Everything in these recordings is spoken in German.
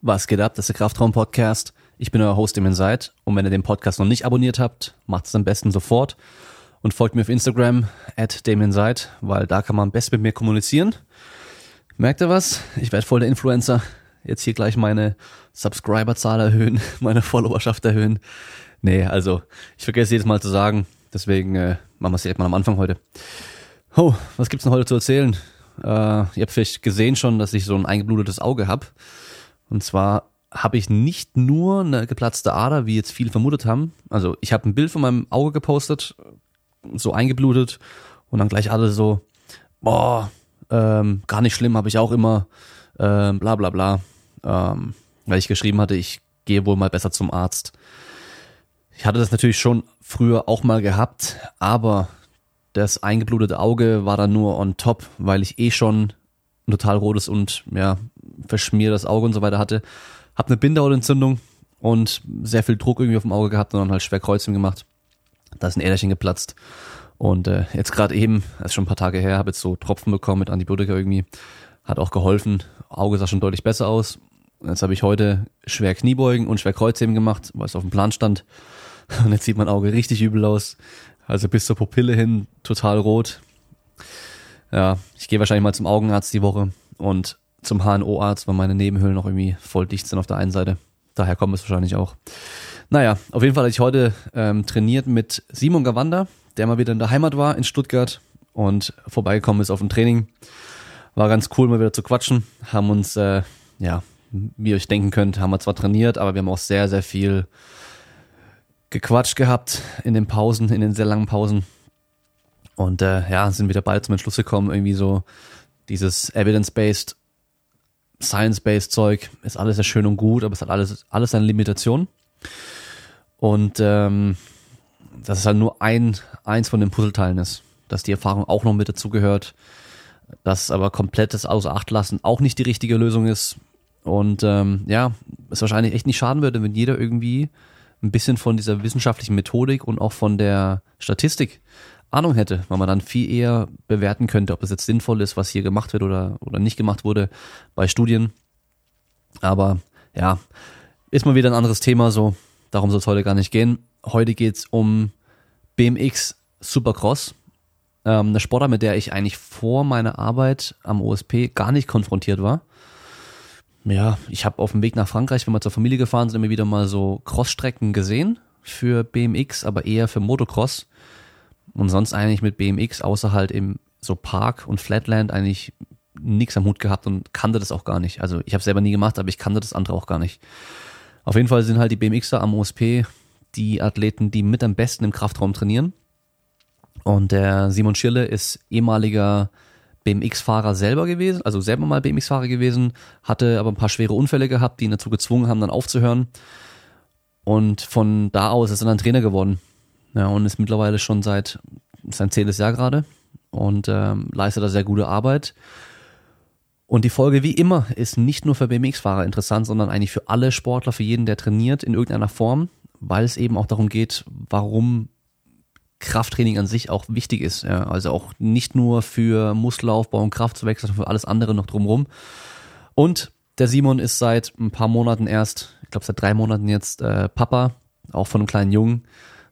Was geht ab? Das ist der Kraftraum Podcast. Ich bin euer Host, dem ihr seid. Und wenn ihr den Podcast noch nicht abonniert habt, macht es am besten sofort und folgt mir auf Instagram at Seid, weil da kann man am besten mit mir kommunizieren. Merkt ihr was? Ich werde voll der Influencer. Jetzt hier gleich meine Subscriberzahl erhöhen, meine Followerschaft erhöhen. Nee, also ich vergesse jedes Mal zu sagen. Deswegen äh, machen wir es direkt mal am Anfang heute. Oh, was gibt's noch heute zu erzählen? Äh, ihr habt vielleicht gesehen schon, dass ich so ein eingeblutetes Auge hab. Und zwar habe ich nicht nur eine geplatzte Ader, wie jetzt viele vermutet haben. Also ich habe ein Bild von meinem Auge gepostet, so eingeblutet und dann gleich alle so, boah, ähm, gar nicht schlimm, habe ich auch immer, ähm, bla bla bla. Ähm, weil ich geschrieben hatte, ich gehe wohl mal besser zum Arzt. Ich hatte das natürlich schon früher auch mal gehabt, aber das eingeblutete Auge war dann nur on top, weil ich eh schon ein total rotes und ja, verschmiertes Auge und so weiter hatte. Hab eine Bindehautentzündung und sehr viel Druck irgendwie auf dem Auge gehabt und dann halt schwer Kreuzung gemacht. Da ist ein Äderchen geplatzt. Und äh, jetzt gerade eben, das ist schon ein paar Tage her, habe jetzt so Tropfen bekommen mit Antibiotika irgendwie. Hat auch geholfen. Auge sah schon deutlich besser aus. Jetzt habe ich heute schwer Kniebeugen und schwer Kreuzheben gemacht, weil es auf dem Plan stand. Und jetzt sieht mein Auge richtig übel aus. Also bis zur Pupille hin total rot. Ja, ich gehe wahrscheinlich mal zum Augenarzt die Woche und zum HNO-Arzt, weil meine Nebenhöhlen noch irgendwie voll dicht sind auf der einen Seite. Daher kommt es wahrscheinlich auch. Naja, auf jeden Fall hatte ich heute ähm, trainiert mit Simon Gawanda, der mal wieder in der Heimat war, in Stuttgart und vorbeigekommen ist auf dem Training. War ganz cool, mal wieder zu quatschen. Haben uns, äh, ja, wie ihr euch denken könnt, haben wir zwar trainiert, aber wir haben auch sehr, sehr viel gequatscht gehabt in den Pausen, in den sehr langen Pausen. Und äh, ja, sind wieder bald zum Entschluss gekommen, irgendwie so dieses Evidence-Based, Science-Based Zeug ist alles sehr schön und gut, aber es hat alles, alles seine Limitation. Und ähm, dass es halt nur ein, eins von den Puzzleteilen ist, dass die Erfahrung auch noch mit dazugehört, dass aber komplettes außer Acht lassen auch nicht die richtige Lösung ist. Und ähm, ja, es wahrscheinlich echt nicht schaden würde, wenn jeder irgendwie ein bisschen von dieser wissenschaftlichen Methodik und auch von der Statistik Ahnung hätte, weil man dann viel eher bewerten könnte, ob es jetzt sinnvoll ist, was hier gemacht wird oder, oder nicht gemacht wurde bei Studien. Aber ja, ist mal wieder ein anderes Thema so. Darum soll es heute gar nicht gehen. Heute geht's um BMX Supercross. Ähm, eine Sportart, mit der ich eigentlich vor meiner Arbeit am OSP gar nicht konfrontiert war. Ja, ich habe auf dem Weg nach Frankreich, wenn wir zur Familie gefahren sind, immer wieder mal so Crossstrecken gesehen für BMX, aber eher für Motocross. Und sonst eigentlich mit BMX, außer halt im so Park und Flatland eigentlich nichts am Hut gehabt und kannte das auch gar nicht. Also ich habe selber nie gemacht, aber ich kannte das andere auch gar nicht. Auf jeden Fall sind halt die BMXer am OSP die Athleten, die mit am besten im Kraftraum trainieren. Und der Simon Schirle ist ehemaliger BMX-Fahrer selber gewesen, also selber mal BMX-Fahrer gewesen, hatte aber ein paar schwere Unfälle gehabt, die ihn dazu gezwungen haben, dann aufzuhören. Und von da aus ist er dann Trainer geworden. Ja, und ist mittlerweile schon seit sein zehntes Jahr gerade und ähm, leistet da sehr gute Arbeit. Und die Folge, wie immer, ist nicht nur für BMX-Fahrer interessant, sondern eigentlich für alle Sportler, für jeden, der trainiert in irgendeiner Form, weil es eben auch darum geht, warum Krafttraining an sich auch wichtig ist. Ja. Also auch nicht nur für Muskelaufbau und Kraftzuwachs, sondern für alles andere noch drumherum. Und der Simon ist seit ein paar Monaten erst, ich glaube seit drei Monaten jetzt, äh, Papa, auch von einem kleinen Jungen.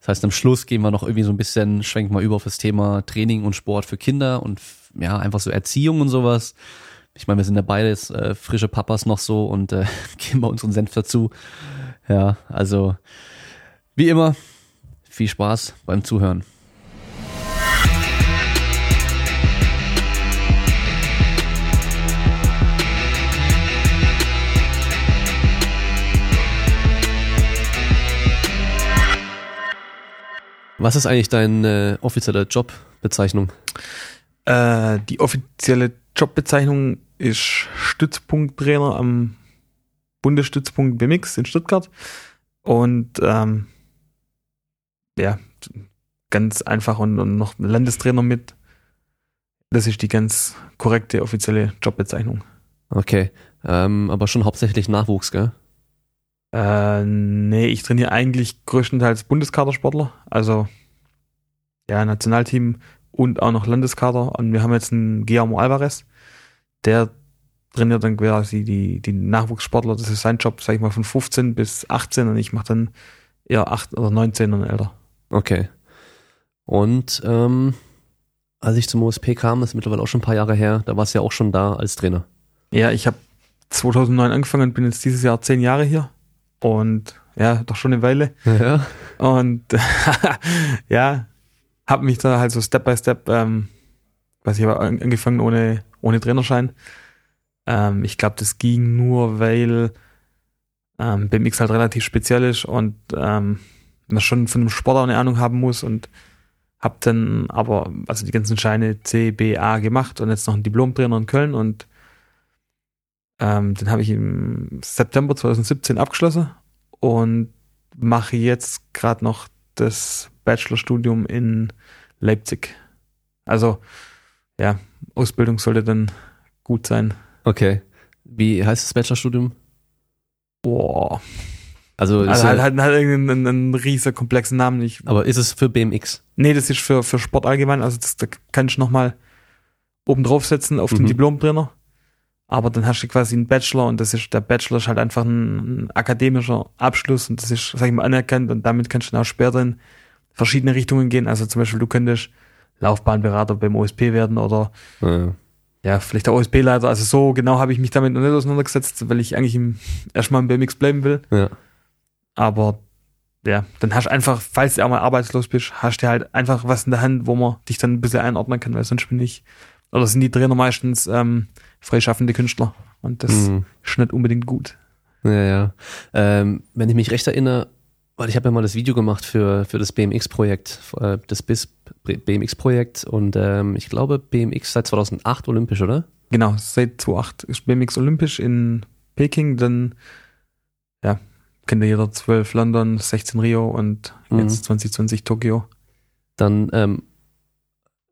Das heißt, am Schluss gehen wir noch irgendwie so ein bisschen, schwenken wir über auf das Thema Training und Sport für Kinder und ja, einfach so Erziehung und sowas. Ich meine, wir sind ja beide jetzt äh, frische Papas noch so und äh, geben wir unseren Senf dazu. Ja, also wie immer, viel Spaß beim Zuhören. Was ist eigentlich deine äh, offizielle Jobbezeichnung? Äh, die offizielle Jobbezeichnung ist Stützpunkttrainer am Bundesstützpunkt BMX in Stuttgart. Und ähm, ja, ganz einfach und, und noch Landestrainer mit. Das ist die ganz korrekte offizielle Jobbezeichnung. Okay, ähm, aber schon hauptsächlich Nachwuchs, gell? Äh, nee, ich trainiere eigentlich größtenteils Bundeskadersportler, also ja, Nationalteam und auch noch Landeskader. Und wir haben jetzt einen Guillermo Alvarez, der trainiert dann quasi die, die Nachwuchssportler, das ist sein Job, sag ich mal, von 15 bis 18 und ich mache dann eher 8 oder 19 und älter. Okay. Und ähm, als ich zum OSP kam, das ist mittlerweile auch schon ein paar Jahre her, da warst du ja auch schon da als Trainer. Ja, ich habe 2009 angefangen und bin jetzt dieses Jahr zehn Jahre hier und ja, doch schon eine Weile. Ja. Und ja, habe mich da halt so Step by Step, ähm, weiß ich aber angefangen ohne ohne Trainerschein. Ähm, ich glaube, das ging nur, weil ähm, BMX halt relativ speziell ist und ähm, man schon von dem Sport auch eine Ahnung haben muss und hab dann aber also die ganzen Scheine C, B, A gemacht und jetzt noch ein Diplom-Trainer in Köln und ähm, den habe ich im September 2017 abgeschlossen und mache jetzt gerade noch das Bachelorstudium in Leipzig. Also ja, Ausbildung sollte dann gut sein. Okay. Wie heißt das Bachelorstudium? Boah. Also, Also ja, halt, halt, halt irgendeinen einen riesen komplexen Namen. Ich, aber ist es für BMX? nee, das ist für, für Sport allgemein. Also das, da kann ich nochmal oben draufsetzen auf den Mhm. Diplom-Trainer. Aber dann hast du quasi einen Bachelor und das ist, der Bachelor ist halt einfach ein, ein akademischer Abschluss und das ist, sag ich mal, anerkannt und damit kannst du dann auch später in verschiedene Richtungen gehen. Also zum Beispiel, du könntest Laufbahnberater beim OSP werden oder Ja. ja, vielleicht der OSP-Leiter. Also so genau habe ich mich damit noch nicht auseinandergesetzt, weil ich eigentlich im, erstmal im BMX bleiben will. ja. Aber ja, dann hast du einfach, falls du auch mal arbeitslos bist, hast du halt einfach was in der Hand, wo man dich dann ein bisschen einordnen kann, weil sonst bin ich, oder sind die Trainer meistens ähm, freischaffende Künstler. Und das Mhm. ist nicht unbedingt gut. Ja, ja. Ähm, wenn ich mich recht erinnere, weil ich habe ja mal das Video gemacht für, für das BMX-Projekt, äh, das BIS BMX-Projekt und ähm, ich glaube BMX seit 2008 olympisch, oder? Genau, seit 2008 ist BMX olympisch in Peking, dann, ja, kennt ja jeder 12 London, 16 Rio und Mhm. jetzt 2020 Tokio. Dann ähm,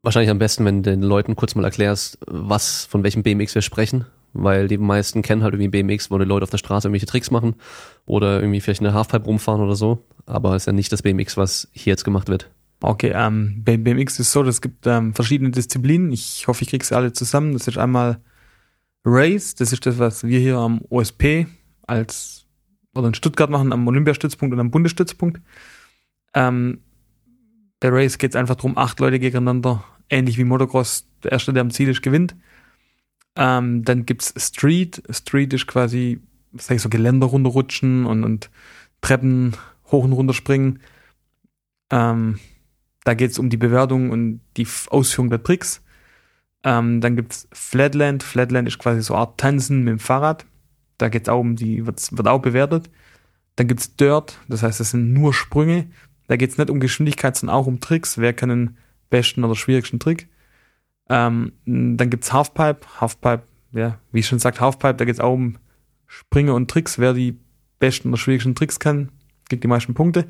wahrscheinlich am besten, wenn du den Leuten kurz mal erklärst, was, von welchem BMX wir sprechen, weil die meisten kennen halt irgendwie BMX, wo die Leute auf der Straße irgendwelche Tricks machen oder irgendwie vielleicht eine Halfpipe rumfahren oder so, aber ist ja nicht das BMX, was hier jetzt gemacht wird. Okay, ähm, BMX ist so, es gibt ähm, verschiedene Disziplinen. Ich hoffe, ich kriege sie alle zusammen. Das ist einmal Race, das ist das, was wir hier am OSP als oder in Stuttgart machen, am Olympiastützpunkt und am Bundesstützpunkt. Ähm, bei Race geht es einfach darum, acht Leute gegeneinander, ähnlich wie Motocross, der Erste, der am Ziel ist, gewinnt. Ähm, dann gibt's Street. Street ist quasi, sag ich so, Geländer runterrutschen und, und Treppen hoch und runter springen. Ähm, da geht es um die Bewertung und die Ausführung der Tricks. Ähm, dann gibt's Flatland. Flatland ist quasi so eine Art Tanzen mit dem Fahrrad. Da geht's auch um die, wird's, wird auch bewertet. Dann gibt's Dirt, das heißt, das sind nur Sprünge. Da geht's nicht um Geschwindigkeit, sondern auch um Tricks. Wer kann den besten oder schwierigsten Trick? Ähm, dann gibt's Halfpipe. Halfpipe, ja, wie ich schon sagt, Halfpipe, da geht's auch um Sprünge und Tricks. Wer die besten oder schwierigsten Tricks kann, kriegt die meisten Punkte.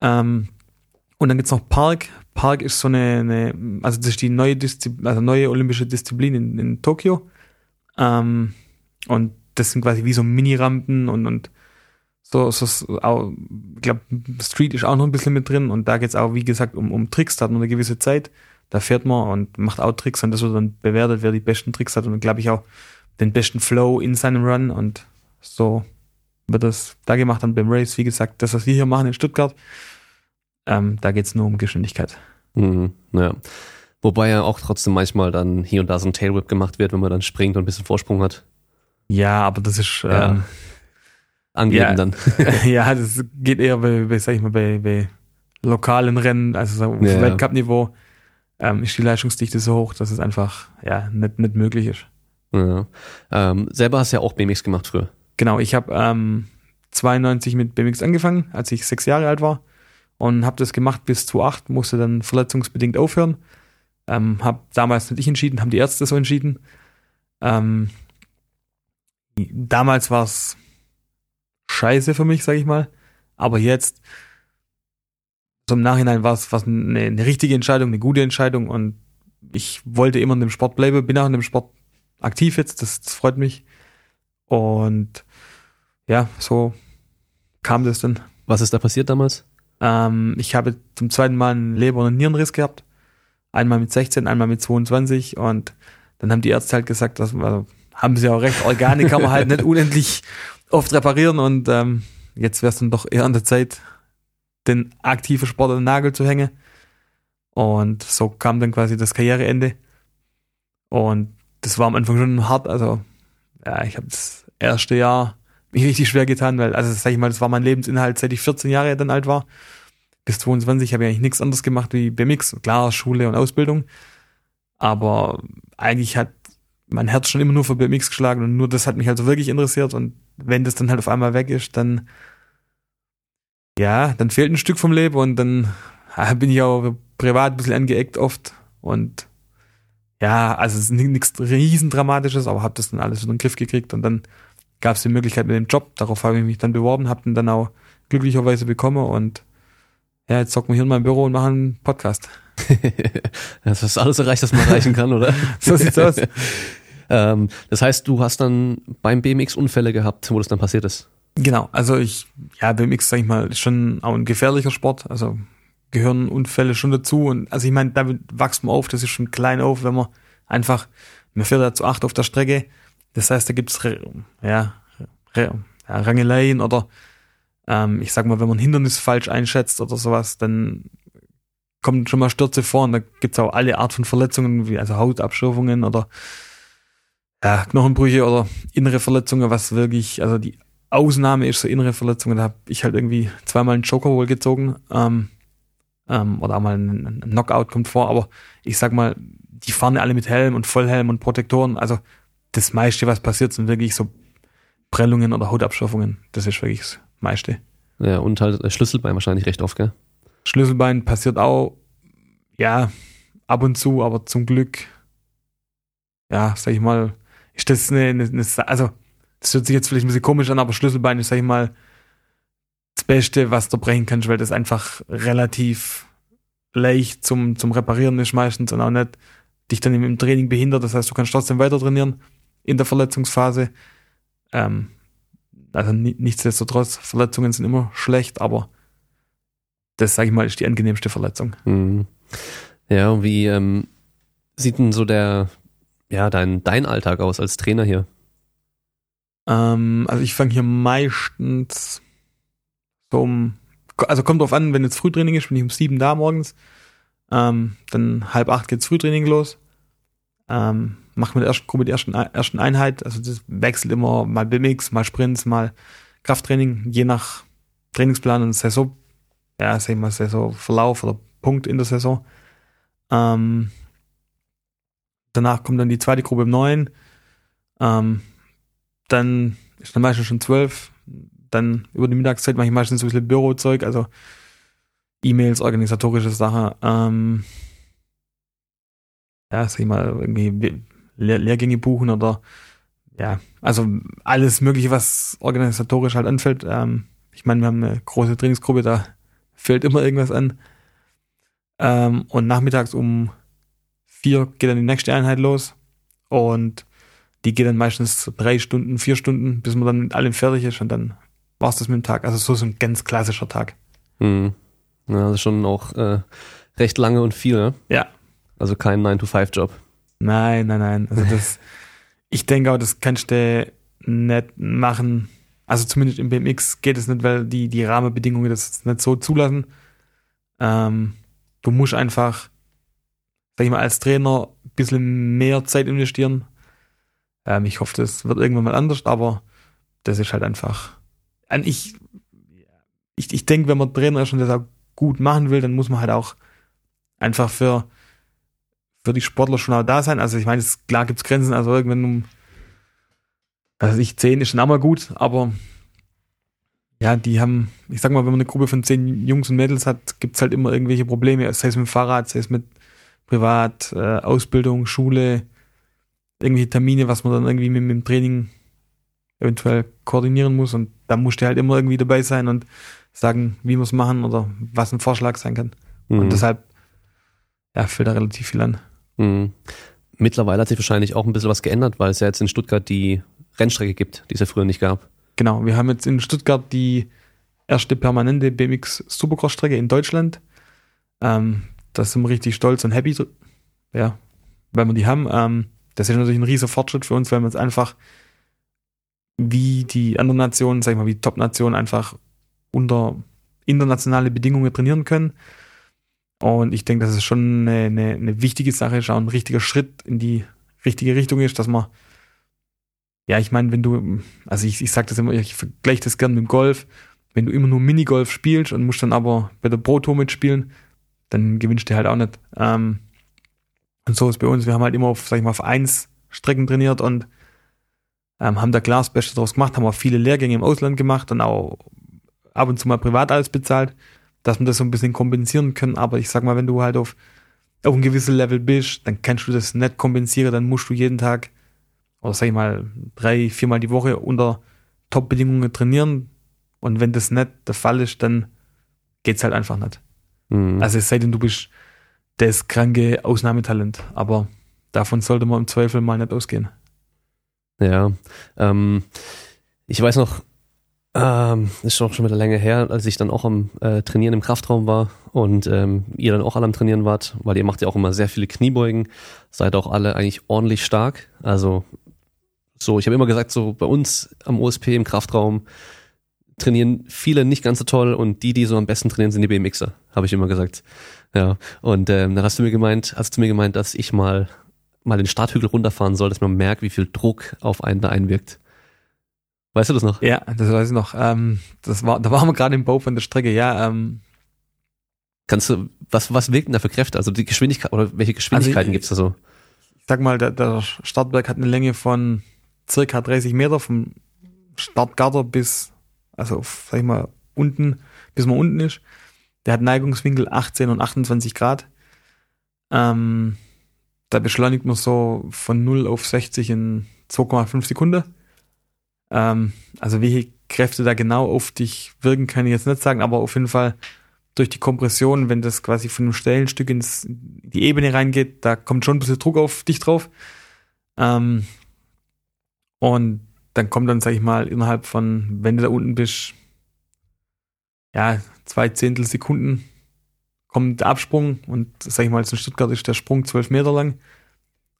Ähm, und dann gibt's noch Park. Park ist so eine, eine also das ist die neue Disziplin, also neue olympische Disziplin in, in Tokio. Ähm, und das sind quasi wie so Mini-Rampen und, und so, so auch, ich glaube, Street ist auch noch ein bisschen mit drin und da geht's auch, wie gesagt, um, um Tricks, da hat man eine gewisse Zeit. Da fährt man und macht auch Tricks und das wird dann bewertet, wer die besten Tricks hat und glaube ich auch den besten Flow in seinem Run und so wird das da gemacht dann beim Race. Wie gesagt, das, was wir hier machen in Stuttgart, ähm, da geht's nur um Geschwindigkeit. Mhm, ja. Wobei ja auch trotzdem manchmal dann hier und da so ein Tailwhip gemacht wird, wenn man dann springt und ein bisschen Vorsprung hat. Ja, aber das ist, Ja. ähm, Angeben Ja. dann. ja, das geht eher bei, bei sag ich mal, bei, bei lokalen Rennen, also so auf Ja. Weltcup-Niveau, ähm, ist die Leistungsdichte so hoch, dass es einfach, ja, nicht, nicht möglich ist. Ja. Ähm, selber hast du ja auch BMX gemacht früher. Genau, ich habe ähm, 92 mit BMX angefangen, als ich sechs Jahre alt war und habe das gemacht bis 2008, musste dann verletzungsbedingt aufhören. Ähm, habe damals nicht ich entschieden, haben die Ärzte so entschieden. Ähm, damals war es scheiße für mich, sag ich mal, aber jetzt im Nachhinein war es eine, eine richtige Entscheidung, eine gute Entscheidung und ich wollte immer in dem Sport bleiben, bin auch in dem Sport aktiv jetzt, das, das freut mich. Und ja, so kam das dann. Was ist da passiert damals? Ähm, ich habe zum zweiten Mal einen Leber- und einen Nierenriss gehabt. Einmal mit 16, einmal mit 22 und dann haben die Ärzte halt gesagt, dass, also, haben sie auch recht. Organe kann man halt nicht unendlich oft reparieren und ähm, jetzt wäre es dann doch eher an der Zeit, den aktiven Sport an den Nagel zu hängen. Und so kam dann quasi das Karriereende. Und das war am Anfang schon hart. Also, ja, ich habe das erste Jahr mich richtig schwer getan, weil, also sag ich mal, das war mein Lebensinhalt, seit ich 14 Jahre dann alt war. Bis 22 habe ich eigentlich nichts anderes gemacht wie BMX. Klar, Schule und Ausbildung. Aber eigentlich hat mein Herz schon immer nur für BMX geschlagen und nur das hat mich halt so wirklich interessiert. Und wenn das dann halt auf einmal weg ist, dann, ja, dann fehlt ein Stück vom Leben und dann ja, bin ich auch privat ein bisschen angeeckt oft. Und ja, also es ist nichts riesendramatisches, aber habe das dann alles in den Griff gekriegt und dann gab es die Möglichkeit mit dem Job. Darauf habe ich mich dann beworben, habe den dann auch glücklicherweise bekommen und ja, jetzt zocken wir hier in meinem Büro und machen einen Podcast. das ist alles erreicht, was man erreichen kann, oder? so sieht's aus. ähm, das heißt, du hast dann beim BMX Unfälle gehabt, wo das dann passiert ist? Genau, also ich, ja, BMX, sag ich mal, ist schon auch ein gefährlicher Sport, also gehören Unfälle schon dazu und also ich meine, damit wächst man auf, das ist schon klein auf, wenn man einfach, man fährt da zu acht auf der Strecke, das heißt, da gibt's ja, ja, Rangeleien oder ähm, ich sag mal, wenn man ein Hindernis falsch einschätzt oder sowas, dann kommen schon mal Stürze vor und da gibt's auch alle Art von Verletzungen, wie also Hautabschürfungen oder ja, Knochenbrüche oder innere Verletzungen, was wirklich, also die Ausnahme ist so innere Verletzungen, da habe ich halt irgendwie zweimal einen Joker wohl gezogen ähm, ähm, oder einmal ein, ein Knockout kommt vor, aber ich sag mal, die fahren alle mit Helm und Vollhelm und Protektoren, also das meiste, was passiert, sind wirklich so Prellungen oder Hautabschürfungen, das ist wirklich das meiste. Ja, und halt Schlüsselbein wahrscheinlich recht oft, gell? Schlüsselbein passiert auch, ja, ab und zu, aber zum Glück, ja, sag ich mal, ist das eine, eine, eine also, das hört sich jetzt vielleicht ein bisschen komisch an, aber Schlüsselbein ist, sag ich mal, das Beste, was du brechen kannst, weil das einfach relativ leicht zum, zum Reparieren ist meistens und auch nicht dich dann im Training behindert. Das heißt, du kannst trotzdem weiter trainieren in der Verletzungsphase. Ähm, also nichtsdestotrotz, Verletzungen sind immer schlecht, aber das, sage ich mal, ist die angenehmste Verletzung. Mhm. Ja, und wie ähm, sieht denn so der, ja, dein, dein Alltag aus als Trainer hier? Ähm, also ich fange hier meistens so um, also kommt drauf an, wenn jetzt Frühtraining ist, bin ich um sieben da morgens. Ähm, dann halb acht geht's Frühtraining los. Ähm, macht mit der ersten Gruppe die ersten, ersten Einheit. Also das wechselt immer mal BMX, mal Sprints, mal Krafttraining, je nach Trainingsplan und Saison, ja, sag ich mal, Saisonverlauf oder Punkt in der Saison. Ähm, danach kommt dann die zweite Gruppe im Neuen. Ähm, dann ist dann meistens schon zwölf. Dann über die Mittagszeit mache ich meistens so ein bisschen Bürozeug, also E-Mails, organisatorische Sachen. Ähm, ja, sag ich mal, irgendwie Lehr Lehrgänge buchen oder ja, also alles Mögliche, was organisatorisch halt anfällt. Ähm, ich meine, wir haben eine große Trainingsgruppe, da fällt immer irgendwas an. Ähm, und nachmittags um vier geht dann die nächste Einheit los. Und die geht dann meistens drei Stunden, vier Stunden, bis man dann mit allem fertig ist und dann war's das mit dem Tag. Also so so ein ganz klassischer Tag. Hm. Ja, das ist schon auch äh, recht lange und viel, ne? Ja. Also kein 9-to-5-Job. Nein, nein, nein. Also das, ich denke auch, das kannst du nicht machen. Also zumindest im BMX geht es nicht, weil die, die Rahmenbedingungen das nicht so zulassen. Ähm, du musst einfach, sag ich mal, als Trainer ein bisschen mehr Zeit investieren. Ähm, ich hoffe, das wird irgendwann mal anders, aber das ist halt einfach. Ich, ich, ich denke, wenn man Trainer ist und das auch gut machen will, dann muss man halt auch einfach für für die Sportler schon auch da sein. Also ich meine, es, klar gibt's Grenzen, also irgendwann um, also ich, zehn ist schon auch mal gut, aber ja, die haben, ich sag mal, wenn man eine Gruppe von zehn Jungs und Mädels hat, gibt's halt immer irgendwelche Probleme, sei es mit dem Fahrrad, sei es mit Privat, äh, Ausbildung, Schule, irgendwelche Termine, was man dann irgendwie mit, mit dem Training eventuell koordinieren muss und da musst du halt immer irgendwie dabei sein und sagen, wie wir es machen oder was ein Vorschlag sein kann. Mhm. Und deshalb ja, fällt da relativ viel an. Mhm. Mittlerweile hat sich wahrscheinlich auch ein bisschen was geändert, weil es ja jetzt in Stuttgart die Rennstrecke gibt, die es ja früher nicht gab. Genau, wir haben jetzt in Stuttgart die erste permanente BMX Supercross-Strecke in Deutschland. Ähm, da sind wir richtig stolz und happy, ja, weil wir die haben. Ähm, das ist natürlich ein riesiger Fortschritt für uns, weil wir es einfach wie die anderen Nationen, sag ich mal, wie Top-Nationen einfach unter internationale Bedingungen trainieren können. Und ich denke, dass es schon eine, eine, eine wichtige Sache ist, auch ein richtiger Schritt in die richtige Richtung ist, dass man, ja, ich meine, wenn du, also ich, ich sage das immer, ich vergleiche das gern mit dem Golf, wenn du immer nur Minigolf spielst und musst dann aber bei der Pro Tour mitspielen, dann gewinnst du halt auch nicht. Ähm, und so ist bei uns, wir haben halt immer auf, sag ich mal, auf eins Strecken trainiert und ähm, haben da klar das Beste draus gemacht, haben auch viele Lehrgänge im Ausland gemacht und auch ab und zu mal privat alles bezahlt, dass wir das so ein bisschen kompensieren können. Aber ich sag mal, wenn du halt auf, auf ein gewisses Level bist, dann kannst du das nicht kompensieren, dann musst du jeden Tag, oder sag ich mal, drei, viermal die Woche unter Top-Bedingungen trainieren. Und wenn das nicht der Fall ist, dann geht's halt einfach nicht. Mhm. Also es sei denn, du bist das kranke Ausnahmetalent. Aber davon sollte man im Zweifel mal nicht ausgehen. Ja, ähm, ich weiß noch, ähm, ist schon schon wieder länger her, als ich dann auch am äh, Trainieren im Kraftraum war und ähm, ihr dann auch alle am Trainieren wart, weil ihr macht ja auch immer sehr viele Kniebeugen, seid auch alle eigentlich ordentlich stark. Also so, ich habe immer gesagt, so bei uns am OSP im Kraftraum trainieren viele nicht ganz so toll und die, die so am besten trainieren, sind die BMXer, habe ich immer gesagt. Ja, und ähm, dann hast du mir gemeint, hast du mir gemeint, dass ich mal mal den Starthügel runterfahren soll, dass man merkt, wie viel Druck auf einen da einwirkt. Weißt du das noch? Ja, das weiß ich noch. Ähm, das war, da waren wir gerade im Bau von der Strecke, ja. Ähm, Kannst du, was, was wirkt denn da für Kräfte? Also die Geschwindigkeit, oder welche Geschwindigkeiten also gibt's da so? Ich sag mal, der, der Startberg hat eine Länge von circa 30 Meter vom Startgarter bis, also sag ich mal, unten, bis man unten ist. Der hat Neigungswinkel 18 und 28 Grad. Ähm, da beschleunigt man so von 0 auf 60 in 2,5 Sekunden. Ähm, also welche Kräfte da genau auf dich wirken, kann ich jetzt nicht sagen, aber auf jeden Fall durch die Kompression, wenn das quasi von einem Stellenstück ins die Ebene reingeht, da kommt schon ein bisschen Druck auf dich drauf. Ähm, und dann kommt dann, sag ich mal, innerhalb von, wenn du da unten bist, ja, zwei Zehntel Sekunden kommt der Absprung und, sag ich mal, in Stuttgart ist der Sprung zwölf Meter lang.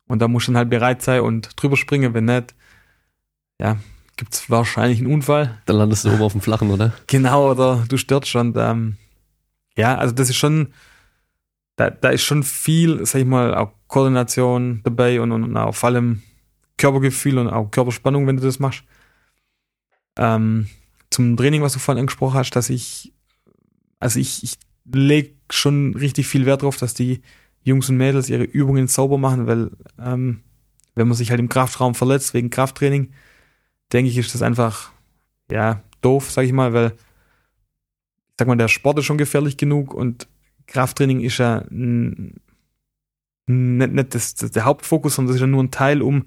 Und da musst du dann halt bereit sein und drüber springen, wenn nicht, ja, gibt es wahrscheinlich einen Unfall. Dann landest du oben auf dem Flachen, oder? Genau, oder du stürzt schon. Ähm, ja, also das ist schon, da, da ist schon viel, sag ich mal, auch Koordination dabei und, und auch vor allem Körpergefühl und auch Körperspannung, wenn du das machst. Ähm, zum Training, was du vorhin angesprochen hast, dass ich, also ich, ich lege schon richtig viel Wert drauf, dass die Jungs und Mädels ihre Übungen sauber machen, weil ähm, wenn man sich halt im Kraftraum verletzt wegen Krafttraining, denke ich, ist das einfach, ja, doof, sag ich mal, weil, sag mal, der Sport ist schon gefährlich genug und Krafttraining ist ja nicht, nicht das, das, der Hauptfokus, sondern das ist ja nur ein Teil, um,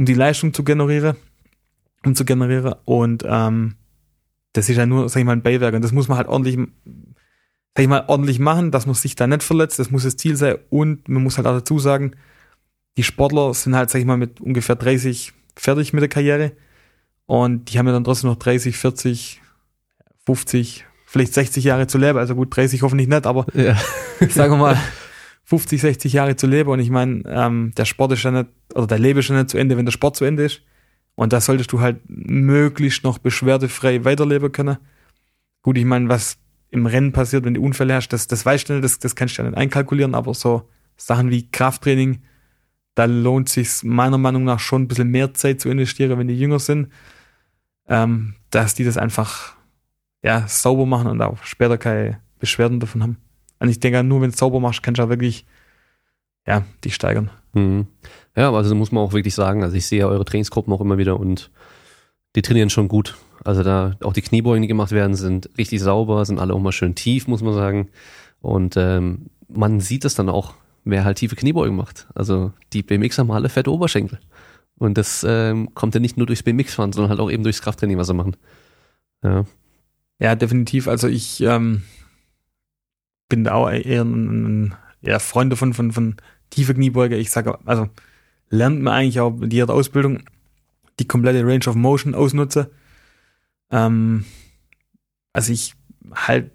um die Leistung zu generieren, um zu generieren und ähm, das ist ja nur, sag ich mal, ein Beiwerk. Und das muss man halt ordentlich, sag ich mal, ordentlich machen, dass man sich da nicht verletzt, das muss das Ziel sein. Und man muss halt auch dazu sagen, die Sportler sind halt, sag ich mal, mit ungefähr 30 fertig mit der Karriere. Und die haben ja dann trotzdem noch 30, 40, 50, vielleicht 60 Jahre zu leben. Also gut, 30 hoffentlich nicht, aber ja. ich sage mal 50, 60 Jahre zu leben. Und ich meine, ähm, der Sport ist ja nicht, oder der Leben ist ja nicht zu Ende, wenn der Sport zu Ende ist. Und da solltest du halt möglichst noch beschwerdefrei weiterleben können. Gut, ich meine, was im Rennen passiert, wenn du Unfälle hast, das, das weißt du nicht, das, das kannst du ja nicht einkalkulieren, aber so Sachen wie Krafttraining, da lohnt sich meiner Meinung nach schon ein bisschen mehr Zeit zu investieren, wenn die jünger sind ähm, dass die das einfach ja, sauber machen und auch später keine Beschwerden davon haben. Und ich denke, nur wenn du es sauber machst, kannst du auch wirklich ja, dich steigern. Mhm. Ja, also muss man auch wirklich sagen, also ich sehe ja eure Trainingsgruppen auch immer wieder und die trainieren schon gut. Also da auch die Kniebeugen, die gemacht werden, sind richtig sauber, sind alle auch mal schön tief, muss man sagen. Und ähm, man sieht es dann auch, wer halt tiefe Kniebeugen macht. Also die BMX haben alle fette Oberschenkel. Und das ähm, kommt ja nicht nur durchs BMX-Fahren, sondern halt auch eben durchs Krafttraining, was sie machen. Ja, ja definitiv. Also ich ähm, bin da auch eher ein, ein ja, Freund davon, von, von tiefer Kniebeuge. Ich sage, also lernt man eigentlich auch in jeder Ausbildung die komplette Range of Motion ausnutze. Ähm, also ich halt,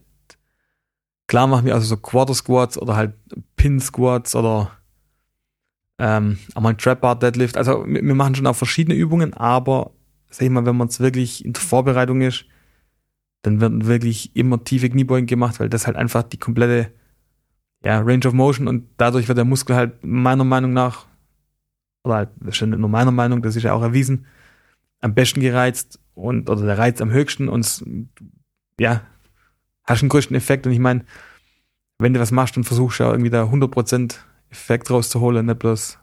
klar machen wir also so Quarter Squats oder halt Pin Squats oder ähm, auch mal Trap Bar Deadlift. Also wir wir machen schon auch verschiedene Übungen, aber sag ich mal, wenn man es wirklich in der Vorbereitung ist, dann werden wirklich immer tiefe Kniebeugen gemacht, weil das halt einfach die komplette ja, Range of Motion und dadurch wird der Muskel halt meiner Meinung nach, oder halt, das ist ja nicht nur meiner Meinung, das ist ja auch erwiesen, am besten gereizt und oder der Reiz am höchsten und ja, hast den größten Effekt und ich meine, wenn du was machst, dann versuchst du ja irgendwie da 100% Effekt rauszuholen, nicht bloß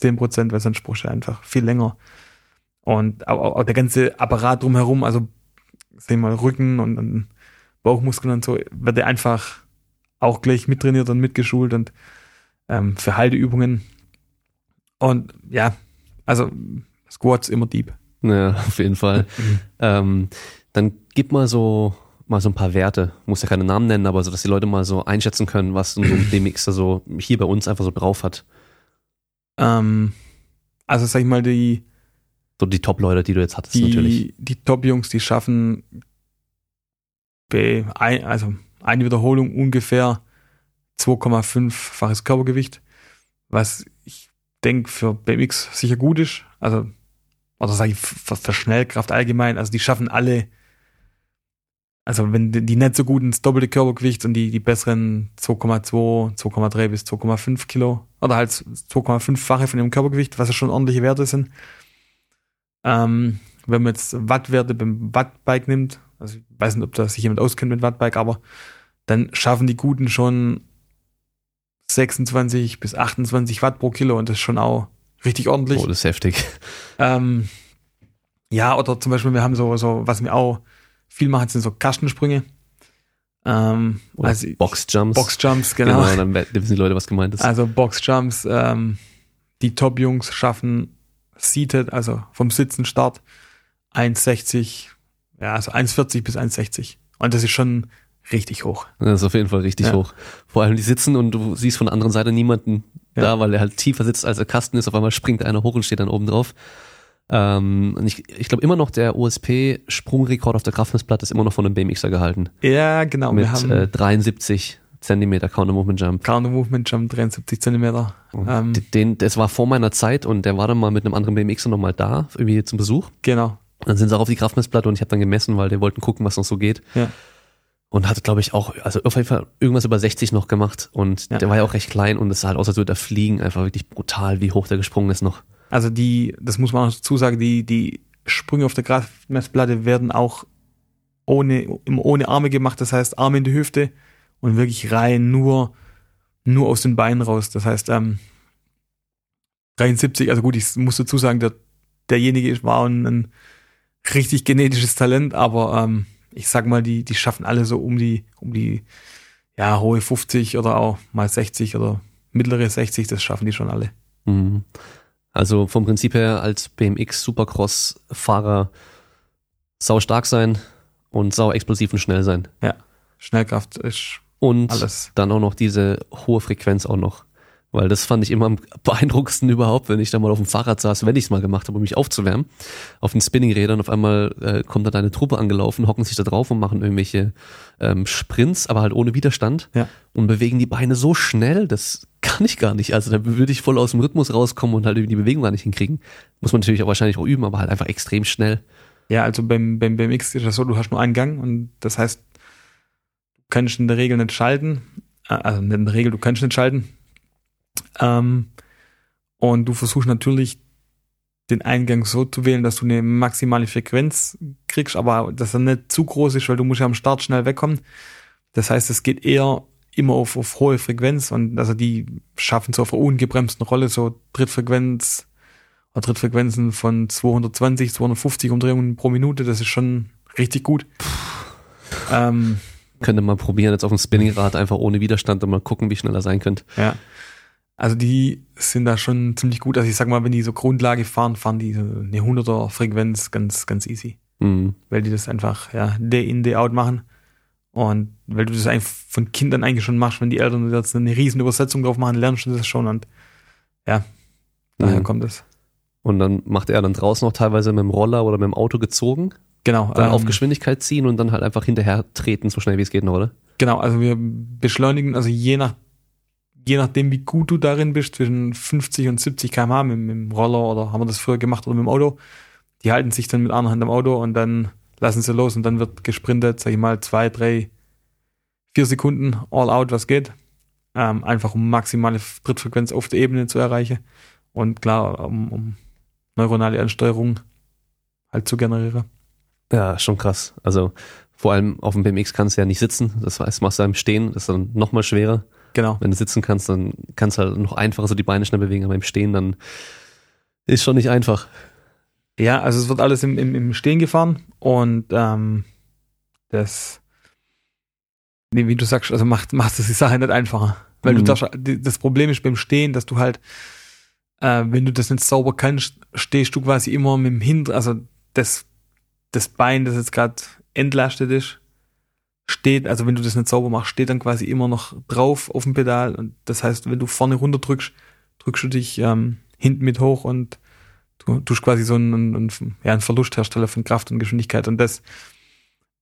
10%, weil sonst brauchst du einfach viel länger. Und auch, auch der ganze Apparat drumherum, also sag mal, Rücken und, und Bauchmuskeln und so, wird ja einfach auch gleich mittrainiert und mitgeschult und ähm, für Halteübungen. Und ja, also Squats immer deep. Ja, auf jeden Fall. ähm, dann gib mal so mal so ein paar Werte, muss ja keine Namen nennen, aber so, dass die Leute mal so einschätzen können, was so ein BMXer so hier bei uns einfach so drauf hat. Ähm, also sag ich mal, die, So die Top-Leute, die du jetzt hattest natürlich. die, die Top-Jungs, die schaffen ein, also eine Wiederholung ungefähr 2,5-faches Körpergewicht, was ich denke für BMX sicher gut ist. Also, oder sage ich für, für Schnellkraft allgemein. Also die schaffen alle, also wenn die, die nicht so gut ins doppelte Körpergewicht und die, die besseren 2,2, 2,3 bis 2,5 Kilo oder halt 2,5-fache von ihrem Körpergewicht, was ja schon ordentliche Werte sind. Ähm, wenn man jetzt Wattwerte beim Wattbike nimmt, also ich weiß nicht, ob da sich jemand auskennt mit Wattbike, aber dann schaffen die Guten schon 26 bis 28 Watt pro Kilo und das ist schon auch richtig ordentlich. Oh, das ist heftig. Ähm, ja, oder zum Beispiel, wir haben so, so, was wir auch viel machen, sind so Kastensprünge. Ähm, Oder also Boxjumps. Boxjumps, genau. Genau, dann wissen die Leute, was gemeint ist. Also Boxjumps, ähm, die Top-Jungs schaffen seated, also vom Sitzen Start 1,60, ja, also 1,40 bis 1,60. Und das ist schon richtig hoch. Das ist auf jeden Fall richtig Ja. hoch. Vor allem die sitzen und du siehst von der anderen Seite niemanden Ja. da, weil er halt tiefer sitzt als der Kasten ist. Auf einmal springt einer hoch und steht dann oben drauf. Ähm, und ich, ich glaube immer noch, der OSP-Sprungrekord auf der Kraftmessplatte ist immer noch von einem BMXer gehalten. Ja, genau. mit wir haben äh, 73 Zentimeter Counter Movement Jump. Counter Movement Jump 73 Zentimeter. Ähm, D- Den, das war vor meiner Zeit und der war dann mal mit einem anderen BMXer nochmal da, irgendwie zum Besuch. genau. Dann sind sie auch auf die Kraftmessplatte und ich habe dann gemessen, weil die wollten gucken, was noch so geht. Ja. Und hat, glaube ich, auch, also auf jeden Fall irgendwas über 60 noch gemacht. Und Ja. der war ja auch recht klein und es sah halt aus, als würde er fliegen. Einfach wirklich brutal, wie hoch der gesprungen ist noch. Also die, das muss man auch dazu sagen, die, die Sprünge auf der Kraftmessplatte werden auch ohne, ohne Arme gemacht. Das heißt, Arme in die Hüfte und wirklich rein nur, nur aus den Beinen raus. Das heißt, ähm, 73, also gut, ich muss dazu sagen, der, derjenige war ein, ein richtig genetisches Talent, aber ähm, ich sag mal, die, die schaffen alle so um die, um die, ja, hohe 50 oder auch mal 60 oder mittlere 60, das schaffen die schon alle. Mhm. Also vom Prinzip her als BMX Supercross-Fahrer sau stark sein und sau explosiv und schnell sein. Schnellkraft ist Und alles. dann auch noch diese hohe Frequenz auch noch. Weil das fand ich immer am beeindruckendsten überhaupt, wenn ich da mal auf dem Fahrrad saß, wenn ich es mal gemacht habe, um mich aufzuwärmen, auf den Spinningrädern. Auf einmal äh, kommt da deine Truppe angelaufen, hocken sich da drauf und machen irgendwelche ähm, Sprints, aber halt ohne Widerstand Ja. und bewegen die Beine so schnell, das kann ich gar nicht. Also da würde ich voll aus dem Rhythmus rauskommen und halt irgendwie die Bewegung gar nicht hinkriegen. Muss man natürlich auch wahrscheinlich auch üben, aber halt einfach extrem schnell. Ja, also beim, beim BMX ist das so, du hast nur einen Gang und das heißt, kannst in der Regel nicht schalten. Äh, Also nicht in der Regel, du kannst nicht schalten. Ähm, und du versuchst natürlich den Eingang so zu wählen, dass du eine maximale Frequenz kriegst, aber dass er nicht zu groß ist, weil du musst ja am Start schnell wegkommen. Das heißt, es geht eher immer auf, auf hohe Frequenz und also die schaffen so auf einer ungebremsten Rolle so Drittfrequenz oder Drittfrequenzen von 220, 250 Umdrehungen pro Minute. Das ist schon richtig gut. Ähm, Könnte mal probieren, jetzt auf dem Spinningrad einfach ohne Widerstand und mal gucken, wie schnell er sein könnte. ja. Also die sind da schon ziemlich gut. Also ich sag mal, wenn die so Grundlage fahren, fahren die so eine 100er Frequenz ganz, ganz easy. Mhm. Weil die das einfach, ja, day in, day out machen. Und weil du das eigentlich von Kindern eigentlich schon machst, wenn die Eltern jetzt eine riesen Übersetzung drauf machen, lernst du das schon und ja, daher Mhm. kommt es. Und dann macht er dann draußen noch teilweise mit dem Roller oder mit dem Auto gezogen, Genau. dann auf ähm, Geschwindigkeit ziehen und dann halt einfach hinterher treten, so schnell wie es geht noch, oder? Genau, also wir beschleunigen, also je nach je nachdem, wie gut du darin bist, zwischen 50 und 70 km/h mit, mit dem Roller oder haben wir das früher gemacht oder mit dem Auto, die halten sich dann mit einer Hand am Auto und dann lassen sie los und dann wird gesprintet, sag ich mal, zwei, drei, vier Sekunden all out, was geht. Ähm, einfach um maximale Trittfrequenz auf der Ebene zu erreichen. Und klar, um, um neuronale Ansteuerung halt zu generieren. Ja, schon krass. Also vor allem auf dem BMX kannst du ja nicht sitzen. Das heißt, machst du im Stehen, das ist dann nochmal schwerer. Genau. Wenn du sitzen kannst, dann kannst du halt noch einfacher so die Beine schnell bewegen, aber im Stehen dann ist schon nicht einfach. Ja, also es wird alles im, im, im Stehen gefahren und ähm, das, nee, wie du sagst, also macht, macht es die Sache nicht einfacher. Weil Mhm. du darfst, das Problem ist beim Stehen, dass du halt, äh, wenn du das nicht sauber kannst, stehst du quasi immer mit dem Hinter, also das, das Bein, das jetzt gerade entlastet ist, steht, also wenn du das nicht sauber machst, steht dann quasi immer noch drauf auf dem Pedal und das heißt, wenn du vorne runter drückst, drückst du dich ähm, hinten mit hoch und du tust quasi so einen, einen, ja, einen Verlust von Kraft und Geschwindigkeit und das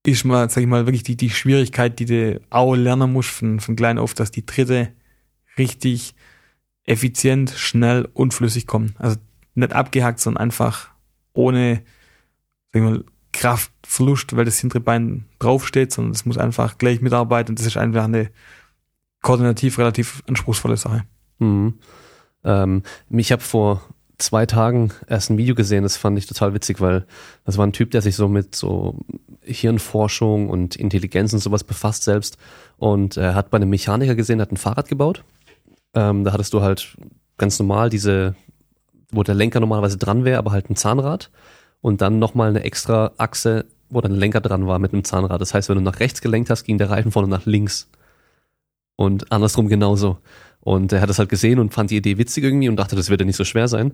ist mal, sag ich mal, wirklich die, die Schwierigkeit, die du auch lernen musst von, von klein auf, dass die Tritte richtig effizient, schnell und flüssig kommen. Also nicht abgehackt, sondern einfach ohne, sag ich mal, Kraftverlust, weil das hintere Bein draufsteht, sondern es muss einfach gleich mitarbeiten und das ist einfach eine koordinativ relativ anspruchsvolle Sache. Mhm. Ähm, ich habe vor zwei Tagen erst ein Video gesehen, das fand ich total witzig, weil das war ein Typ, der sich so mit so Hirnforschung und Intelligenz und sowas befasst selbst und er hat bei einem Mechaniker gesehen, hat ein Fahrrad gebaut. Ähm, da hattest du halt ganz normal diese, wo der Lenker normalerweise dran wäre, aber halt ein Zahnrad und dann nochmal eine extra Achse, wo dann ein Lenker dran war mit einem Zahnrad. Das heißt, wenn du nach rechts gelenkt hast, ging der Reifen vorne nach links. Und andersrum genauso. Und er hat das halt gesehen und fand die Idee witzig irgendwie und dachte, das würde nicht so schwer sein.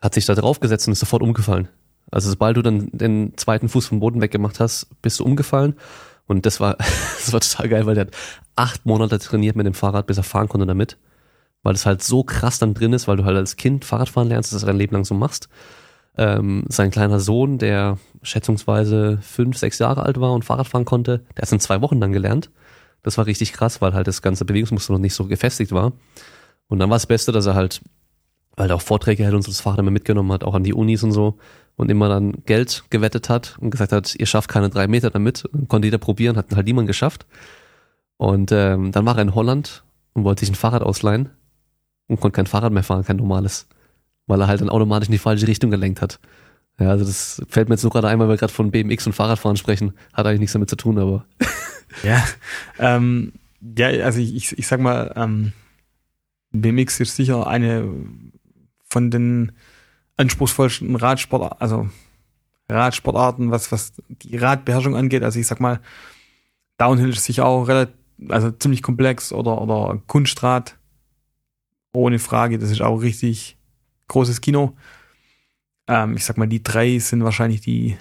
Hat sich da draufgesetzt und ist sofort umgefallen. Also sobald du dann den zweiten Fuß vom Boden weggemacht hast, bist du umgefallen. Und das war, das war total geil, weil der hat acht Monate trainiert mit dem Fahrrad, bis er fahren konnte damit. Weil das halt so krass dann drin ist, weil du halt als Kind Fahrradfahren lernst, dass du das dein Leben lang so machst. Ähm, sein kleiner Sohn, der schätzungsweise fünf, sechs Jahre alt war und Fahrrad fahren konnte, der hat es in zwei Wochen dann gelernt. Das war richtig krass, weil halt das ganze Bewegungsmuster noch nicht so gefestigt war. Und dann war das Beste, dass er halt, weil er auch Vorträge hält und so das Fahrrad immer mitgenommen hat, auch an die Unis und so, und immer dann Geld gewettet hat und gesagt hat, ihr schafft keine drei Meter damit. Und konnte jeder probieren, hat halt niemand geschafft. Und ähm, dann war er in Holland und wollte sich ein Fahrrad ausleihen und konnte kein Fahrrad mehr fahren, kein normales. Weil er halt dann automatisch in die falsche Richtung gelenkt hat. Ja, also das fällt mir jetzt nur gerade ein, weil wir gerade von BMX und Fahrradfahren sprechen. Hat eigentlich nichts damit zu tun, aber Ja, ähm, ja, also ich, ich, ich sag mal, ähm, BMX ist sicher eine von den anspruchsvollsten Radsport, also Radsportarten, was, was die Radbeherrschung angeht. Also ich sag mal, Downhill ist sicher auch relativ, also ziemlich komplex oder, oder Kunstrad. Ohne Frage, das ist auch richtig großes Kino. Ähm, ich sag mal, die drei sind wahrscheinlich die,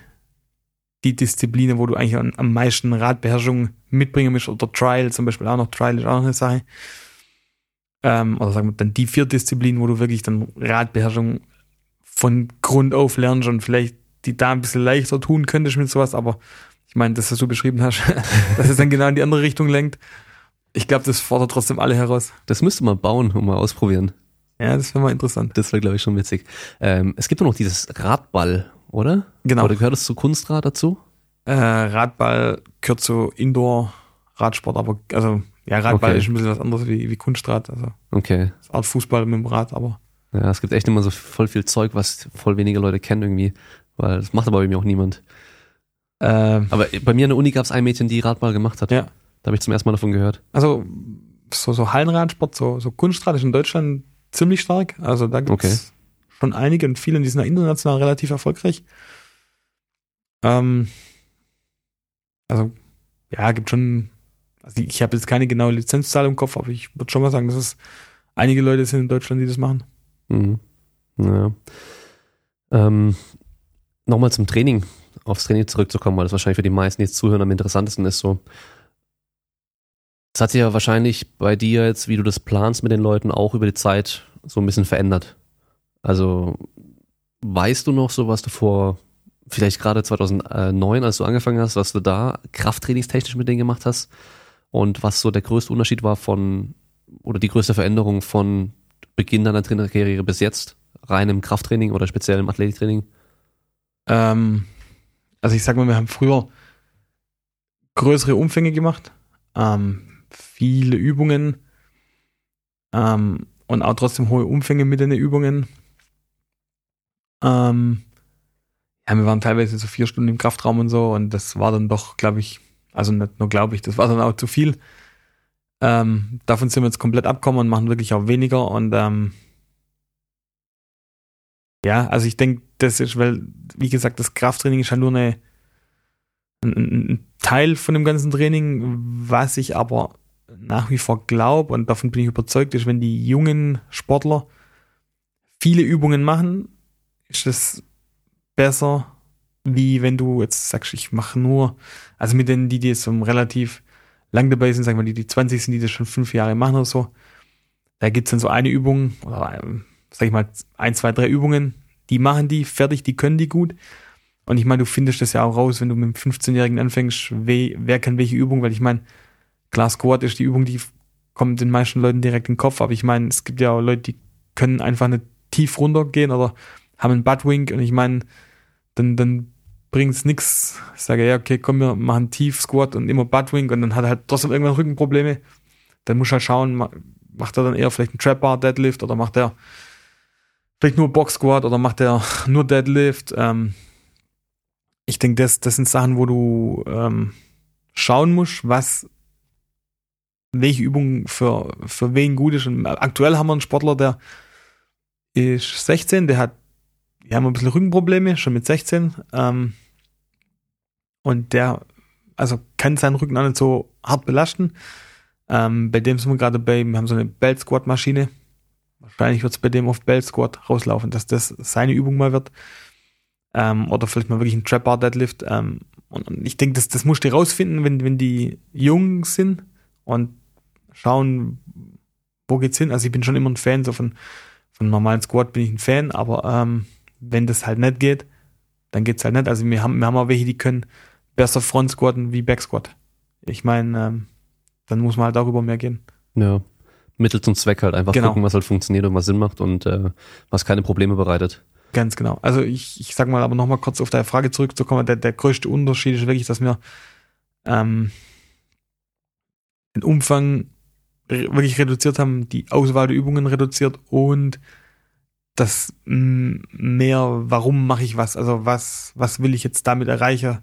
die Disziplinen, wo du eigentlich am, am meisten Radbeherrschung mitbringen musst, oder Trial zum Beispiel auch noch, Trial ist auch noch eine Sache. Ähm, oder sagen wir dann die vier Disziplinen, wo du wirklich dann Radbeherrschung von Grund auf lernst und vielleicht die da ein bisschen leichter tun könntest mit sowas, aber ich meine, das, was du beschrieben hast, dass es dann genau in die andere Richtung lenkt. Ich glaube, das fordert trotzdem alle heraus. das müsste man bauen und mal ausprobieren. Ja, das wäre mal interessant. Das wäre, glaube ich, schon witzig. Ähm, es gibt doch noch dieses Radball, oder? Genau. Oder gehört es zu Kunstrad dazu? Äh, Radball gehört zu Indoor-Radsport, aber also ja, Radball Okay. ist ein bisschen was anderes wie, wie Kunstrad, also Okay. das ist Art Fußball mit dem Rad, aber Ja, es gibt echt immer so voll viel Zeug, was voll wenige Leute kennen irgendwie. Weil das macht aber bei mir auch niemand. ähm, Aber bei mir an der Uni gab es ein Mädchen, die Radball gemacht hat. Ja. Da habe ich zum ersten Mal davon gehört. also so, so Hallenradsport, so, so Kunstrad ist in Deutschland ziemlich stark. Also da gibt es Okay. schon einige und viele, die sind international relativ erfolgreich. Ähm, also ja, gibt schon, also ich habe jetzt keine genaue Lizenzzahl im Kopf, aber ich würde schon mal sagen, dass es einige Leute sind in Deutschland, die das machen. Mhm. Ja. Ähm, Nochmal zum Training, aufs Training zurückzukommen, weil das wahrscheinlich für die meisten, die jetzt zuhören, am interessantesten ist so. Es hat sich ja wahrscheinlich bei dir jetzt, wie du das planst mit den Leuten, auch über die Zeit so ein bisschen verändert. Also weißt du noch so, was du vor, vielleicht gerade 2009, als du angefangen hast, was du da krafttrainingstechnisch mit denen gemacht hast und was so der größte Unterschied war von oder die größte Veränderung von Beginn deiner Trainerkarriere bis jetzt? Rein im Krafttraining oder speziell im Athletiktraining? Ähm, also ich sag mal, wir haben früher größere Umfänge gemacht, ähm, viele Übungen ähm, und auch trotzdem hohe Umfänge mit den Übungen. Ähm, ja, wir waren teilweise so vier Stunden im Kraftraum und so und das war dann doch, glaube ich, also nicht nur glaube ich, das war dann auch zu viel. Ähm, davon sind wir jetzt komplett abkommen und machen wirklich auch weniger und ähm, ja, also ich denke, das ist, weil, wie gesagt, das Krafttraining ist halt nur eine, ein, ein Teil von dem ganzen Training, was ich aber nach wie vor glaube und davon bin ich überzeugt, ist, wenn die jungen Sportler viele Übungen machen, ist das besser, wie wenn du jetzt sagst, ich mache nur, also mit denen, die, die jetzt um relativ lang dabei sind, sagen wir, die, die 20 sind, die das schon fünf Jahre machen oder so, da gibt's dann so eine Übung, oder sag ich mal, ein, zwei, drei Übungen, die machen die fertig, die können die gut. Und ich meine, du findest das ja auch raus, wenn du mit einem 15-Jährigen anfängst, we, wer kann welche Übung, weil ich meine, klar, Squat ist die Übung, die kommt den meisten Leuten direkt in den Kopf, aber ich meine, es gibt ja auch Leute, die können einfach nicht tief runtergehen oder haben einen Buttwink und ich meine, dann, dann bringt es nichts. Ich sage, ja, okay, komm, wir machen tief Squat und immer Buttwink und dann hat er halt trotzdem irgendwann Rückenprobleme. Dann muss er halt schauen, macht er dann eher vielleicht einen Trap Bar Deadlift oder macht er vielleicht nur Box Squat oder macht er nur Deadlift. Ähm, ich denke, das, das sind Sachen, wo du ähm, schauen musst, was welche Übung für, für wen gut ist. Und aktuell haben wir einen Sportler, der ist 16, der hat, wir haben ein bisschen Rückenprobleme, schon mit 16. Ähm, und der, also kann seinen Rücken auch nicht so hart belasten. Ähm, bei dem sind wir gerade bei, wir haben so eine Belt Squat Maschine. Wahrscheinlich wird es bei dem auf Belt Squat rauslaufen, dass das seine Übung mal wird. Ähm, oder vielleicht mal wirklich ein Trap Bar Deadlift. Ähm, und, und, ich denke, das, das musst du rausfinden, wenn, wenn die jung sind und schauen, wo geht's hin. Also ich bin schon immer ein Fan, so von, von normalen Squat bin ich ein Fan, aber ähm, wenn das halt nicht geht, dann geht's halt nicht. Also wir haben, wir haben auch welche, die können besser Front squatten wie Back Squat. Ich meine, ähm, dann muss man halt darüber mehr gehen. Ja. Mittel zum Zweck halt einfach Genau. gucken, was halt funktioniert und was Sinn macht und äh, was keine Probleme bereitet. Ganz genau. Also ich, ich sag mal aber nochmal kurz auf deine Frage zurückzukommen. Der, der größte Unterschied ist wirklich, dass wir ähm, den Umfang wirklich reduziert haben, die Auswahl der Übungen reduziert und das mehr, warum mache ich was? Also was, was will ich jetzt damit erreichen?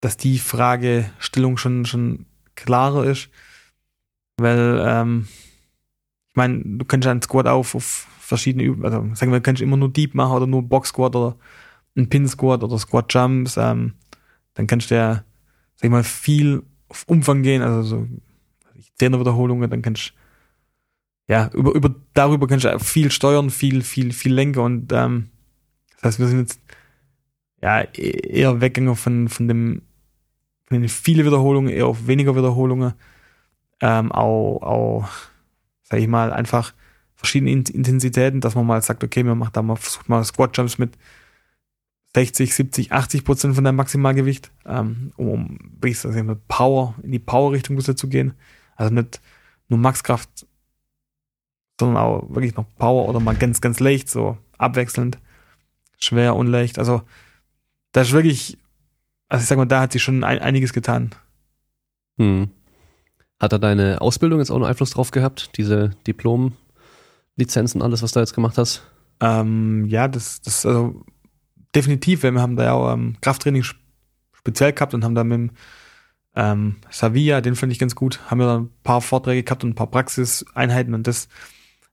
Dass die Fragestellung schon, schon klarer ist. Weil, ähm, ich meine, du kannst einen Squat auf, auf verschiedene Übungen, also sagen wir, du kannst immer nur Deep machen oder nur Box Squat oder ein Pin Squat oder Squat Jumps, ähm, dann kannst du ja, sag ich mal, viel auf Umfang gehen, also so Zehner Wiederholungen, dann kannst du ja, über, über, darüber kannst du viel steuern, viel, viel, viel lenken und ähm, das heißt, wir sind jetzt ja e- eher weggegangen von, von dem von den vielen Wiederholungen, eher auf weniger Wiederholungen. Ähm, auch, auch, sag ich mal, einfach verschiedene In- Intensitäten, dass man mal sagt, okay, wir machen da mal, versucht mal Squat Jumps mit 60, 70, 80 Prozent von deinem Maximalgewicht, ähm, um wirklich ich mal, Power, in die Power-Richtung zu gehen. Also nicht nur Maxkraft, sondern auch wirklich noch Power oder mal ganz, ganz leicht, so abwechselnd, schwer und leicht. Also da ist wirklich, also ich sag mal, da hat sich schon ein, einiges getan. Hm. Hat da deine Ausbildung jetzt auch noch Einfluss drauf gehabt? Diese Diplom-Lizenzen, alles, was du jetzt gemacht hast? Ähm, ja, das, das also definitiv, weil wir haben da ja auch ähm, Krafttraining sp- speziell gehabt und haben da mit dem ähm, Savia, den fand ich ganz gut, haben wir da ein paar Vorträge gehabt und ein paar Praxiseinheiten und das,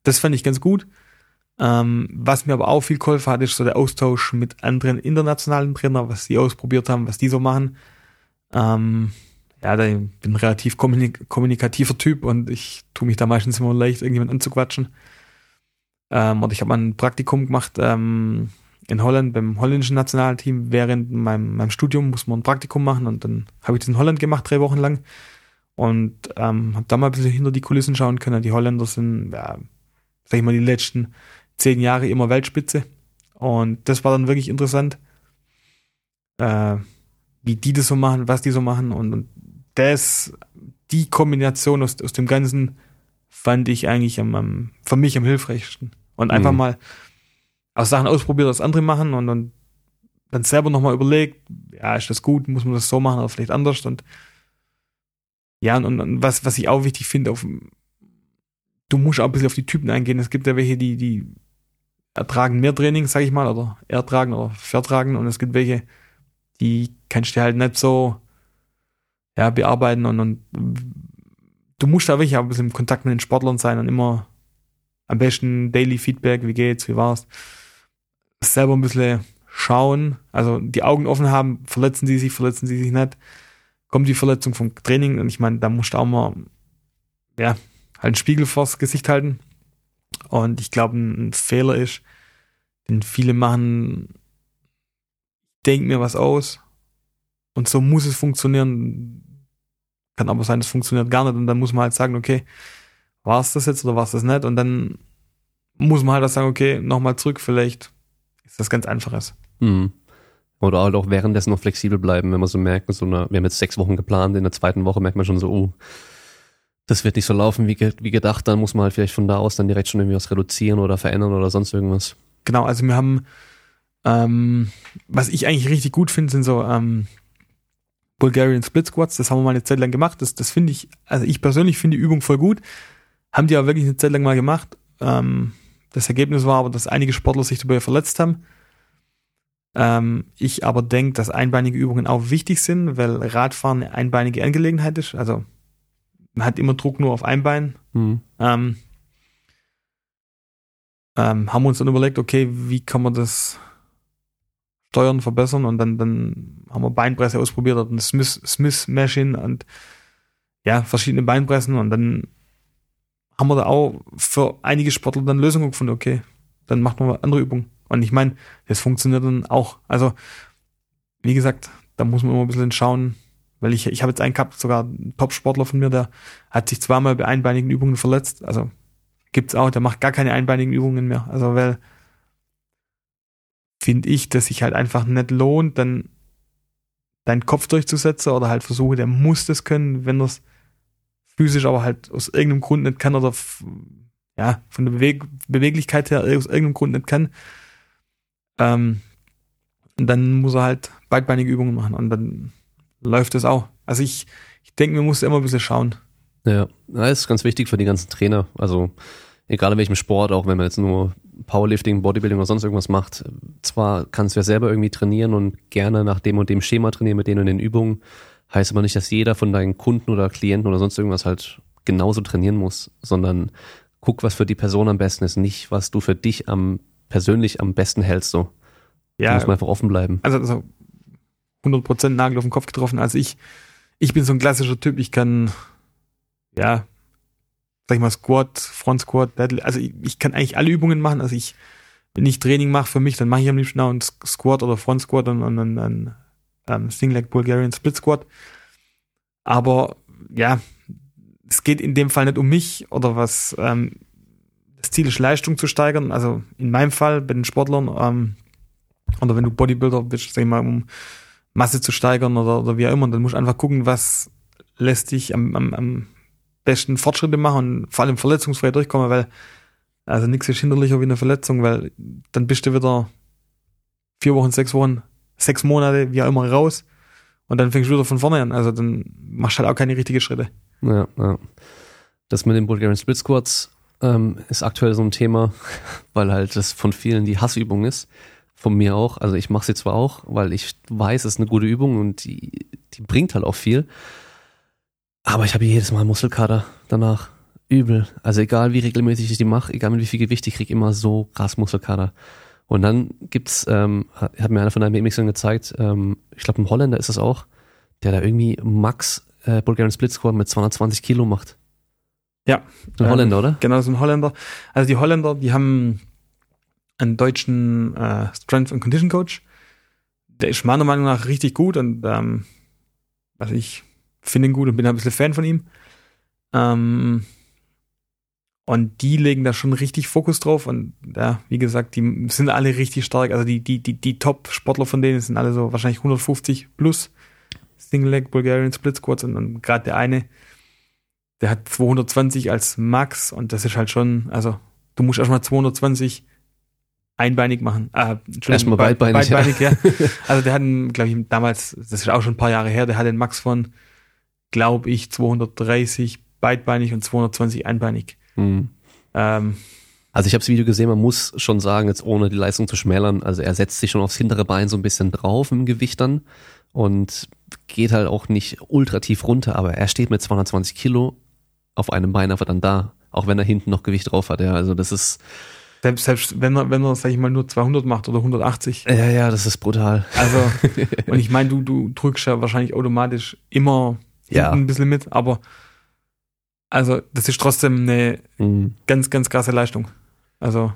das fand ich ganz gut. Ähm, was mir aber auch viel geholfen hat, ist so der Austausch mit anderen internationalen Trainern, was die ausprobiert haben, was die so machen. Ähm, ja, ich bin ein relativ kommunik kommunikativer Typ und ich tue mich da meistens immer leicht, irgendjemand anzuquatschen. Ähm, und ich habe mal ein Praktikum gemacht ähm, in Holland beim holländischen Nationalteam. Während meinem, meinem Studium muss man ein Praktikum machen und dann habe ich das in Holland gemacht, drei Wochen lang. Und ähm, habe da mal ein bisschen hinter die Kulissen schauen können. Die Holländer sind, ja, sag ich mal, die letzten zehn Jahre immer Weltspitze. Und das war dann wirklich interessant, äh, wie die das so machen, was die so machen. Und, und das, die Kombination aus, aus dem ganzen fand ich eigentlich am, am, für mich am hilfreichsten. Und einfach Mhm. mal auch Sachen ausprobiert, was andere machen und, und dann selber nochmal überlegt, ja, ist das gut, muss man das so machen oder vielleicht anders und ja, und, und was, was ich auch wichtig finde, auf, du musst auch ein bisschen auf die Typen eingehen. Es gibt ja welche, die, die ertragen mehr Training, sag ich mal, oder ertragen oder vertragen und es gibt welche, die kannst du halt nicht so ja, bearbeiten und, und du musst da wirklich auch ein bisschen im Kontakt mit den Sportlern sein und immer am besten Daily Feedback, wie geht's, wie war's, selber ein bisschen schauen, also die Augen offen haben, verletzen sie sich, verletzen sie sich nicht, kommt die Verletzung vom Training und ich meine, da musst du auch mal, ja, halt einen Spiegel vors Gesicht halten. Und ich glaube, ein, Fehler ist, den viele machen, denk mir was aus und so muss es funktionieren, kann aber sein, es funktioniert gar nicht und dann muss man halt sagen, okay, war es das jetzt oder war es das nicht und dann muss man halt auch sagen, okay, nochmal zurück, vielleicht ist das ganz einfaches. Mhm. Oder halt auch währenddessen noch flexibel bleiben, wenn man so merkt, so eine, wir haben jetzt sechs Wochen geplant, in der zweiten Woche merkt man schon so, oh, das wird nicht so laufen wie, wie gedacht, dann muss man halt vielleicht von da aus dann direkt schon irgendwie was reduzieren oder verändern oder sonst irgendwas. Genau, also wir haben, ähm, was ich eigentlich richtig gut finde, sind so ähm, Bulgarian Split Squats. Das haben wir mal eine Zeit lang gemacht. Das, das finde ich, also ich persönlich finde die Übung voll gut. Haben die auch wirklich eine Zeit lang mal gemacht. Ähm, das Ergebnis war aber, dass einige Sportler sich dabei verletzt haben. Ähm, ich aber denke, dass einbeinige Übungen auch wichtig sind, weil Radfahren eine einbeinige Angelegenheit ist. Also man hat immer Druck nur auf ein Bein. Mhm. Ähm, ähm, haben wir uns dann überlegt, okay, wie kann man das steuern, verbessern und dann, dann haben wir Beinpresse ausprobiert und Smith, Smith Machine und ja, verschiedene Beinpressen und dann haben wir da auch für einige Sportler dann Lösungen gefunden, okay, dann macht man andere Übung. Und ich meine, das funktioniert dann auch. Also, wie gesagt, da muss man immer ein bisschen schauen, weil ich, ich habe jetzt einen gehabt, sogar ein Top-Sportler von mir, der hat sich zweimal bei einbeinigen Übungen verletzt. Also gibt's auch, der macht gar keine einbeinigen Übungen mehr. Also weil finde ich, dass sich halt einfach nicht lohnt, dann deinen Kopf durchzusetzen oder halt versuche, der muss das können, wenn das physisch aber halt aus irgendeinem Grund nicht kann oder ja, von der Beweg Beweglichkeit her aus irgendeinem Grund nicht kann. Ähm, und dann muss er halt beidbeinige Übungen machen und dann läuft das auch. Also ich, ich denke, man muss immer ein bisschen schauen. Ja, das ist ganz wichtig für die ganzen Trainer. Also egal in welchem Sport, auch wenn man jetzt nur Powerlifting, Bodybuilding oder sonst irgendwas macht, zwar kannst du ja selber irgendwie trainieren und gerne nach dem und dem Schema trainieren mit denen und den Übungen, heißt aber nicht, dass jeder von deinen Kunden oder Klienten oder sonst irgendwas halt genauso trainieren muss, sondern guck, was für die Person am besten ist, nicht was du für dich am persönlich am besten hältst. So, da Ja, muss man einfach offen bleiben. also, also 100% Nagel auf den Kopf getroffen. Also ich, ich bin so ein klassischer Typ, ich kann, ja, sag ich mal, Squat, Front Squat, Deadlift, also ich, ich kann eigentlich alle Übungen machen. Also ich, wenn ich Training mache für mich, dann mache ich am liebsten auch einen Squat oder Front Squat und, und einen, einen ähm, Leg Bulgarian Split Squat. Aber ja, es geht in dem Fall nicht um mich oder was, ähm, das Ziel ist Leistung zu steigern. Also in meinem Fall bei den Sportlern, ähm, oder wenn du Bodybuilder bist, sag ich mal, um Masse zu steigern oder, oder wie auch immer, dann musst du einfach gucken, was lässt dich am, am, am besten Fortschritte machen und vor allem verletzungsfrei durchkommen, weil also nichts ist hinderlicher wie eine Verletzung, weil dann bist du wieder vier Wochen, sechs Wochen, sechs Monate, wie auch immer, raus und dann fängst du wieder von vorne an. Also dann machst du halt auch keine richtigen Schritte. Ja, ja. Das mit den Bulgarian Split Squats ähm, ist aktuell so ein Thema, weil halt das von vielen die Hassübung ist. Von mir auch. Also ich mache sie zwar auch, weil ich weiß, es ist eine gute Übung und die, die bringt halt auch viel. Aber ich habe jedes Mal Muskelkater danach. Übel. Also egal wie regelmäßig ich die mache, egal mit wie viel Gewicht, ich krieg immer so krass Muskelkater. Und dann gibt's, ähm, hat mir einer von deinen BMXern gezeigt, ähm, ich glaube ein Holländer ist das auch, der da irgendwie Max äh, Bulgarian Split Squat mit 220 Kilo macht. Ja. Ein Ähm, Holländer, oder? Genau, so ein Holländer. Also die Holländer, die haben einen deutschen äh, Strength and Condition Coach. Der ist meiner Meinung nach richtig gut und ähm, also ich finde ihn gut und bin ein bisschen Fan von ihm. Ähm, und die legen da schon richtig Fokus drauf und ja, wie gesagt, die sind alle richtig stark. Also die, die, die, die Top-Sportler von denen sind alle so wahrscheinlich 150 plus Single Leg Bulgarian Split Squats und, und gerade der eine, der hat 220 als Max und das ist halt schon, also du musst erstmal 220 einbeinig machen. Äh, Erstmal beidbeinig. beidbeinig ja. ja. Also der hat, glaube ich, damals, das ist auch schon ein paar Jahre her, der hat den Max von, glaube ich, 230 beidbeinig und 220 einbeinig. Mhm. Ähm, also ich habe das Video gesehen, man muss schon sagen, jetzt ohne die Leistung zu schmälern, also er setzt sich schon aufs hintere Bein so ein bisschen drauf im Gewicht dann und geht halt auch nicht ultra tief runter, aber er steht mit 220 Kilo auf einem Bein einfach dann da, auch wenn er hinten noch Gewicht drauf hat. Ja, also das ist selbst, selbst wenn er, wenn er, sag ich mal, nur 200 macht oder 180. Ja, ja, das ist brutal. Also, und ich meine, du, du drückst ja wahrscheinlich automatisch immer ja. ein bisschen mit, aber also, das ist trotzdem eine mhm. ganz, ganz krasse Leistung. Also.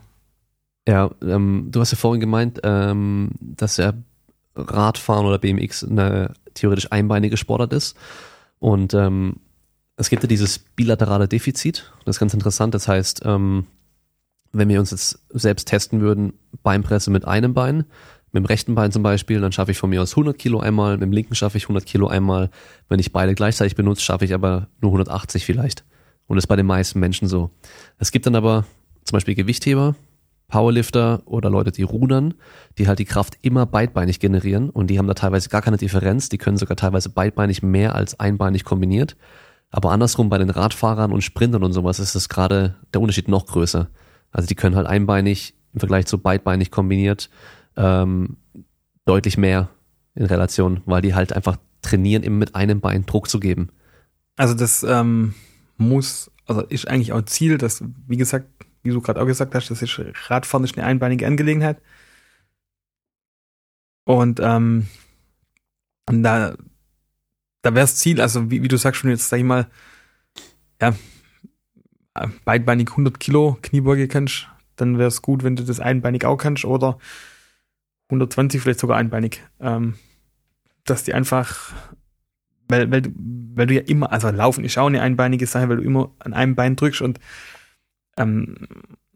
Ja, ähm, du hast ja vorhin gemeint, ähm, dass ja Radfahren oder BMX eine theoretisch einbeinige Sportart ist. Und ähm, es gibt ja dieses bilaterale Defizit. Das ist ganz interessant. Das heißt, ähm, wenn wir uns jetzt selbst testen würden, Beinpresse mit einem Bein, mit dem rechten Bein zum Beispiel, dann schaffe ich von mir aus 100 Kilo einmal, mit dem linken schaffe ich 100 Kilo einmal. Wenn ich beide gleichzeitig benutze, schaffe ich aber nur 180 vielleicht. Und das ist bei den meisten Menschen so. Es gibt dann aber zum Beispiel Gewichtheber, Powerlifter oder Leute, die rudern, die halt die Kraft immer beidbeinig generieren und die haben da teilweise gar keine Differenz, die können sogar teilweise beidbeinig mehr als einbeinig kombiniert. Aber andersrum bei den Radfahrern und Sprintern und sowas ist das gerade der Unterschied noch größer. Also die können halt einbeinig im Vergleich zu beidbeinig kombiniert ähm, deutlich mehr in Relation, weil die halt einfach trainieren, immer mit einem Bein Druck zu geben. Also das ähm, muss, also ist eigentlich auch Ziel, dass, wie gesagt, wie du gerade auch gesagt hast, das ist Radfahren ist eine einbeinige Angelegenheit. Und ähm, da, da wäre das Ziel, also wie, wie du sagst schon jetzt, sag ich mal, ja, beidbeinig 100 Kilo Kniebeuge kannst, dann wäre es gut, wenn du das einbeinig auch kannst oder 120 vielleicht sogar einbeinig. Ähm, dass die einfach, weil, weil, weil du ja immer, also Laufen ist auch eine einbeinige Sache, weil du immer an einem Bein drückst und ähm,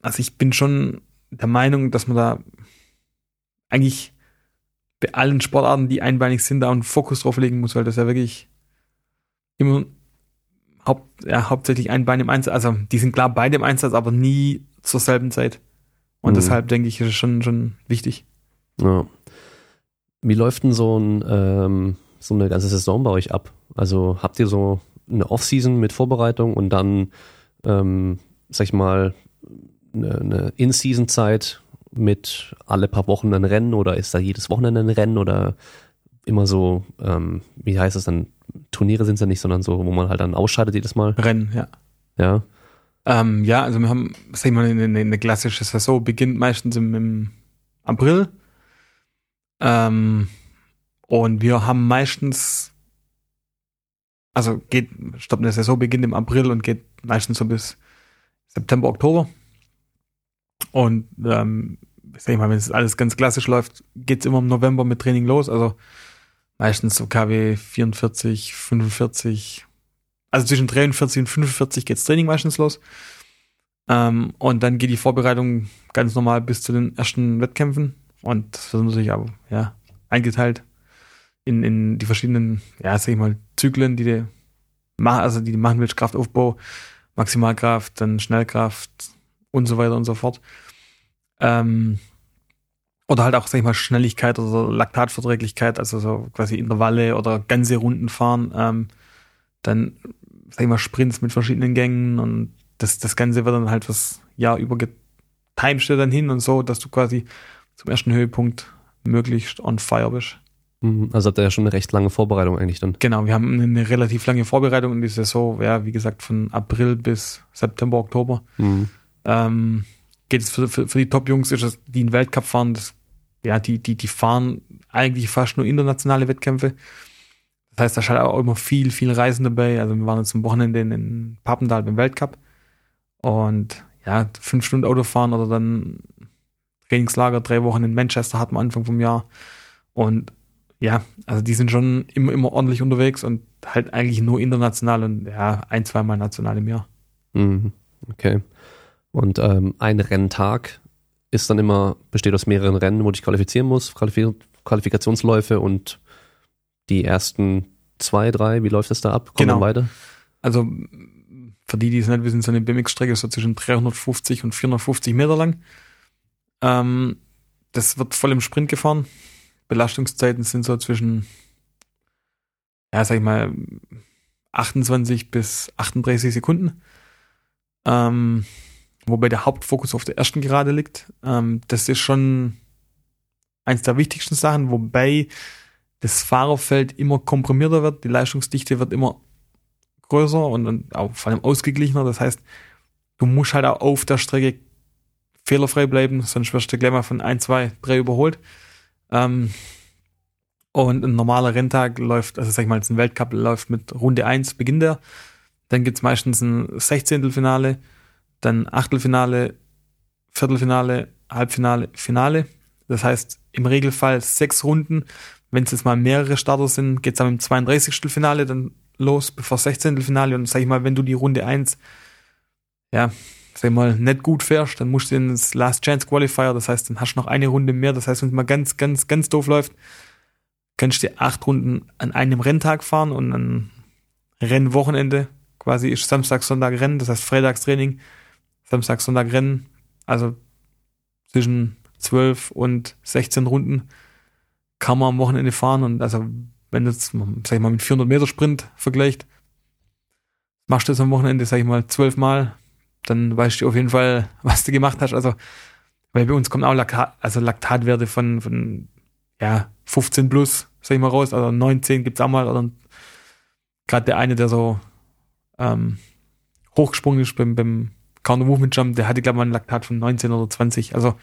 also ich bin schon der Meinung, dass man da eigentlich bei allen Sportarten, die einbeinig sind, da einen Fokus drauf legen muss, weil das ja wirklich immer haupt, ja, hauptsächlich ein Bein im Einsatz, also die sind klar beide im Einsatz, aber nie zur selben Zeit. Und mhm. deshalb denke ich, ist es schon, schon wichtig. Ja. Wie läuft denn so, ein, ähm, so eine ganze Saison bei euch ab? Also habt ihr so eine Off-Season mit Vorbereitung und dann, ähm, sag ich mal, eine, eine In-Season-Zeit mit alle paar Wochen ein Rennen oder ist da jedes Wochenende ein Rennen oder immer so, ähm, wie heißt das dann? Turniere sind es ja nicht, sondern so, wo man halt dann ausscheidet jedes Mal. Rennen, ja. Ja. Ähm, ja, also wir haben, sag ich mal, eine, eine klassische Saison beginnt meistens im, im April. Ähm, und wir haben meistens, also geht, stopp, eine Saison beginnt im April und geht meistens so bis September, Oktober. Und ähm, sag ich mal, wenn es alles ganz klassisch läuft, geht's immer im November mit Training los. Also meistens so KW 44, 45. Also zwischen 43 und 45 geht's Training meistens los. Ähm, und dann geht die Vorbereitung ganz normal bis zu den ersten Wettkämpfen. Und das wird natürlich auch, ja, eingeteilt in, in die verschiedenen, ja, sag ich mal, Zyklen, die du machen, also die machen willst, Kraftaufbau, Maximalkraft, dann Schnellkraft und so weiter und so fort. Ähm, oder halt auch, sag ich mal, Schnelligkeit oder Laktatverträglichkeit, also so quasi Intervalle oder ganze Runden fahren. Ähm, dann, sag ich mal, Sprints mit verschiedenen Gängen und das, das Ganze wird dann halt das Jahr über getimest dann hin und so, dass du quasi zum ersten Höhepunkt möglichst on fire bist. Mhm, also habt ihr ja schon eine recht lange Vorbereitung eigentlich dann. Genau, wir haben eine relativ lange Vorbereitung in die Saison, ja, wie gesagt, von April bis September, Oktober. Mhm. Ähm, geht es für, für, für die Top-Jungs, ist es, die einen Weltcup fahren, das ja, die, die, die fahren eigentlich fast nur internationale Wettkämpfe. Das heißt, da ist halt auch immer viel, viel Reisen dabei. Also wir waren jetzt am Wochenende in, in Papendal beim Weltcup. Und ja, fünf Stunden Auto fahren oder dann Trainingslager, drei Wochen in Manchester hatten wir Anfang vom Jahr. Und ja, also die sind schon immer, immer ordentlich unterwegs und halt eigentlich nur international und ja, ein, zweimal national im Jahr. Mhm. Okay. Und ähm, ein Renntag ist dann immer, besteht aus mehreren Rennen, wo ich qualifizieren muss, Qualif Qualifikationsläufe und die ersten zwei, drei, wie läuft das da ab? Kommen genau. weiter? Also für die, die es nicht wissen, so eine BMX-Strecke ist so zwischen 350 und 450 Meter lang. Ähm, das wird voll im Sprint gefahren. Belastungszeiten sind so zwischen, ja, sag ich mal, 28 bis 38 Sekunden. Ähm, wobei der Hauptfokus auf der ersten Gerade liegt. Ähm, das ist schon eins der wichtigsten Sachen, wobei das Fahrerfeld immer komprimierter wird, die Leistungsdichte wird immer größer und, und auch vor allem ausgeglichener. Das heißt, du musst halt auch auf der Strecke fehlerfrei bleiben, sonst wirst du gleich mal von 1, 2, 3 überholt. Ähm, und ein normaler Renntag läuft, also sag ich mal, ein Weltcup läuft mit Runde 1, Beginn der. Dann gibt's meistens ein Sechzehntelfinale, dann Achtelfinale, Viertelfinale, Halbfinale, Finale. Das heißt, im Regelfall sechs Runden. Wenn es jetzt mal mehrere Starter sind, geht's dann im 32. Finale dann los, bevor 16. Finale. Und sag ich mal, wenn du die Runde 1, ja, sag ich mal, nicht gut fährst, dann musst du ins Last Chance Qualifier. Das heißt, dann hast du noch eine Runde mehr. Das heißt, wenn es mal ganz, ganz, ganz doof läuft, kannst du acht Runden an einem Renntag fahren und ein Rennwochenende quasi ist Samstag, Sonntag Rennen. Das heißt, Freitagstraining, Samstag, Sonntag Rennen. Also zwischen 12 und 16 Runden kann man am Wochenende fahren und also wenn du jetzt, sag ich mal, mit 400 Meter Sprint vergleicht, machst du das am Wochenende, sag ich mal, zwölfmal, dann weißt du auf jeden Fall, was du gemacht hast. Also, weil bei uns kommen auch Laktat, also Laktatwerte von, von, ja, 15 plus, sag ich mal, raus, also 19 gibt's auch mal, oder gerade der eine, der so, ähm, hochgesprungen ist beim, beim Counter Movement Jump, der hatte, glaube ich, mal ein Laktat von 19 oder 20, also,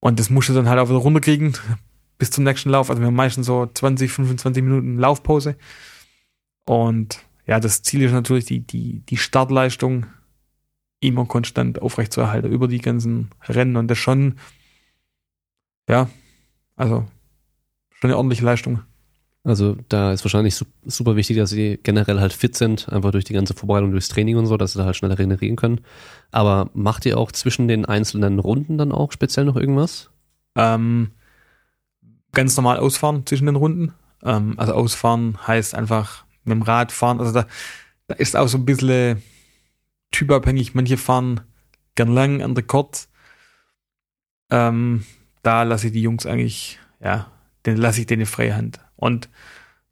und das musst du dann halt auch wieder runterkriegen, bis zum nächsten Lauf. Also wir haben meistens so 20, 25 Minuten Laufpause. Und ja, das Ziel ist natürlich, die, die, die Startleistung immer konstant aufrechtzuerhalten über die ganzen Rennen und das schon, ja, also schon eine ordentliche Leistung. Also da ist wahrscheinlich super wichtig, dass sie generell halt fit sind, einfach durch die ganze Vorbereitung, durchs Training und so, dass sie halt schneller regenerieren können. Aber macht ihr auch zwischen den einzelnen Runden dann auch speziell noch irgendwas? Ähm, ganz normal ausfahren zwischen den Runden. Ähm, also ausfahren heißt einfach mit dem Rad fahren. Also da, da ist auch so ein bisschen typabhängig. Manche fahren gern lang, andere kurz. Ähm, da lasse ich die Jungs eigentlich, ja, den lasse ich denen freie Hand. Und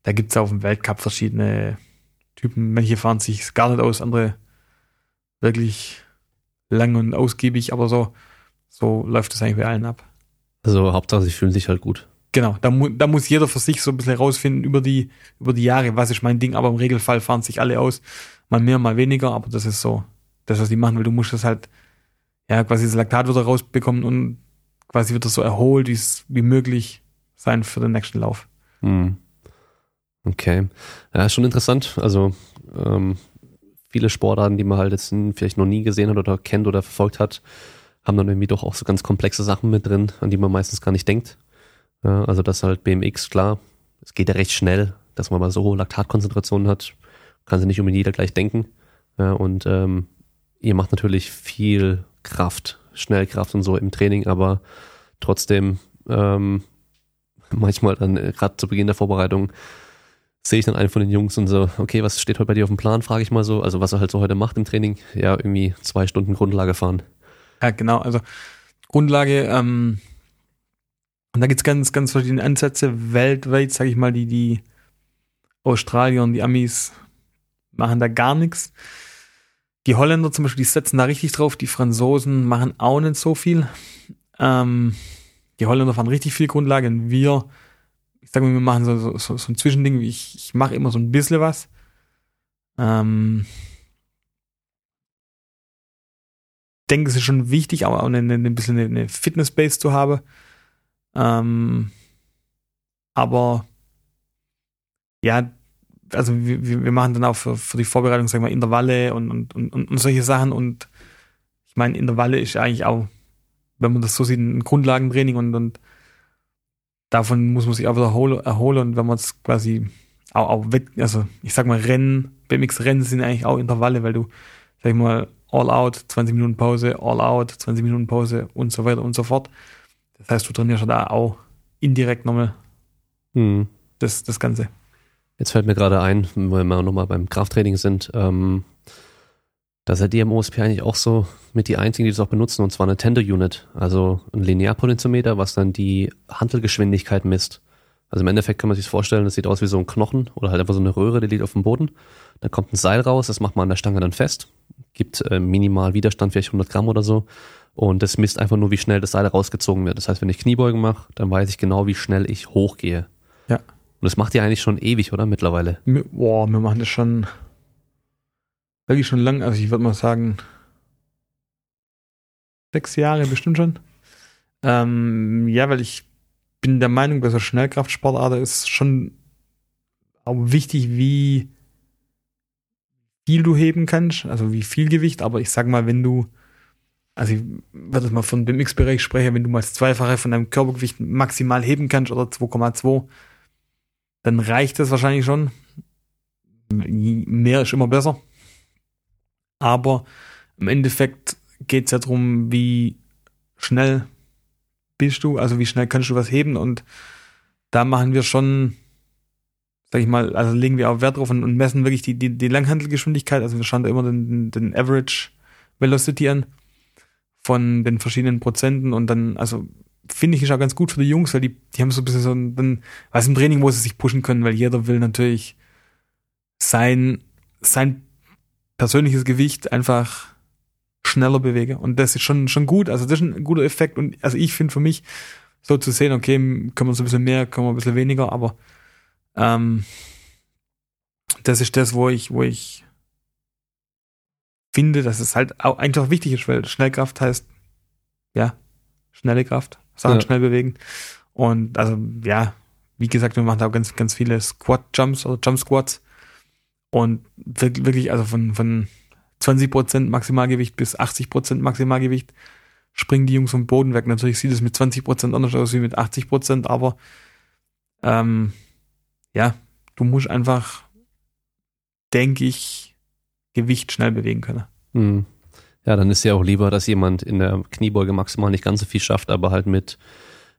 da gibt's auf dem Weltcup verschiedene Typen. Manche fahren sich gar nicht aus, andere wirklich lang und ausgiebig, aber so, so läuft es eigentlich bei allen ab. Also Hauptsache, sie fühlen sich halt gut. Genau, da, mu da muss jeder für sich so ein bisschen rausfinden über die, über die Jahre, was ist mein Ding, aber im Regelfall fahren sich alle aus. Mal mehr, mal weniger, aber das ist so, das, was die machen will. Du musst das halt, ja, quasi das Laktat wieder rausbekommen und quasi wieder so erholt, wie möglich sein für den nächsten Lauf. Hm. Okay. Ja, schon interessant. Also, ähm, viele Sportarten, die man halt jetzt vielleicht noch nie gesehen hat oder kennt oder verfolgt hat, haben dann irgendwie doch auch so ganz komplexe Sachen mit drin, an die man meistens gar nicht denkt. Ja, also das halt BMX, klar, es geht ja recht schnell, dass man mal so hohe Laktatkonzentrationen hat, kann sich nicht unbedingt jeder gleich denken. Ja, und ähm, ihr macht natürlich viel Kraft, Schnellkraft und so im Training, aber trotzdem ähm, manchmal dann äh, gerade zu Beginn der Vorbereitung sehe ich dann einen von den Jungs und so, okay, was steht heute bei dir auf dem Plan, frage ich mal so, also was er halt so heute macht im Training, ja, irgendwie zwei Stunden Grundlage fahren. Ja, genau, also Grundlage, ähm, und da gibt's ganz, ganz verschiedene Ansätze weltweit, sage ich mal, die, die Australier und die Amis machen da gar nichts. Die Holländer zum Beispiel, die setzen da richtig drauf, die Franzosen machen auch nicht so viel. Ähm, die Holländer fahren richtig viel Grundlage und wir, ich sage mal, wir machen so, so, so ein Zwischending, ich, ich mache immer so ein bisschen was. Ähm, denke, es ist schon wichtig, aber auch ein bisschen eine Fitness-Base zu haben. Ähm, aber ja, also wir, wir machen dann auch für, für die Vorbereitung, sagen wir, Intervalle und, und, und, und solche Sachen. Und ich meine, Intervalle ist eigentlich auch, wenn man das so sieht, ein Grundlagentraining und, und davon muss man sich auch wieder erholen. Und wenn man es quasi auch, auch also ich sag mal, Rennen, BMX-Rennen sind eigentlich auch Intervalle, weil du, sag ich mal, All out, 20 Minuten Pause, All out, 20 Minuten Pause und so weiter und so fort. Das heißt, du trainierst da auch indirekt nochmal hm. das, das Ganze. Jetzt fällt mir gerade ein, weil wir nochmal beim Krafttraining sind, ähm, Da seid ihr im OSP eigentlich auch so mit die einzigen, die das auch benutzen, und zwar eine Tender Unit, also ein Linearpotentiometer, was dann die Handelgeschwindigkeit misst. Also im Endeffekt kann man sich das vorstellen, das sieht aus wie so ein Knochen oder halt einfach so eine Röhre, die liegt auf dem Boden. Da kommt ein Seil raus, das macht man an der Stange dann fest, gibt äh, minimal Widerstand, vielleicht 100 Gramm oder so. Und das misst einfach nur, wie schnell das Seil rausgezogen wird. Das heißt, wenn ich Kniebeugen mache, dann weiß ich genau, wie schnell ich hochgehe. Ja. Und das macht ihr eigentlich schon ewig, oder? Mittlerweile. Boah, wir machen das schon wirklich schon lang. Also ich würde mal sagen, sechs Jahre bestimmt schon. Ähm, ja, weil ich bin der Meinung, bei so Schnellkraftsportarten ist schon auch wichtig, wie viel du heben kannst, also wie viel Gewicht, aber ich sag mal, wenn du, also ich würde jetzt mal von dem X-Bereich sprechen, wenn du mal das Zweifache von deinem Körpergewicht maximal heben kannst oder 2,2, dann reicht das wahrscheinlich schon. Mehr ist immer besser. Aber im Endeffekt geht es ja darum, wie schnell bist du, also wie schnell kannst du was heben und da machen wir schon, sag ich mal, also legen wir auch Wert drauf und, und messen wirklich die, die, die Langhandelgeschwindigkeit, also wir schauen da immer den, den Average Velocity an von den verschiedenen Prozenten und dann, also finde ich ist auch ganz gut für die Jungs, weil die, die haben so ein bisschen so ein, dann, was im Training, wo sie sich pushen können, weil jeder will natürlich sein, sein persönliches Gewicht einfach schneller bewege. Und das ist schon, schon gut. Also das ist ein guter Effekt. Und also ich finde für mich, so zu sehen, okay, können wir so ein bisschen mehr, können wir ein bisschen weniger, aber ähm, das ist das, wo ich, wo ich finde, dass es halt auch einfach wichtig ist, weil Schnellkraft heißt, ja, schnelle Kraft, Sachen ja. schnell bewegen. Und also, ja, wie gesagt, wir machen da auch ganz, ganz viele Squat-Jumps oder Jump-Squats. Und wirklich, also von, von 20% Maximalgewicht bis 80% Maximalgewicht springen die Jungs vom Boden weg. Natürlich sieht es mit 20% anders aus wie mit 80%, aber ähm, ja, du musst einfach, denke ich, Gewicht schnell bewegen können. Mhm. Ja, dann ist ja auch lieber, dass jemand in der Kniebeuge maximal nicht ganz so viel schafft, aber halt mit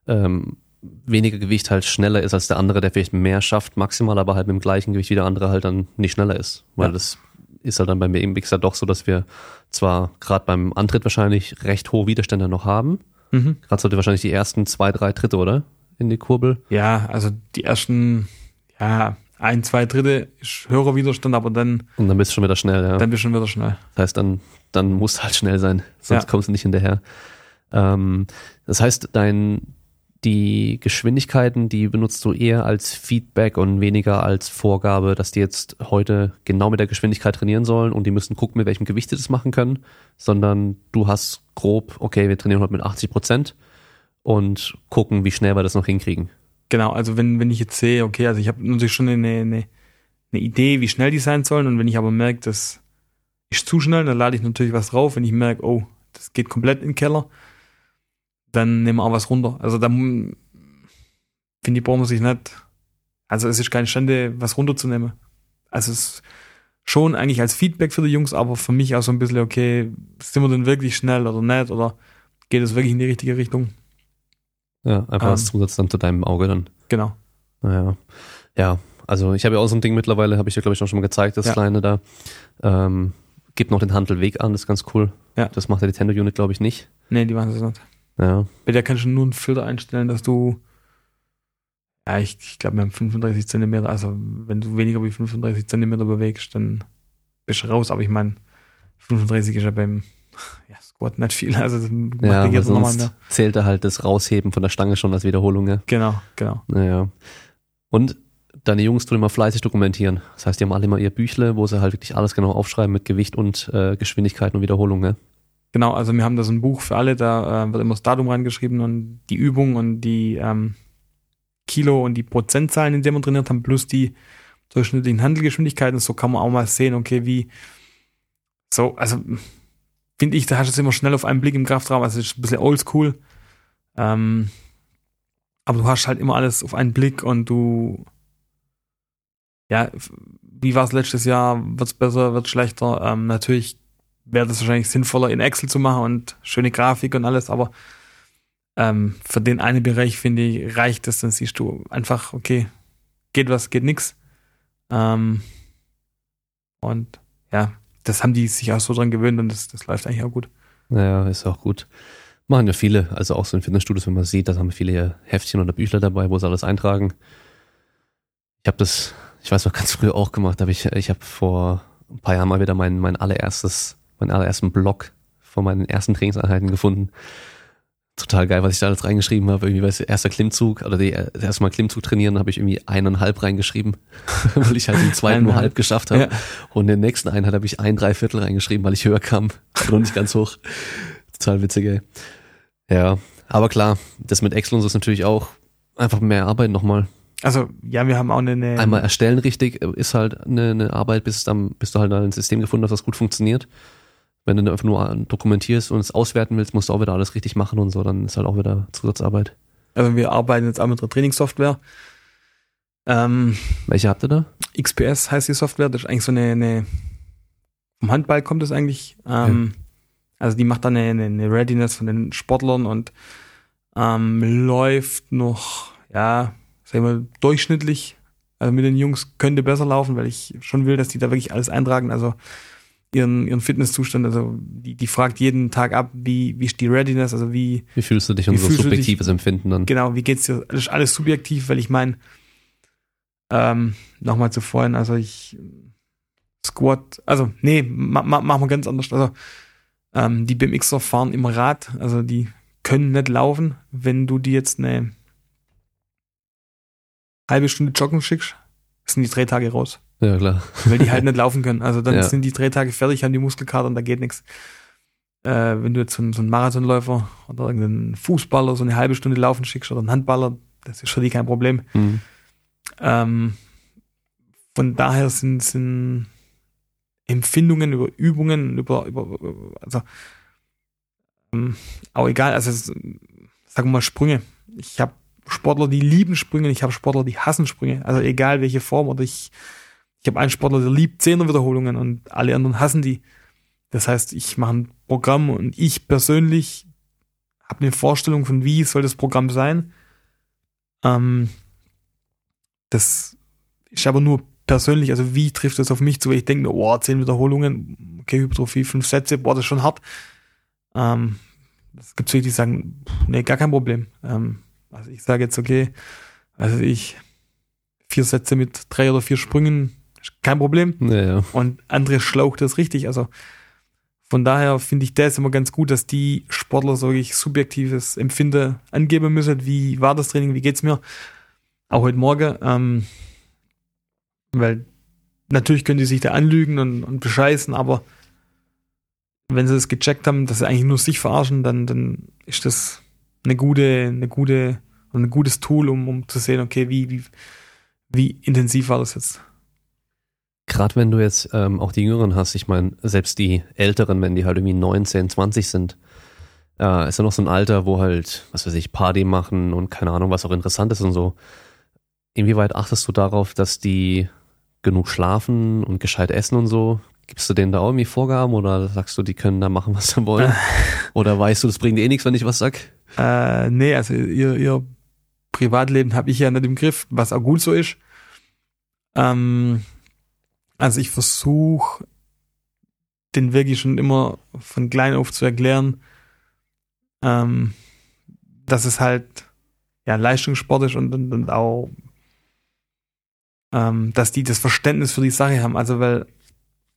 ähm, weniger Gewicht halt schneller ist als der andere, der vielleicht mehr schafft maximal, aber halt mit dem gleichen Gewicht wie der andere halt dann nicht schneller ist. Weil ja. das ist halt dann beim BMX ja doch so, dass wir zwar gerade beim Antritt wahrscheinlich recht hohe Widerstände noch haben. Mhm. Gerade sollte wahrscheinlich die ersten zwei, drei Tritte, oder? In die Kurbel. Ja, also die ersten, ja, ein, zwei Dritte ist höherer Widerstand, aber dann. Und dann bist du schon wieder schnell, ja. Dann bist du schon wieder schnell. Das heißt, dann, dann musst du halt schnell sein, sonst ja. kommst du nicht hinterher. Ähm, das heißt, dein, die Geschwindigkeiten, die benutzt du eher als Feedback und weniger als Vorgabe, dass die jetzt heute genau mit der Geschwindigkeit trainieren sollen und die müssen gucken, mit welchem Gewicht sie das machen können, sondern du hast grob, okay, wir trainieren heute mit 80 Prozent und gucken, wie schnell wir das noch hinkriegen. Genau, also wenn, wenn ich jetzt sehe, okay, also ich habe natürlich schon eine, eine, eine Idee, wie schnell die sein sollen und wenn ich aber merke, das ist zu schnell, dann lade ich natürlich was drauf. Wenn ich merke, oh, das geht komplett in den Keller, dann nehmen wir auch was runter. Also da finde ich, brauchen wir sich nicht. Also es ist keine Stände, was runterzunehmen. Also es schon eigentlich als Feedback für die Jungs, aber für mich auch so ein bisschen, okay, sind wir denn wirklich schnell oder nicht? Oder geht es wirklich in die richtige Richtung? Ja, einfach ähm, als Zusatz dann zu deinem Auge dann. Genau. Naja. Ja, also ich habe ja auch so ein Ding mittlerweile, habe ich dir, glaube ich, auch schon mal gezeigt, das ja. kleine da. Ähm, gibt noch den Handelweg an, das ist ganz cool. Ja. Das macht ja die Tender Unit, glaube ich, nicht. Nee, die machen das nicht. Ja. Bei der kannst du nur einen Filter einstellen, dass du, ja, ich, ich glaube, wir haben 35 Zentimeter, also wenn du weniger wie 35 Zentimeter bewegst, dann bist du raus. Aber ich meine, 35 ist ja beim ja, Squat nicht viel, also ja, jetzt nochmal mehr. Zählt er halt das Rausheben von der Stange schon als Wiederholung, ja? Genau, genau. Naja. Und deine Jungs tun immer fleißig dokumentieren. Das heißt, die haben alle immer ihr Büchle, wo sie halt wirklich alles genau aufschreiben mit Gewicht und äh, Geschwindigkeit und Wiederholung, ja? Genau, also wir haben da so ein Buch für alle, da äh, wird immer das Datum reingeschrieben und die Übung und die ähm, Kilo und die Prozentzahlen, in denen wir trainiert haben, plus die durchschnittlichen Handelgeschwindigkeiten. So kann man auch mal sehen, okay, wie so, also finde ich, da hast du es immer schnell auf einen Blick im Kraftraum, also es ist ein bisschen oldschool. Ähm, aber du hast halt immer alles auf einen Blick und du, ja, wie war es letztes Jahr? Wird es besser, wird es schlechter? Ähm, natürlich wäre das wahrscheinlich sinnvoller in Excel zu machen und schöne Grafik und alles, aber ähm, für den einen Bereich, finde ich, reicht es, dann siehst du einfach, okay, geht was, geht nix. Ähm, und ja, das haben die sich auch so dran gewöhnt und das, das läuft eigentlich auch gut. Naja, ist auch gut. Machen ja viele, also auch so in Fitnessstudios, wenn man sieht, da haben viele Heftchen oder Büchler dabei, wo sie alles eintragen. Ich habe das, ich weiß noch ganz früh auch gemacht, habe ich, ich habe vor ein paar Jahren mal wieder mein, mein allererstes, meinen allerersten Blog von meinen ersten Trainingseinheiten gefunden. Total geil, was ich da alles reingeschrieben habe. Irgendwie, weißt du, erster Klimmzug, oder die, das erste Mal Klimmzug trainieren, habe ich irgendwie eineinhalb reingeschrieben, weil ich halt den zweiten nur halb geschafft habe. Ja. Und in der nächsten Einheit habe ich ein Dreiviertel reingeschrieben, weil ich höher kam. Aber noch nicht ganz hoch. Total witzig, ey. Ja, aber klar, das mit Excel und so ist natürlich auch einfach mehr Arbeit nochmal. Also, ja, wir haben auch eine, eine Einmal erstellen richtig ist halt eine, eine Arbeit, bis, dann, bis du halt ein System gefunden hast, das gut funktioniert. Wenn du einfach nur dokumentierst und es auswerten willst, musst du auch wieder alles richtig machen und so, dann ist halt auch wieder Zusatzarbeit. Also wir arbeiten jetzt auch mit der Trainingssoftware. Ähm, Welche habt ihr da? XPS heißt die Software, das ist eigentlich so eine, eine vom Handball kommt das eigentlich. Ähm, ja. Also die macht dann eine, eine Readiness von den Sportlern und ähm, läuft noch, ja, sagen wir, durchschnittlich. Also mit den Jungs könnte besser laufen, weil ich schon will, dass die da wirklich alles eintragen. Also ihren, ihren Fitnesszustand, also die, die fragt jeden Tag ab, wie, wie ist die Readiness, also wie. Wie fühlst du dich und so subjektives dich, Empfinden dann? Genau, wie geht's dir? Das ist alles subjektiv, weil ich meine, ähm, nochmal zu vorhin, also ich Squat, also nee, ma, ma, machen wir ganz anders. Also ähm, die BMXer fahren im Rad, also die können nicht laufen, wenn du die jetzt eine halbe Stunde joggen schickst, sind die drei Tage raus. Ja, klar. Weil die halt nicht laufen können. Also dann ja. sind die drei Tage fertig, haben die Muskelkater und da geht nichts. Äh, wenn du jetzt so, so einen Marathonläufer oder irgendeinen Fußballer so eine halbe Stunde laufen schickst oder einen Handballer, das ist für die kein Problem. Mhm. Ähm, von daher sind, sind Empfindungen über Übungen, über, über, also ähm, auch egal, also sagen wir mal Sprünge. Ich habe Sportler, die lieben Sprünge, ich habe Sportler, die hassen Sprünge. Also egal welche Form oder ich ich habe einen Sportler, der liebt Zehner-Wiederholungen und alle anderen hassen die. Das heißt, ich mache ein Programm und ich persönlich habe eine Vorstellung von, wie soll das Programm sein. Ähm, das ist aber nur persönlich, also wie trifft das auf mich zu, weil ich denke mir, oh, zehn Wiederholungen, okay, Hypertrophie, fünf Sätze, boah, das ist schon hart. Ähm, es gibt solche, die sagen, nee, gar kein Problem. Ähm, also ich sage jetzt, okay, also ich vier Sätze mit drei oder vier Sprüngen, kein Problem. Ja, ja. Und andere schlaucht das richtig. Also von daher finde ich das immer ganz gut, dass die Sportler so wirklich subjektives Empfinden angeben müssen. Wie war das Training? Wie geht's mir? Auch heute Morgen. Ähm, weil natürlich können die sich da anlügen und, und bescheißen, aber wenn sie das gecheckt haben, dass sie eigentlich nur sich verarschen, dann, dann ist das eine gute, eine gute, ein gutes Tool, um, um zu sehen, okay, wie, wie, wie intensiv war das jetzt? Gerade wenn du jetzt ähm, auch die Jüngeren hast, ich meine, selbst die Älteren, wenn die halt irgendwie 19, 20 sind, äh, ist ja noch so ein Alter, wo halt, was weiß ich, Party machen und keine Ahnung, was auch interessant ist und so. Inwieweit achtest du darauf, dass die genug schlafen und gescheit essen und so? Gibst du denen da auch irgendwie Vorgaben oder sagst du, die können da machen, was sie wollen? oder weißt du, das bringt eh nichts, wenn ich was sag? Äh, nee, also ihr, ihr Privatleben habe ich ja nicht im Griff, was auch gut so ist. Ähm, also ich versuche den wirklich schon immer von klein auf zu erklären, ähm, dass es halt ja Leistungssport ist und, und, und auch, ähm, dass die das Verständnis für die Sache haben. Also weil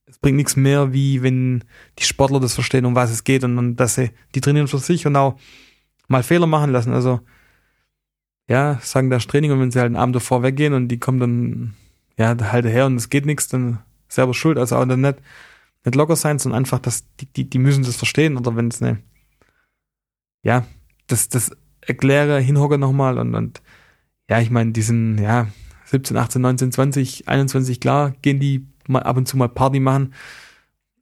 es bringt nichts mehr, wie wenn die Sportler das verstehen, um was es geht und, und dass sie die trainieren für sich und auch mal Fehler machen lassen. Also ja, sagen das Training und wenn sie halt einen Abend davor weggehen und die kommen dann ja, halt her und es geht nichts, dann selber schuld. Also auch dann nicht, nicht locker sein, sondern einfach, dass die, die, die müssen das verstehen. Oder wenn es eine, ja, das, das erkläre, hinhocke nochmal und, und ja, ich meine, diesen, ja, 17, 18, 19, 20, 21, klar, gehen die mal ab und zu mal Party machen.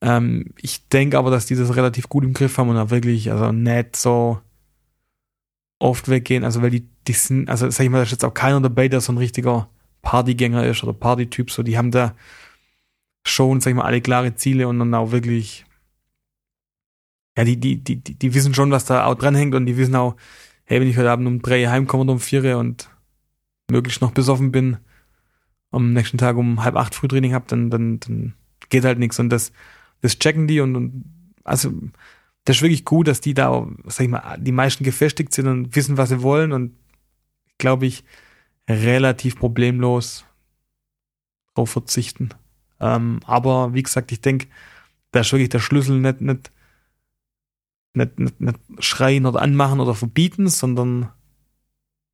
Ähm, ich denke aber, dass die das relativ gut im Griff haben und auch wirklich, also nicht so oft weggehen. Also, weil die, die sind, also sag ich mal, da ist jetzt auch keiner dabei, der so ein richtiger Partygänger ist oder Partytyp, so die haben da schon, sag ich mal, alle klare Ziele und dann auch wirklich, ja, die, die, die, die wissen schon, was da auch dranhängt und die wissen auch, hey, wenn ich heute Abend um drei heimkomme oder um vier und möglichst noch besoffen bin, am nächsten Tag um halb acht Frühtraining hab, dann, dann, dann geht halt nichts und das, das checken die und, und also das ist wirklich gut, dass die da, sag ich mal, die meisten gefestigt sind und wissen, was sie wollen und glaube ich, relativ problemlos drauf verzichten. Ähm, aber wie gesagt, ich denke, da ist wirklich der Schlüssel nicht, nicht, nicht, nicht, nicht schreien oder anmachen oder verbieten, sondern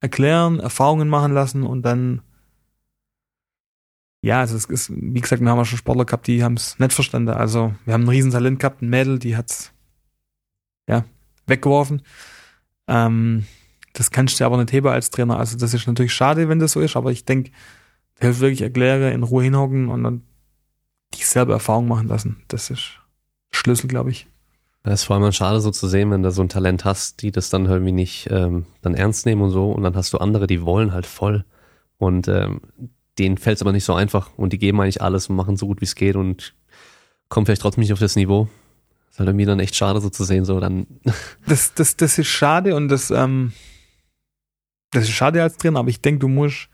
erklären, Erfahrungen machen lassen und dann ja, also es ist, wie gesagt, wir haben ja schon Sportler gehabt, die haben es nicht verstanden. Also wir haben ein Riesentalent gehabt, ein Mädel, die hat's ja weggeworfen. Ähm, das kannst du aber nicht heben als Trainer. Also das ist natürlich schade, wenn das so ist, aber ich denke, hilft wirklich erkläre, in Ruhe hinhocken und dann dieselbe Erfahrung machen lassen. Das ist Schlüssel, glaube ich. Das ist vor allem schade so zu sehen, wenn du so ein Talent hast, die das dann irgendwie nicht ähm, dann ernst nehmen und so und dann hast du andere, die wollen halt voll und ähm, denen fällt es aber nicht so einfach und die geben eigentlich alles und machen so gut wie es geht und kommen vielleicht trotzdem nicht auf das Niveau. Das ist halt irgendwie dann echt schade so zu sehen, so dann. Das, das, das ist schade und das, ähm, das ist schade als Trainer, aber ich denke, du musst,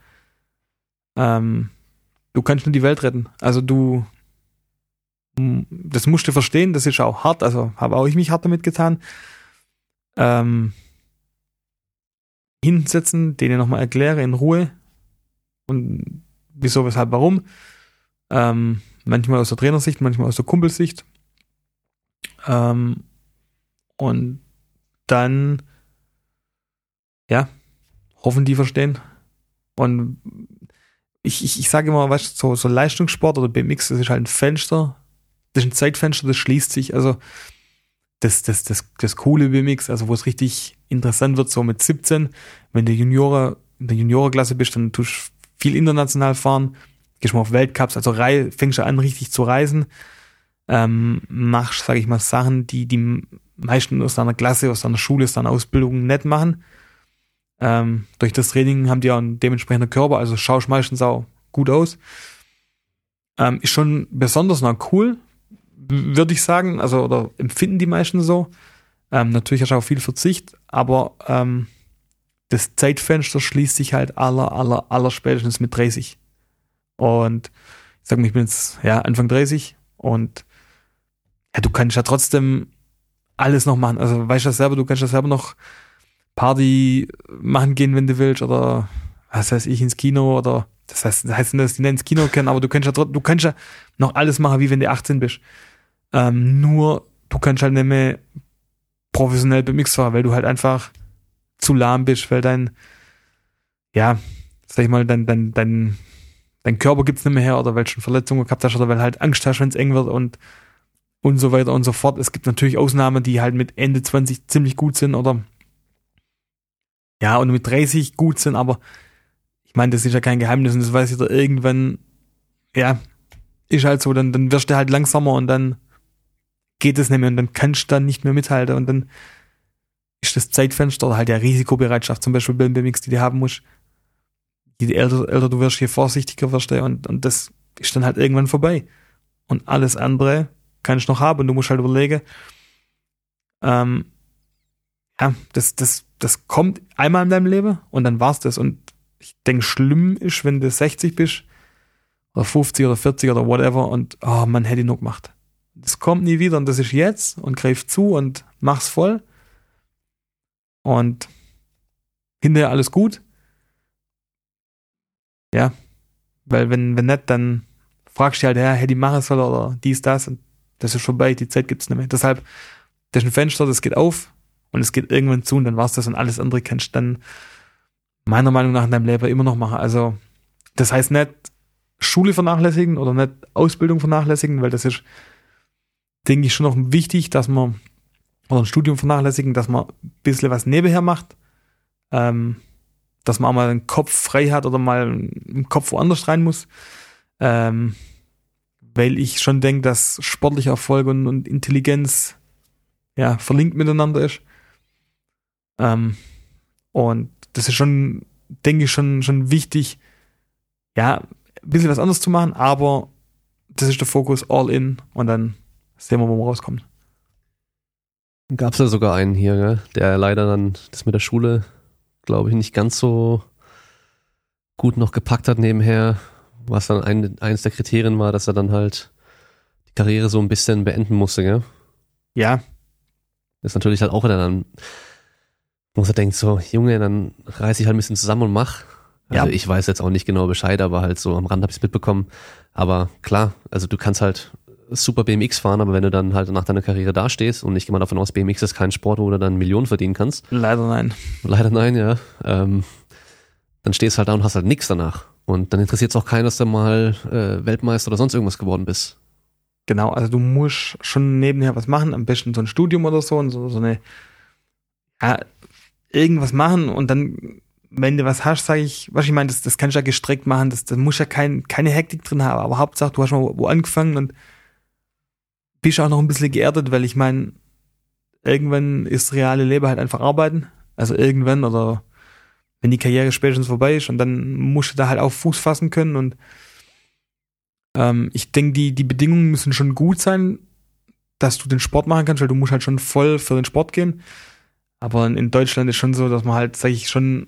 ähm, du kannst nur die Welt retten. Also du, das musst du verstehen, das ist auch hart, also habe auch ich mich hart damit getan. Ähm, hinsetzen, denen nochmal erkläre in Ruhe und wieso, weshalb, warum. Ähm, manchmal aus der Trainersicht, manchmal aus der Kumpelsicht. Ähm, und dann, ja, hoffen die verstehen. Und ich, ich, ich sage immer, weißt du, so, so Leistungssport oder BMX, das ist halt ein Fenster, das ist ein Zeitfenster, das schließt sich. Also das, das, das, das coole BMX, also wo es richtig interessant wird, so mit 17, wenn du Juniore, in der Juniorenklasse bist, dann tust du viel international fahren, gehst mal auf Weltcups, also rei fängst du an, richtig zu reisen, ähm, machst, sage ich mal, Sachen, die die meisten aus deiner Klasse, aus deiner Schule, aus deiner Ausbildung nicht machen. Ähm, durch das Training haben die auch einen dementsprechenden Körper, also schaust meistens auch gut aus. Ähm, ist schon besonders noch cool, würde ich sagen, also oder empfinden die meisten so. Ähm, natürlich hast du auch viel Verzicht, aber ähm, das Zeitfenster schließt sich halt aller, aller, aller spätestens mit 30. Und ich sag mal, ich bin jetzt ja Anfang 30 und ja, du kannst ja trotzdem alles noch machen. Also weißt du das selber, du kannst ja selber noch Party machen gehen, wenn du willst, oder was weiß ich, ins Kino oder das heißt, das heißt nicht, dass die nicht ins Kino können, aber du kannst ja du kannst ja noch alles machen, wie wenn du 18 bist. Ähm, nur du kannst halt nicht mehr professionell BMX fahren, weil du halt einfach zu lahm bist, weil dein, ja, sag ich mal, dein, dein, dein, dein Körper gibt's nicht mehr her oder weil schon Verletzungen gehabt hast oder weil halt Angst hast, wenn es eng wird und und so weiter und so fort. Es gibt natürlich Ausnahmen, die halt mit Ende 20 ziemlich gut sind oder ja, und mit 30 gut sind, aber ich meine, das ist ja kein Geheimnis und das weiß da irgendwann, ja, ist halt so, dann, dann wirst du halt langsamer und dann geht es nicht mehr und dann kannst du dann nicht mehr mithalten und dann ist das Zeitfenster oder halt der Risikobereitschaft zum Beispiel beim BMX, die du haben musst. Je älter, älter du wirst, je vorsichtiger wirst du und, und das ist dann halt irgendwann vorbei. Und alles andere kannst du noch haben und du musst halt überlegen, ähm, ja, das, das, das kommt einmal in deinem Leben und dann war's das. Und ich denke, schlimm ist, wenn du 60 bist oder 50 oder 40 oder whatever und oh, man hätte noch gemacht. Das kommt nie wieder und das ist jetzt und greif zu und mach's voll und hinterher alles gut. Ja, weil wenn, wenn nicht, dann fragst du halt, ja, hätte ich machen sollen oder dies, das und das ist vorbei, die Zeit gibt's nicht mehr. Deshalb, das ist ein Fenster, das geht auf und es geht irgendwann zu und dann war's das und alles andere kannst du dann meiner Meinung nach in deinem Leben immer noch machen. Also, das heißt nicht Schule vernachlässigen oder nicht Ausbildung vernachlässigen, weil das ist, denke ich, schon noch wichtig, dass man oder ein Studium vernachlässigen, dass man ein bisschen was nebenher macht, ähm, dass man auch mal den Kopf frei hat oder mal im Kopf woanders rein muss. Ähm, weil ich schon denke, dass sportlicher Erfolg und, und, Intelligenz ja verlinkt miteinander ist. Ähm, und das ist schon, denke ich, schon, schon wichtig, ja, ein bisschen was anderes zu machen, aber das ist der Fokus all in und dann sehen wir, wo man rauskommt. Gab es ja sogar einen hier, gell? der leider dann das mit der Schule, glaube ich, nicht ganz so gut noch gepackt hat nebenher, was dann ein, eines der Kriterien war, dass er dann halt die Karriere so ein bisschen beenden musste, gell? Ja, Das ist natürlich halt auch wieder dann, wo man so denkt, so, Junge, dann reiß ich halt ein bisschen zusammen und mach. Also Ja. ich weiß jetzt auch nicht genau Bescheid, aber halt so am Rand habe ich mitbekommen. Aber klar, also du kannst halt super BMX fahren, aber wenn du dann halt nach deiner Karriere dastehst und ich gehe mal davon aus, BMX ist kein Sport, wo du dann Millionen verdienen kannst. leider nein. Leider nein, ja. Ähm, dann stehst halt da und hast halt nichts danach. Und dann interessiert es auch keinen, dass du mal äh, Weltmeister oder sonst irgendwas geworden bist. Genau, also du musst schon nebenher was machen, am besten so ein Studium oder so und so, so eine, ja, irgendwas machen und dann, wenn du was hast, sage ich, was ich meine, das, das kannst du ja gestreckt machen, das, das muss ja kein, keine Hektik drin haben, aber Hauptsache, du hast mal wo angefangen und bist auch noch ein bisschen geerdet, weil ich meine, irgendwann ist reale Leben halt einfach arbeiten, also irgendwann oder wenn die Karriere spätestens vorbei ist und dann musst du da halt auch Fuß fassen können und ähm, ich denke, die, die Bedingungen müssen schon gut sein, dass du den Sport machen kannst, weil du musst halt schon voll für den Sport gehen. Aber in Deutschland ist schon so, dass man halt, sag ich, schon,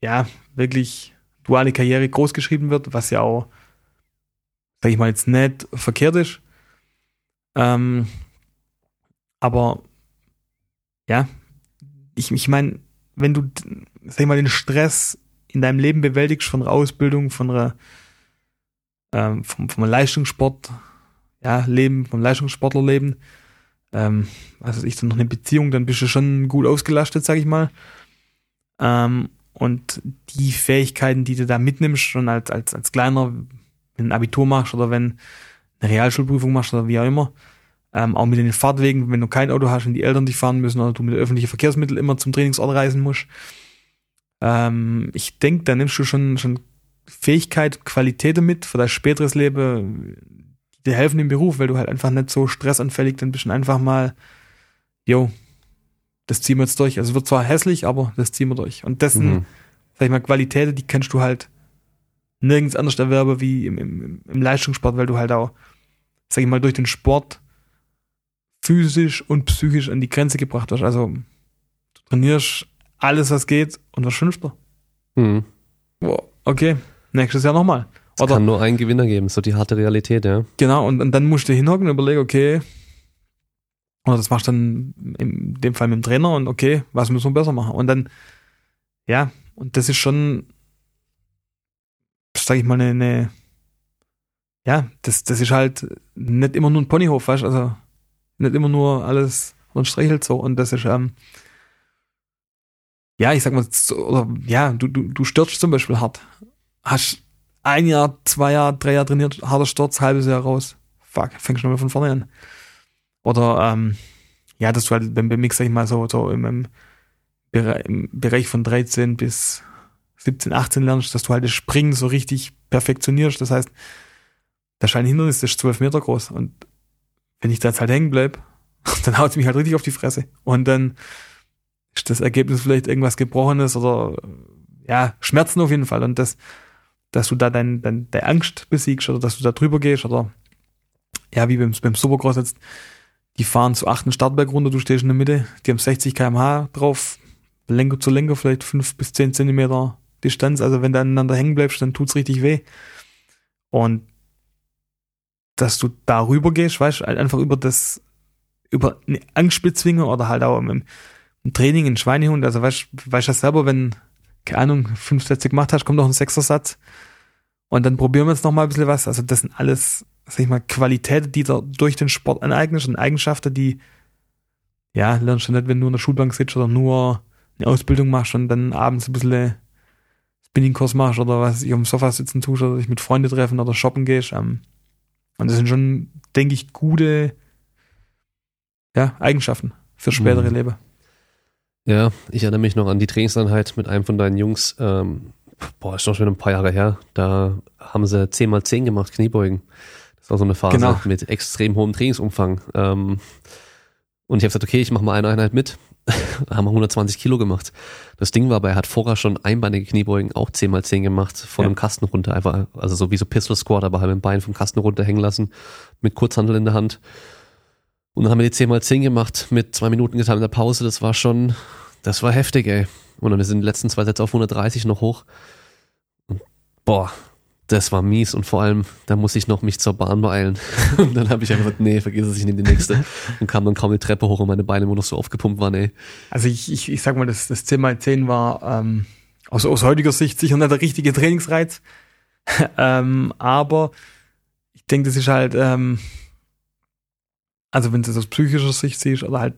ja, wirklich duale Karriere groß geschrieben wird, was ja auch, sag ich mal, jetzt nicht verkehrt ist. Ähm, aber ja, ich, ich meine, wenn du, sag ich mal, den Stress in deinem Leben bewältigst von einer Ausbildung, von einer ähm, vom, vom Leistungssport, ja, Leben, vom Leistungssportlerleben, ähm, also ich dann noch eine Beziehung, dann bist du schon gut ausgelastet, sag ich mal. Ähm, und die Fähigkeiten, die du da mitnimmst, schon als, als, als kleiner, wenn ein Abitur machst oder wenn eine Realschulprüfung machst oder wie auch immer, ähm, auch mit den Fahrtwegen, wenn du kein Auto hast und die Eltern dich fahren müssen oder du mit öffentlichen Verkehrsmitteln immer zum Trainingsort reisen musst. Ähm, ich denke, da nimmst du schon, schon Fähigkeit, Qualitäten mit für dein späteres Leben, dir helfen im Beruf, weil du halt einfach nicht so stressanfällig dann bist und einfach mal, yo, das ziehen wir jetzt durch. Also wird zwar hässlich, aber das ziehen wir durch. Und dessen, Mhm. sag ich mal, Qualitäten, die kannst du halt nirgends anders erwerben wie im, im, im Leistungssport, weil du halt auch, sag ich mal, durch den Sport physisch und psychisch an die Grenze gebracht wirst. Also du trainierst alles, was geht und was Fünfter. Mhm. Wow, okay, nächstes Jahr nochmal. Es kann nur einen Gewinner geben, so die harte Realität, ja. genau, und, und dann musst du hinhocken und überlegen, okay, oder das machst du dann in dem Fall mit dem Trainer und okay, was müssen wir besser machen? Und dann, ja, und das ist schon, sag ich mal, eine, eine ja, das, das ist halt nicht immer nur ein Ponyhof, weißt du, also nicht immer nur alles und streichelt so und das ist, ähm, ja, ich sag mal, oder ja, du, du, du stürzt zum Beispiel hart. Hast ein Jahr, zwei Jahre, drei Jahre trainiert, harter Sturz, halbes Jahr raus. Fuck, fängst schon mal von vorne an. Oder, ähm, ja, dass du halt beim BMX, sag ich mal, so, so im, im, Bere im Bereich von 13 bis 17, 18 lernst, dass du halt das Springen so richtig perfektionierst. Das heißt, der Scheinhindernis ist 12 Meter groß und wenn ich da jetzt halt hängen bleib, dann haut es mich halt richtig auf die Fresse. Und dann ist das Ergebnis vielleicht irgendwas Gebrochenes oder ja, Schmerzen auf jeden Fall. Und das, dass du da dein, dein, deine Angst besiegst oder dass du da drüber gehst oder ja, wie beim, beim Supercross jetzt, die fahren zu achten Startberg runter, du stehst in der Mitte, die haben 60 km/h drauf, Lenker zu Lenker vielleicht fünf bis zehn Zentimeter Distanz, also wenn du aneinander hängen bleibst, dann tut's richtig weh. Und dass du darüber gehst, weißt halt einfach über das, über eine Angstbezwingung oder halt auch im, im Training ein Schweinehund, also weißt weißt ja selber, wenn, keine Ahnung, fünf Sätze gemacht hast, kommt noch ein sechster Satz und dann probieren wir jetzt noch mal ein bisschen was. Also das sind alles, sag ich mal, Qualitäten, die du durch den Sport aneignest und Eigenschaften, die, ja, lernst du nicht, wenn du in der Schulbank sitzt oder nur eine Ausbildung machst und dann abends ein bisschen Spinningkurs machst oder was ich auf dem Sofa sitzen tust oder dich mit Freunden treffen oder shoppen gehst. Ähm, und das sind schon, denke ich, gute ja, Eigenschaften für spätere Mhm. Leben. Ja, ich erinnere mich noch an die Trainingseinheit mit einem von deinen Jungs. Ähm, boah, ist doch schon ein paar Jahre her. Da haben sie 10x10 gemacht, Kniebeugen. Das war so eine Phase Genau. mit extrem hohem Trainingsumfang. Ähm, und ich habe gesagt, okay, ich mache mal eine Einheit mit. Da haben wir 120 Kilo gemacht. Das Ding war aber, er hat vorher schon einbeinige Kniebeugen auch 10x10 gemacht, von Ja. einem Kasten runter, einfach, also so wie so Pistol Squat, aber halt mit dem Bein vom Kasten runterhängen lassen, mit Kurzhandel in der Hand. Und dann haben wir die 10x10 gemacht, mit zwei Minuten getan in der Pause. Das war schon, das war heftig, ey. Und dann sind die letzten zwei Sätze auf 130 noch hoch. Und boah, Das war mies und vor allem, da muss ich noch mich zur Bahn beeilen. Und dann habe ich einfach gesagt, nee, vergiss es, ich nehme die nächste. Und kam dann kaum die Treppe hoch und meine Beine immer noch so aufgepumpt waren, ey. Also ich, ich, ich sag mal, das, das 10x10 war ähm, aus, aus heutiger Sicht sicher nicht der richtige Trainingsreiz. ähm, aber ich denke, das ist halt, ähm, also wenn du es aus psychischer Sicht siehst oder halt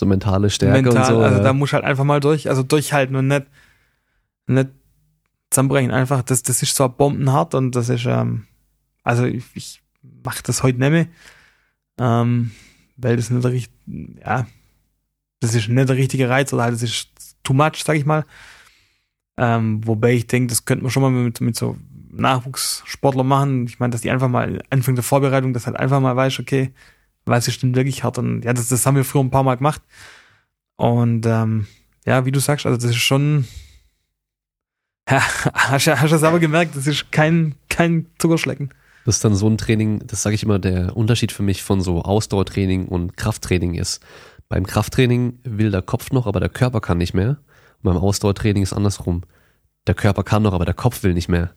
So mentale Stärke mental, und so. also ja. da muss halt einfach mal durch, also durchhalten und nicht, nicht zusammenbrechen. Einfach, das, das ist zwar bombenhart und das ist, ähm, also ich, ich mache das heute nicht mehr, ähm, weil das nicht der richtige, ja, das ist nicht der richtige Reiz oder halt, das ist too much, sag ich mal. Ähm, wobei ich denke, das könnte man schon mal mit, mit so Nachwuchssportler machen. Ich meine, dass die einfach mal Anfang der Vorbereitung, das halt einfach mal weiß, okay, was ist denn wirklich hart und ja, das, das haben wir früher ein paar Mal gemacht. Und ähm, ja, wie du sagst, also das ist schon, ja, hast du du selber gemerkt, das ist kein, kein Zuckerschlecken. Das ist dann so ein Training, das sage ich immer, der Unterschied für mich von so Ausdauertraining und Krafttraining ist. Beim Krafttraining will der Kopf noch, aber der Körper kann nicht mehr. Und beim Ausdauertraining ist andersrum. Der Körper kann noch, aber der Kopf will nicht mehr.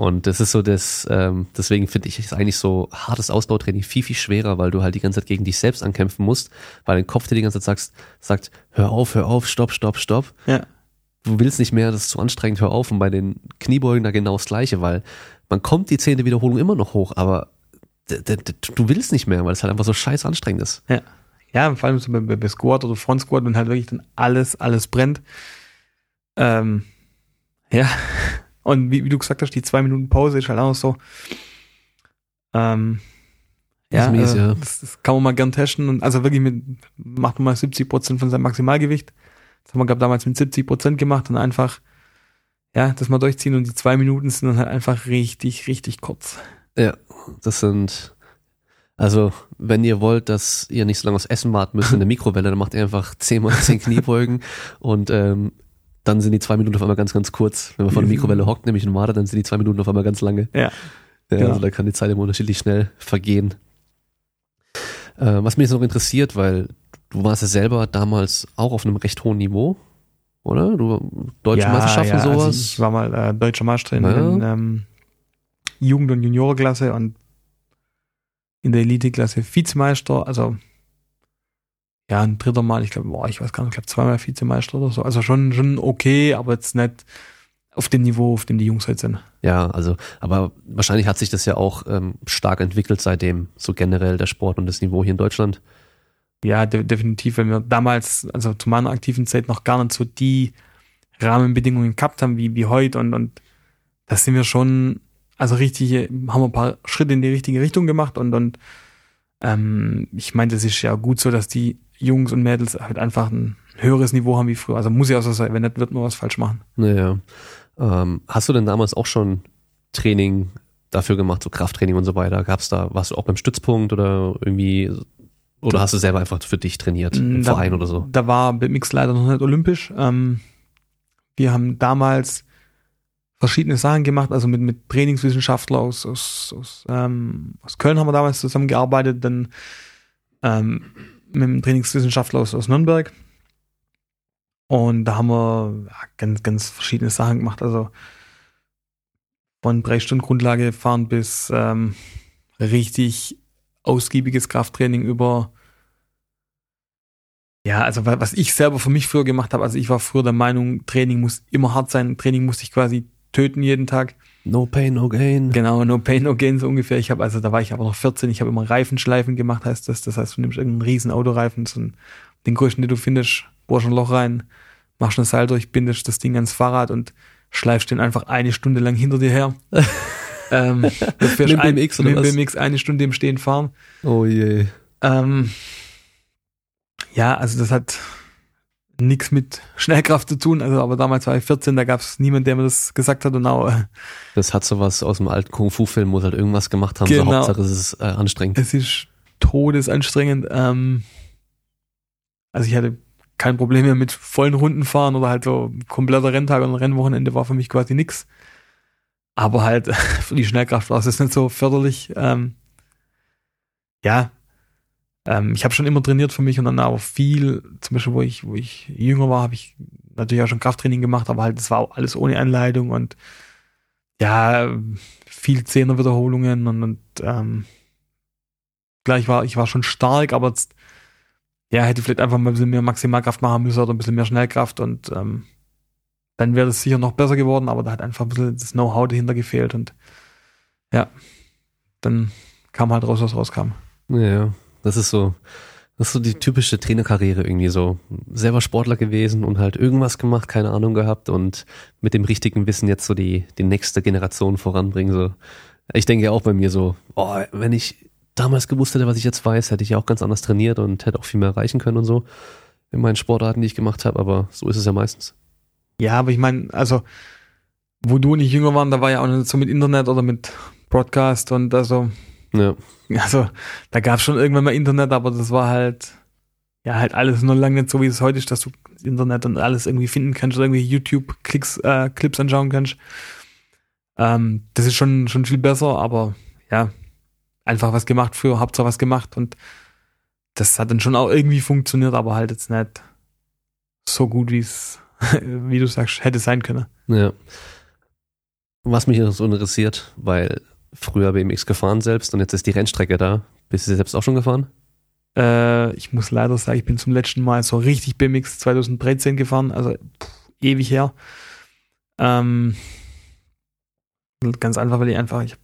Und das ist so das, ähm, deswegen finde ich es eigentlich so hartes Ausdauertraining viel, viel schwerer, weil du halt die ganze Zeit gegen dich selbst ankämpfen musst, weil dein Kopf dir die ganze Zeit sagst, sagt, hör auf, hör auf, stopp, stopp, stopp Ja. du willst nicht mehr, das ist zu anstrengend, hör auf. Und bei den Kniebeugen da genau das Gleiche, weil man kommt die zehnte Wiederholung immer noch hoch, aber du willst nicht mehr, weil es halt einfach so scheiß anstrengend ist. Ja. Ja, vor allem so bei, bei bei Squat oder Front Squat, wenn halt wirklich dann alles, alles brennt. Ähm, ja. Und wie, wie du gesagt hast, die zwei Minuten Pause ist halt auch so. Ähm, ja, Das mies, äh, ja. Das, das kann man mal gern testen. Und also wirklich mit, macht man mal 70 Prozent von seinem Maximalgewicht. Das haben wir, glaube damals mit 70 Prozent gemacht und einfach, ja, das mal durchziehen und die zwei Minuten sind dann halt einfach richtig, richtig kurz. Ja, das sind, also wenn ihr wollt, dass ihr nicht so lange aufs Essen warten müsst in der Mikrowelle, dann macht ihr einfach 10 mal 10 Kniebeugen und ähm, dann sind die zwei Minuten auf einmal ganz, ganz kurz. Wenn man vor der Mikrowelle hockt, nämlich und wartet, dann sind die zwei Minuten auf einmal ganz lange. Ja. Ja, Genau. Also da kann die Zeit immer unterschiedlich schnell vergehen. Äh, was mich jetzt noch interessiert, weil du warst ja selber damals auch auf einem recht hohen Niveau, oder? Du deutsche Meisterschaften ja, sowas. Also ich war mal äh, deutscher Meister in, Ja. in ähm, Jugend- und Juniorenklasse und in der Eliteklasse Vizemeister, also ja, ein dritter Mal, ich glaube, boah, ich weiß gar nicht, ich glaube zweimal Vizemeister oder so. Also schon, schon okay, aber jetzt nicht auf dem Niveau, auf dem die Jungs heute sind. ja, also, aber wahrscheinlich hat sich das ja auch ähm, stark entwickelt seitdem, so generell der Sport und das Niveau hier in Deutschland. Ja, de definitiv, weil wir damals, also zu meiner aktiven Zeit noch gar nicht so die Rahmenbedingungen gehabt haben wie, wie heute und, und das sind wir schon, also richtig, haben wir ein paar Schritte in die richtige Richtung gemacht und, und ähm, ich meine, das ist ja gut so, dass die Jungs und Mädels halt einfach ein höheres Niveau haben wie früher. Also muss ja auch so sein, wenn nicht, wird man was falsch machen. Naja. Ähm, hast du denn damals auch schon Training dafür gemacht, so Krafttraining und so weiter? Gab's da, warst du auch beim Stützpunkt oder irgendwie, oder hast du selber einfach für dich trainiert, im Mm, Da- Verein oder so? Da war BMX leider noch nicht olympisch. Ähm, wir haben damals verschiedene Sachen gemacht, also mit, mit Trainingswissenschaftler aus, aus, aus, ähm, aus Köln haben wir damals zusammengearbeitet, dann ähm, mit einem Trainingswissenschaftler aus, aus Nürnberg. Und da haben wir ganz, ganz verschiedene Sachen gemacht. Also von drei Stunden Grundlage fahren bis ähm, richtig ausgiebiges Krafttraining über ja, also wa- was ich selber für mich früher gemacht habe, also ich war früher der Meinung, Training muss immer hart sein, Training muss ich quasi töten jeden Tag. No pain, no gain. Genau, no pain, no gain so ungefähr. Ich habe also da war ich aber noch 14, ich habe immer Reifenschleifen gemacht, heißt das. Das heißt, du nimmst irgendeinen riesen Autoreifen, so einen, den größten, den du findest, bohrst ein Loch rein, machst ein Seil durch, bindest das Ding ans Fahrrad und schleifst den einfach eine Stunde lang hinter dir her. ähm, du fährst Mit ein, BMX oder mit was? BMX eine Stunde im Stehen fahren. Oh je. Ähm, ja, also das hat nichts mit Schnellkraft zu tun. Also, aber damals war ich 14, da gab es niemanden, der mir das gesagt hat. Und auch, äh, Das hat sowas aus dem alten Kung-Fu-Film, wo sie halt irgendwas gemacht haben. So Genau. Hauptsache es ist äh, anstrengend. es ist todesanstrengend. Ähm, also ich hatte kein Problem mehr mit vollen Runden fahren oder halt so kompletter Renntag und Rennwochenende war für mich quasi nix. Aber halt für die Schnellkraft war es jetzt nicht so förderlich. Ähm, ja, ähm, ich habe schon immer trainiert für mich und dann auch viel, zum Beispiel, wo ich, wo ich jünger war, habe ich natürlich auch schon Krafttraining gemacht, aber halt, das war alles ohne Anleitung und ja, viel Zehner-Wiederholungen und, und ähm, klar, ich war, ich war schon stark, aber jetzt, ja, hätte vielleicht einfach mal ein bisschen mehr Maximalkraft machen müssen oder ein bisschen mehr Schnellkraft und ähm, dann wäre das sicher noch besser geworden, aber da hat einfach ein bisschen das Know-how dahinter gefehlt und ja, dann kam halt raus, was rauskam. Ja, das ist so, das ist so die typische Trainerkarriere irgendwie so. Selber Sportler gewesen und halt irgendwas gemacht, keine Ahnung gehabt und mit dem richtigen Wissen jetzt so die, die nächste Generation voranbringen. So. Ich denke ja auch bei mir so, oh, wenn ich damals gewusst hätte, was ich jetzt weiß, hätte ich ja auch ganz anders trainiert und hätte auch viel mehr erreichen können und so in meinen Sportarten, die ich gemacht habe, aber so ist es ja meistens. Ja, aber ich meine, also, wo du nicht jünger waren, da war ja auch nicht so mit Internet oder mit Broadcast und also, Ja. also, da gab es schon irgendwann mal Internet, aber das war halt, ja, halt alles nur lange nicht so, wie es heute ist, dass du Internet und alles irgendwie finden kannst oder irgendwie YouTube-Klicks, äh, Clips anschauen kannst. Ähm, das ist schon, schon viel besser, aber ja, einfach was gemacht früher, Hauptsache was gemacht und das hat dann schon auch irgendwie funktioniert, aber halt jetzt nicht so gut, wie es, wie du sagst, hätte sein können. Ja. Was mich so interessiert, weil früher BMX gefahren selbst und jetzt ist die Rennstrecke da. Bist du selbst auch schon gefahren? Äh, ich muss leider sagen, ich bin zum letzten Mal so richtig BMX 2013 gefahren, also pff, ewig her. Ähm, ganz einfach, weil ich einfach, ich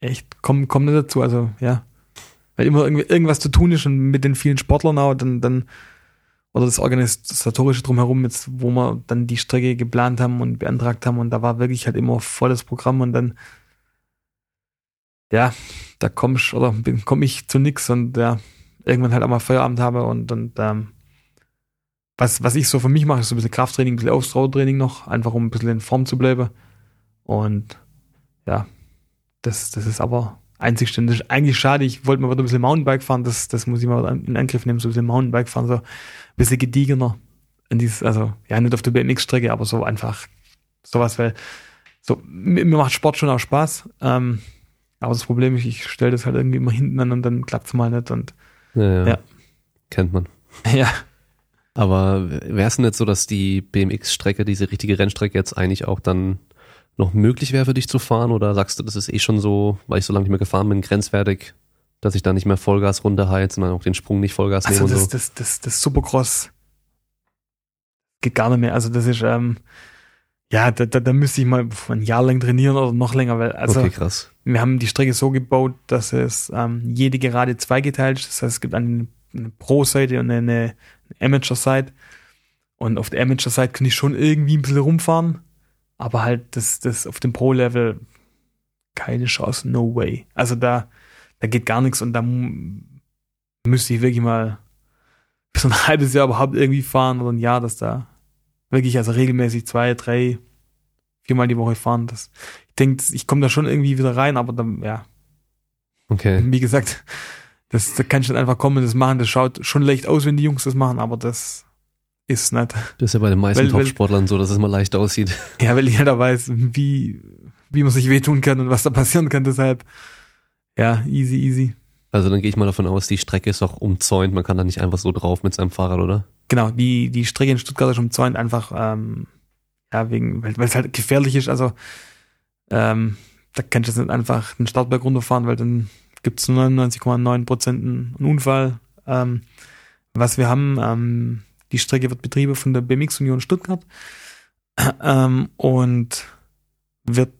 echt komm, komm nicht dazu, also ja. Weil immer irgendwie irgendwas zu tun ist und mit den vielen Sportlern auch, dann, dann, oder das Organisatorische drumherum, jetzt, wo wir dann die Strecke geplant haben und beantragt haben und da war wirklich halt immer volles Programm und dann, ja, da komm ich, oder komm ich zu nix und ja, irgendwann halt auch mal Feierabend habe und, und ähm, was, was ich so für mich mache, ist so ein bisschen Krafttraining, ein bisschen Ausdauertraining noch, einfach um ein bisschen in Form zu bleiben. Und ja, das, das ist aber einzig Das ist eigentlich schade. Ich wollte mal wieder ein bisschen Mountainbike fahren, das, das muss ich mal in Angriff nehmen, so ein bisschen Mountainbike fahren, so ein bisschen gediegener. In dieses, also ja, nicht auf der BMX-Strecke, aber so einfach sowas, weil so, mir, mir macht Sport schon auch Spaß. Ähm, aber das Problem ist, ich stelle das halt irgendwie immer hinten an und dann klappt's mal nicht und Ja, Ja. Kennt man. ja. Aber wäre es nicht so, dass die BMX-Strecke, diese richtige Rennstrecke jetzt eigentlich auch dann noch möglich wäre für dich zu fahren? Oder sagst du, das ist eh schon so, weil ich so lange nicht mehr gefahren bin, grenzwertig, dass ich da nicht mehr Vollgas runterheiz und dann auch den Sprung nicht Vollgas nehme Also und das, so? das, das, das Supercross geht gar nicht mehr. Also das ist, ähm, ja, da, da, da müsste ich mal ein Jahr lang trainieren oder noch länger, weil also okay, krass. wir haben die Strecke so gebaut, dass es ähm, jede Gerade zweigeteilt ist. Das heißt, es gibt eine, eine Pro-Seite und eine, Amateur-Seite. Und auf der Amateur-Seite kann ich schon irgendwie ein bisschen rumfahren, aber halt das, das auf dem Pro-Level keine Chance, no way. Also da, da geht gar nichts und da müsste ich wirklich mal so ein halbes Jahr überhaupt irgendwie fahren oder ein Jahr, dass da wirklich also regelmäßig zwei, drei, viermal die Woche fahren. Das, ich denke, ich komme da schon irgendwie wieder rein, aber dann, ja, Okay. wie gesagt, das, da kann ich nicht einfach kommen und das machen. Das schaut schon leicht aus, wenn die Jungs das machen, aber das ist nicht. Das ist ja bei den meisten Top-Sportlern so, dass es mal leicht aussieht. Ja, weil jeder weiß, wie, wie man sich wehtun kann und was da passieren kann. Deshalb, ja, easy, easy. Also dann gehe ich mal davon aus, die Strecke ist auch umzäunt, man kann da nicht einfach so drauf mit seinem Fahrrad, oder? Genau, die, die Strecke in Stuttgart ist umzäunt einfach, ähm, ja, wegen, weil es halt gefährlich ist. Also, ähm, da kannst du jetzt nicht einfach den Startberg runterfahren, weil dann gibt es 99,9 Prozent einen Unfall. Ähm, was wir haben, ähm, die Strecke wird betrieben von der BMX Union Stuttgart ähm, und wird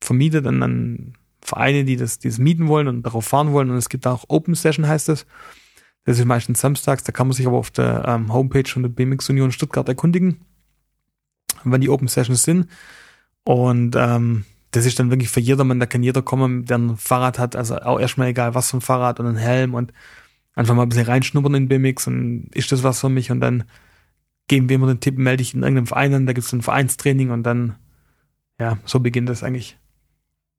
vermietet an, an Vereine, die das, die das mieten wollen und darauf fahren wollen. Und es gibt auch Open Session, heißt es. Das ist meistens samstags, da kann man sich aber auf der ähm, Homepage von der BMX Union Stuttgart erkundigen, wann die Open Sessions sind. Und ähm, das ist dann wirklich für jedermann, da kann jeder kommen, der ein Fahrrad hat, also auch erstmal egal was für ein Fahrrad und einen Helm und einfach mal ein bisschen reinschnuppern in BMX und ist das was für mich und dann geben wir immer den Tipp, melde dich in irgendeinem Verein an, da gibt es ein Vereinstraining und dann, ja, so beginnt das eigentlich.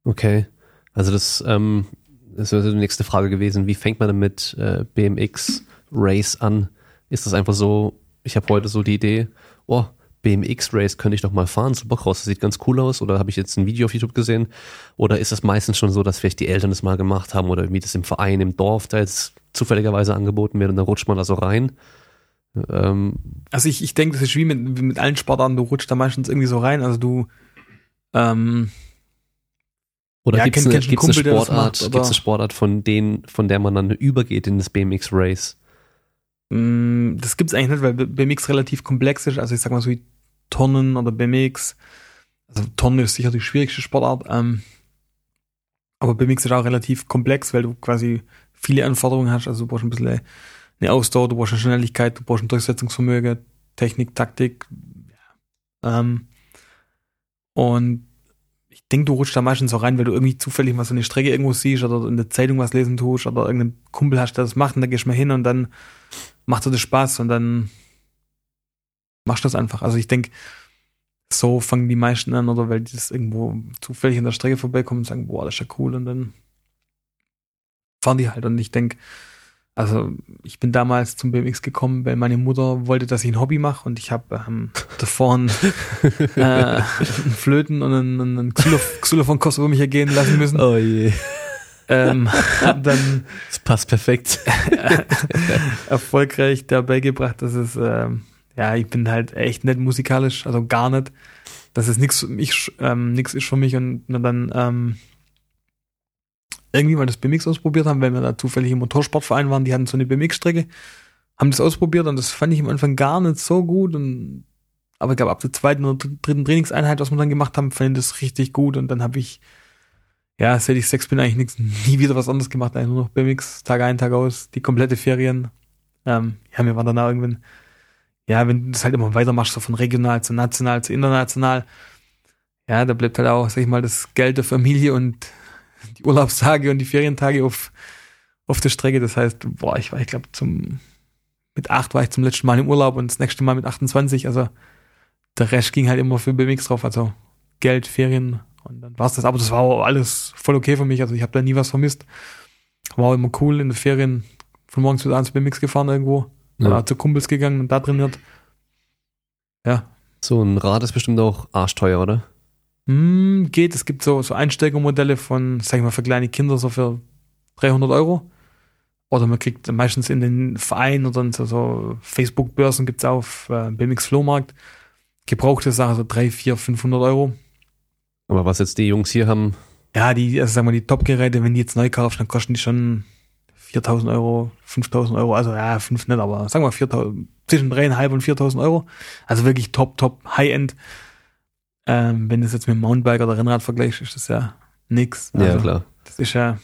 Okay. Also das, ähm, das wäre die nächste Frage gewesen. Wie fängt man denn mit äh, BMX Race an? Ist das einfach so, ich habe heute so die Idee, oh, BMX Race könnte ich doch mal fahren, Supercross, das sieht ganz cool aus. Oder habe ich jetzt ein Video auf YouTube gesehen? Oder ist das meistens schon so, dass vielleicht die Eltern das mal gemacht haben oder wie das im Verein, im Dorf da jetzt zufälligerweise angeboten wird und dann rutscht man da so rein? Ähm, Also ich, ich denke, das ist wie mit, wie mit allen Sportarten, du rutschst da meistens irgendwie so rein. Also du Ähm, Oder Ja, gibt's kenn- eine, gibt's eine Kumpel, Sportart, macht, oder? gibt's eine Sportart von denen, von der man dann übergeht in das BMX Race? Mm, Das gibt's eigentlich nicht, weil BMX relativ komplex ist. Also ich sag mal so wie Turnen oder BMX. Also Turnen ist sicher die schwierigste Sportart. Ähm, aber BMX ist auch relativ komplex, weil du quasi viele Anforderungen hast. Also du brauchst ein bisschen eine Ausdauer, du brauchst eine Schnelligkeit, du brauchst ein Durchsetzungsvermögen, Technik, Taktik. Ja. Ähm, und ich denke, du rutschst da meistens so rein, weil du irgendwie zufällig mal so eine Strecke irgendwo siehst oder in der Zeitung was lesen tust oder irgendeinen Kumpel hast, der das macht und dann gehst du mal hin und dann macht dir das Spaß und dann machst du das einfach. Also ich denke, so fangen die meisten an oder weil die das irgendwo zufällig an der Strecke vorbeikommen und sagen, boah, das ist ja cool und dann fahren die halt und ich denke, also ich bin damals zum BMX gekommen, weil meine Mutter wollte, dass ich ein Hobby mache und ich habe ähm, davor einen, äh, einen Flöten und einen, einen Xylophon, Xylophon-Kurs über mich ergehen lassen müssen. Oh je. Ähm, hab dann Das passt perfekt. erfolgreich dabei gebracht, dass es, ähm, ja, ich bin halt echt nicht musikalisch, also gar nicht. Dass es nichts ich, ähm, nix ist für mich und dann ähm, irgendwie mal das BMX ausprobiert haben, weil wir da zufällig im Motorsportverein waren, die hatten so eine BMX-Strecke, haben das ausprobiert und das fand ich am Anfang gar nicht so gut und aber ich glaube ab der zweiten oder dritten Trainingseinheit, was wir dann gemacht haben, fand ich das richtig gut und dann habe ich ja, seit ich sechs bin, eigentlich nichts, nie wieder was anderes gemacht, eigentlich nur noch BMX, Tag ein, Tag aus, die komplette Ferien. Ähm, ja, mir war dann auch irgendwann, ja, wenn du das halt immer weitermachst, so von regional zu national zu international, ja, da bleibt halt auch, sag ich mal, das Geld der Familie und die Urlaubstage und die Ferientage auf, auf der Strecke. Das heißt, boah, ich war, ich glaube, zum, mit acht war ich zum letzten Mal im Urlaub und das nächste Mal mit 28, also der Rest ging halt immer für BMX drauf, also Geld, Ferien und dann war's das. Aber das war alles voll okay für mich, also ich habe da nie was vermisst. War auch immer cool in den Ferien von morgens bis abends BMX gefahren irgendwo. Ja. Oder zu Kumpels gegangen und da trainiert. Ja. So ein Rad ist bestimmt auch arschteuer, oder? Hm, geht. Es gibt so, so Einsteigermodelle von, sag ich mal, für kleine Kinder so für 300 Euro. Oder man kriegt meistens in den Vereinen oder in so, so Facebook-Börsen gibt's auf äh, BMX Flohmarkt gebrauchte Sachen, so 3, 4, 500 Euro. Aber was jetzt die Jungs hier haben, Ja, die, also sagen wir, die Top-Geräte, wenn die jetzt neu kaufst, dann kosten die schon 4000 Euro, 5000 Euro, also ja, 5 nicht, aber sagen wir 4000, zwischen 3,5 und 4000 Euro. Also wirklich top, top, High-End. Ähm, wenn du das jetzt mit Mountainbike oder Rennrad vergleichst, ist das ja nix. ja Also, klar, Das ist ja,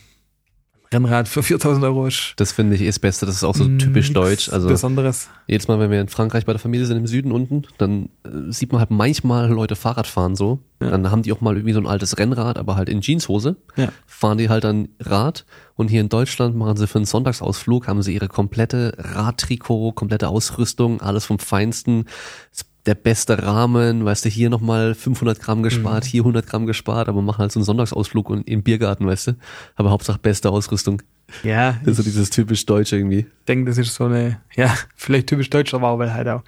Rennrad für 4000 Euro das finde ich ist das Beste, das ist auch so typisch deutsch. Also Besonderes. jedes Mal, wenn wir in Frankreich bei der Familie sind im Süden unten, dann äh, sieht man halt manchmal Leute Fahrrad fahren so. Ja. Dann haben die auch mal irgendwie so ein altes Rennrad, aber halt in Jeanshose. Ja. Fahren die halt dann Rad und hier in Deutschland machen sie für einen Sonntagsausflug, haben sie ihre komplette Radtrikot, komplette Ausrüstung, alles vom Feinsten. Der beste Rahmen, weißt du, hier nochmal 500 Gramm gespart, Mhm. hier 100 Gramm gespart, aber machen halt so einen Sonntagsausflug und im Biergarten, weißt du. Aber Hauptsache beste Ausrüstung. Ja, Das ist so dieses typisch Deutsche irgendwie. denke, das ist so eine, ja, vielleicht typisch deutsch, aber auch, weil halt auch,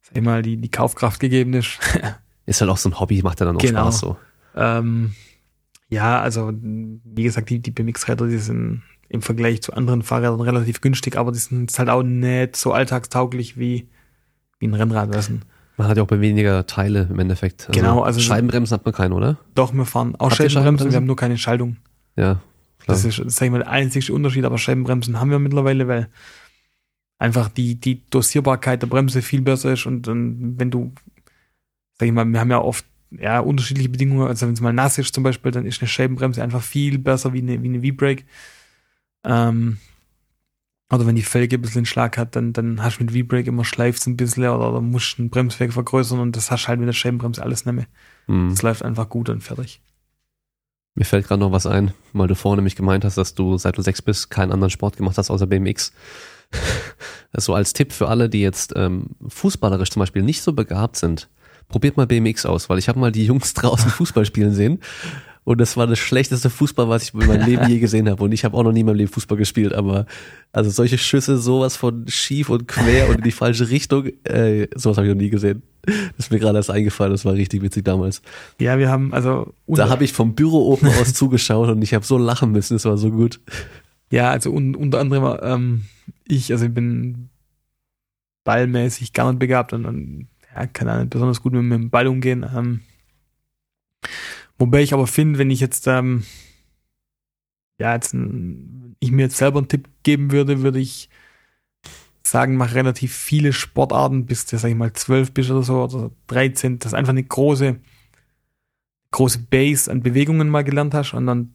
sag ich mal, die, die Kaufkraft gegeben ist. Ist halt auch so ein Hobby, macht ja dann auch Genau. Spaß so. ähm, ja, also, wie gesagt, die, die BMX-Räder, die sind im Vergleich zu anderen Fahrrädern relativ günstig, aber die sind halt auch nicht so alltagstauglich wie, wie ein Rennrad. Du? Man hat ja auch bei weniger Teile im Endeffekt. Genau, also- Scheibenbremsen hat man keine, oder? Doch, wir fahren auch Scheibenbremsen? wir haben nur keine Schaltung. Ja. Klar. Das ist, sag ich mal, der einzige Unterschied, aber Scheibenbremsen haben wir mittlerweile, weil einfach die, die Dosierbarkeit der Bremse viel besser ist und dann, wenn du, sag ich mal, wir haben ja oft ja, unterschiedliche Bedingungen, also wenn es mal nass ist zum Beispiel, dann ist eine Scheibenbremse einfach viel besser wie eine, wie eine V-Brake. Ähm, oder wenn die Felge ein bisschen Schlag hat, dann, dann hast du mit V-Brake immer schleifst ein bisschen oder, oder musst den Bremsweg vergrößern und das hast du halt mit der Scheibenbremse alles nicht mehr. Hm. Das läuft einfach gut und fertig. Mir fällt gerade noch was ein, weil du vorhin nämlich gemeint hast, dass du seit du sechs bist keinen anderen Sport gemacht hast außer BMX. So als Tipp für alle, die jetzt ähm, fußballerisch zum Beispiel nicht so begabt sind. Probiert mal BMX aus, weil ich habe mal die Jungs draußen Fußball spielen sehen und das war das schlechteste Fußball, was ich in meinem Leben je gesehen habe. Und ich habe auch noch nie in meinem Leben Fußball gespielt, aber also solche Schüsse, sowas von schief und quer und in die falsche Richtung, äh, sowas habe ich noch nie gesehen. Das ist mir gerade erst eingefallen, das war richtig witzig damals. Ja, wir haben also Da habe ich vom Büro oben aus zugeschaut und ich habe so lachen müssen, es war so gut. Ja, also un unter anderem ähm, ich, also ich bin ballmäßig gar nicht begabt und, und ja, kann auch nicht besonders gut mit, mit dem Ball umgehen. Ähm, Wobei ich aber finde, wenn ich jetzt, ähm, ja, jetzt ein, ich mir jetzt selber einen Tipp geben würde, würde ich sagen, mach relativ viele Sportarten, bis du, sag ich mal, zwölf bist oder so, oder 13, dass einfach eine große, große Base an Bewegungen mal gelernt hast und dann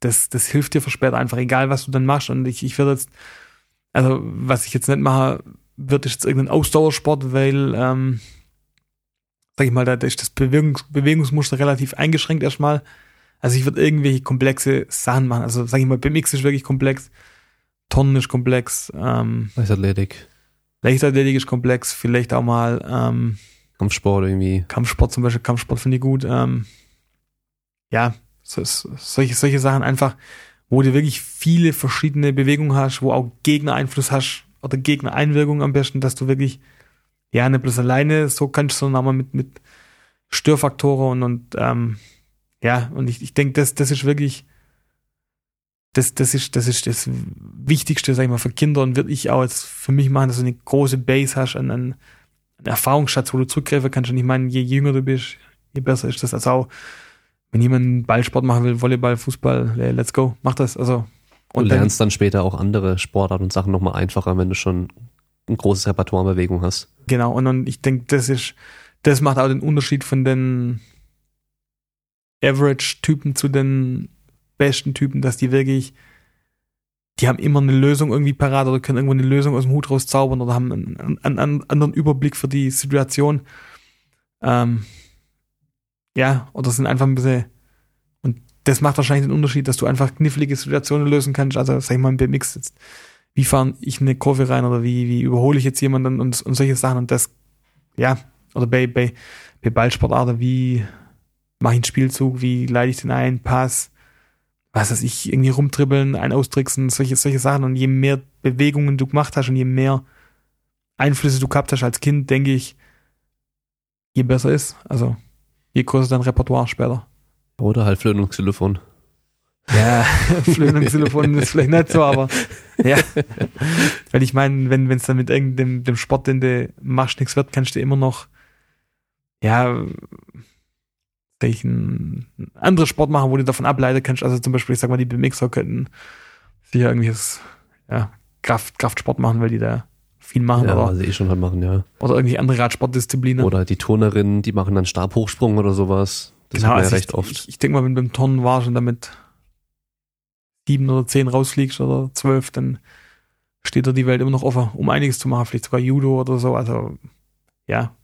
das, das hilft dir für später einfach, egal was du dann machst. Und ich, ich würde jetzt, also was ich jetzt nicht mache, wird jetzt irgendein Ausdauersport, weil, ähm, sag ich mal, da ist das Bewegungs Bewegungsmuster relativ eingeschränkt erstmal. Also ich würde irgendwelche komplexe Sachen machen. Also sag ich mal, BMX ist wirklich komplex, Tonnen ist komplex, ähm, Leichtathletik, Leichtathletik ist komplex, vielleicht auch mal ähm, Kampfsport irgendwie. Kampfsport zum Beispiel, Kampfsport finde ich gut. Ähm, ja, so, so, solche, solche Sachen einfach, wo du wirklich viele verschiedene Bewegungen hast, wo auch Gegnereinfluss hast oder Gegnereinwirkung am besten, dass du wirklich, ja, nicht bloß alleine so kannst, sondern auch mal mit, mit Störfaktoren und, und ähm, ja, und ich, ich denke, das, das ist wirklich, das, das ist, das ist das Wichtigste, sag ich mal, für Kinder und würde ich auch jetzt für mich machen, dass du eine große Base hast, an, an, an Erfahrungsschatz, wo du zurückgreifen kannst. Und ich meine, je jünger du bist, je besser ist das. Also auch, wenn jemand Ballsport machen will, Volleyball, Fußball, let's go, mach das. Also, und du lernst dann, dann später auch andere Sportarten und Sachen nochmal einfacher, wenn du schon ein großes Repertoire an Bewegung hast. Genau, und dann, ich denke, das ist, das macht auch den Unterschied von den Average-Typen zu den besten Typen, dass die wirklich, die haben immer eine Lösung irgendwie parat oder können irgendwo eine Lösung aus dem Hut rauszaubern oder haben einen, einen, einen anderen Überblick für die Situation. Ähm, ja, oder sind einfach ein bisschen, und das macht wahrscheinlich den Unterschied, dass du einfach knifflige Situationen lösen kannst. Also, sag ich mal, im BMX jetzt, wie fahre ich eine Kurve rein oder wie, wie überhole ich jetzt jemanden und, und solche Sachen und das, ja, oder bei, bei, bei Ballsportarten, wie mache ich einen Spielzug, wie leite ich den ein, Pass, was weiß ich, irgendwie rumtribbeln, ein austricksen, solche, solche Sachen. Und je mehr Bewegungen du gemacht hast und je mehr Einflüsse du gehabt hast als Kind, denke ich, je besser ist. Also, je größer dein Repertoire später. Oder halt Flöhen und Xylophon. Ja, Flöhen und Xylophon ist vielleicht nicht so, aber ja. Weil ich meine, wenn es dann mit irgendeinem dem Sport, den du machst, nichts wird, kannst du immer noch, ja, welchen andere Sport machen, wo du davon ableiten kannst. Also zum Beispiel, ich sag mal, die BMXer könnten sicher irgendwie das, ja, Kraft, Kraftsport machen, weil die da viel machen. Ja, oder, sie eh schon halt machen, ja. Oder irgendwie andere Radsportdisziplinen. Oder die Turnerinnen, die machen dann Stabhochsprung oder sowas. Das genau, also ja recht ich, oft. Ich, ich denke mal, wenn du beim Tonnen warst und damit sieben oder zehn rausfliegst oder zwölf, dann steht da die Welt immer noch offen, um einiges zu machen, vielleicht sogar Judo oder so. Also ja,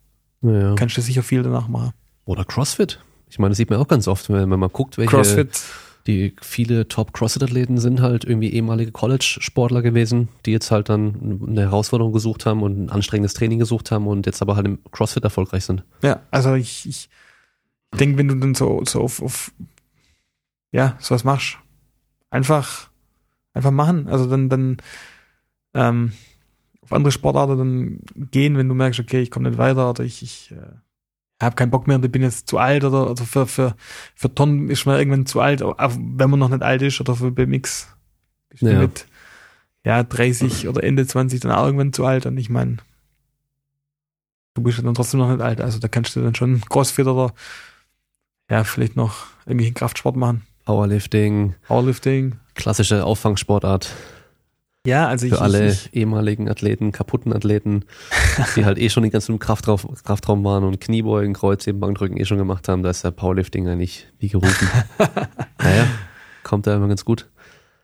ja. kannst du sicher viel danach machen. Oder CrossFit. Ich meine, das sieht man auch ganz oft, wenn man mal guckt, welche CrossFit. die viele Top CrossFit-Athleten sind halt irgendwie ehemalige College-Sportler gewesen, die jetzt halt dann eine Herausforderung gesucht haben und ein anstrengendes Training gesucht haben und jetzt aber halt im CrossFit erfolgreich sind. Ja, also ich, ich denke, wenn du dann so, so auf, auf ja, sowas machst, einfach, einfach machen. Also dann, dann ähm, auf andere Sportarten dann gehen, wenn du merkst, okay, ich komme nicht weiter oder ich, ich äh, habe keinen Bock mehr und ich bin jetzt zu alt oder also für, für, für Tonnen ist man irgendwann zu alt, auch wenn man noch nicht alt ist oder für BMX ist ja. mit ja, 30 oder Ende 20 dann auch irgendwann zu alt und ich meine, du bist ja dann trotzdem noch nicht alt, also da kannst du dann schon Crossfit oder ja, vielleicht noch irgendwie Kraftsport machen. Powerlifting. Powerlifting. Klassische Auffangsportart. Ja, also ich. Für alle ich, ehemaligen Athleten, kaputten Athleten, die halt eh schon den ganzen Kraftraum, Kraftraum waren und Kniebeugen, Kreuzheben, Bankdrücken eh schon gemacht haben, da ist der Powerlifting eigentlich wie gerufen. naja, kommt da immer ganz gut.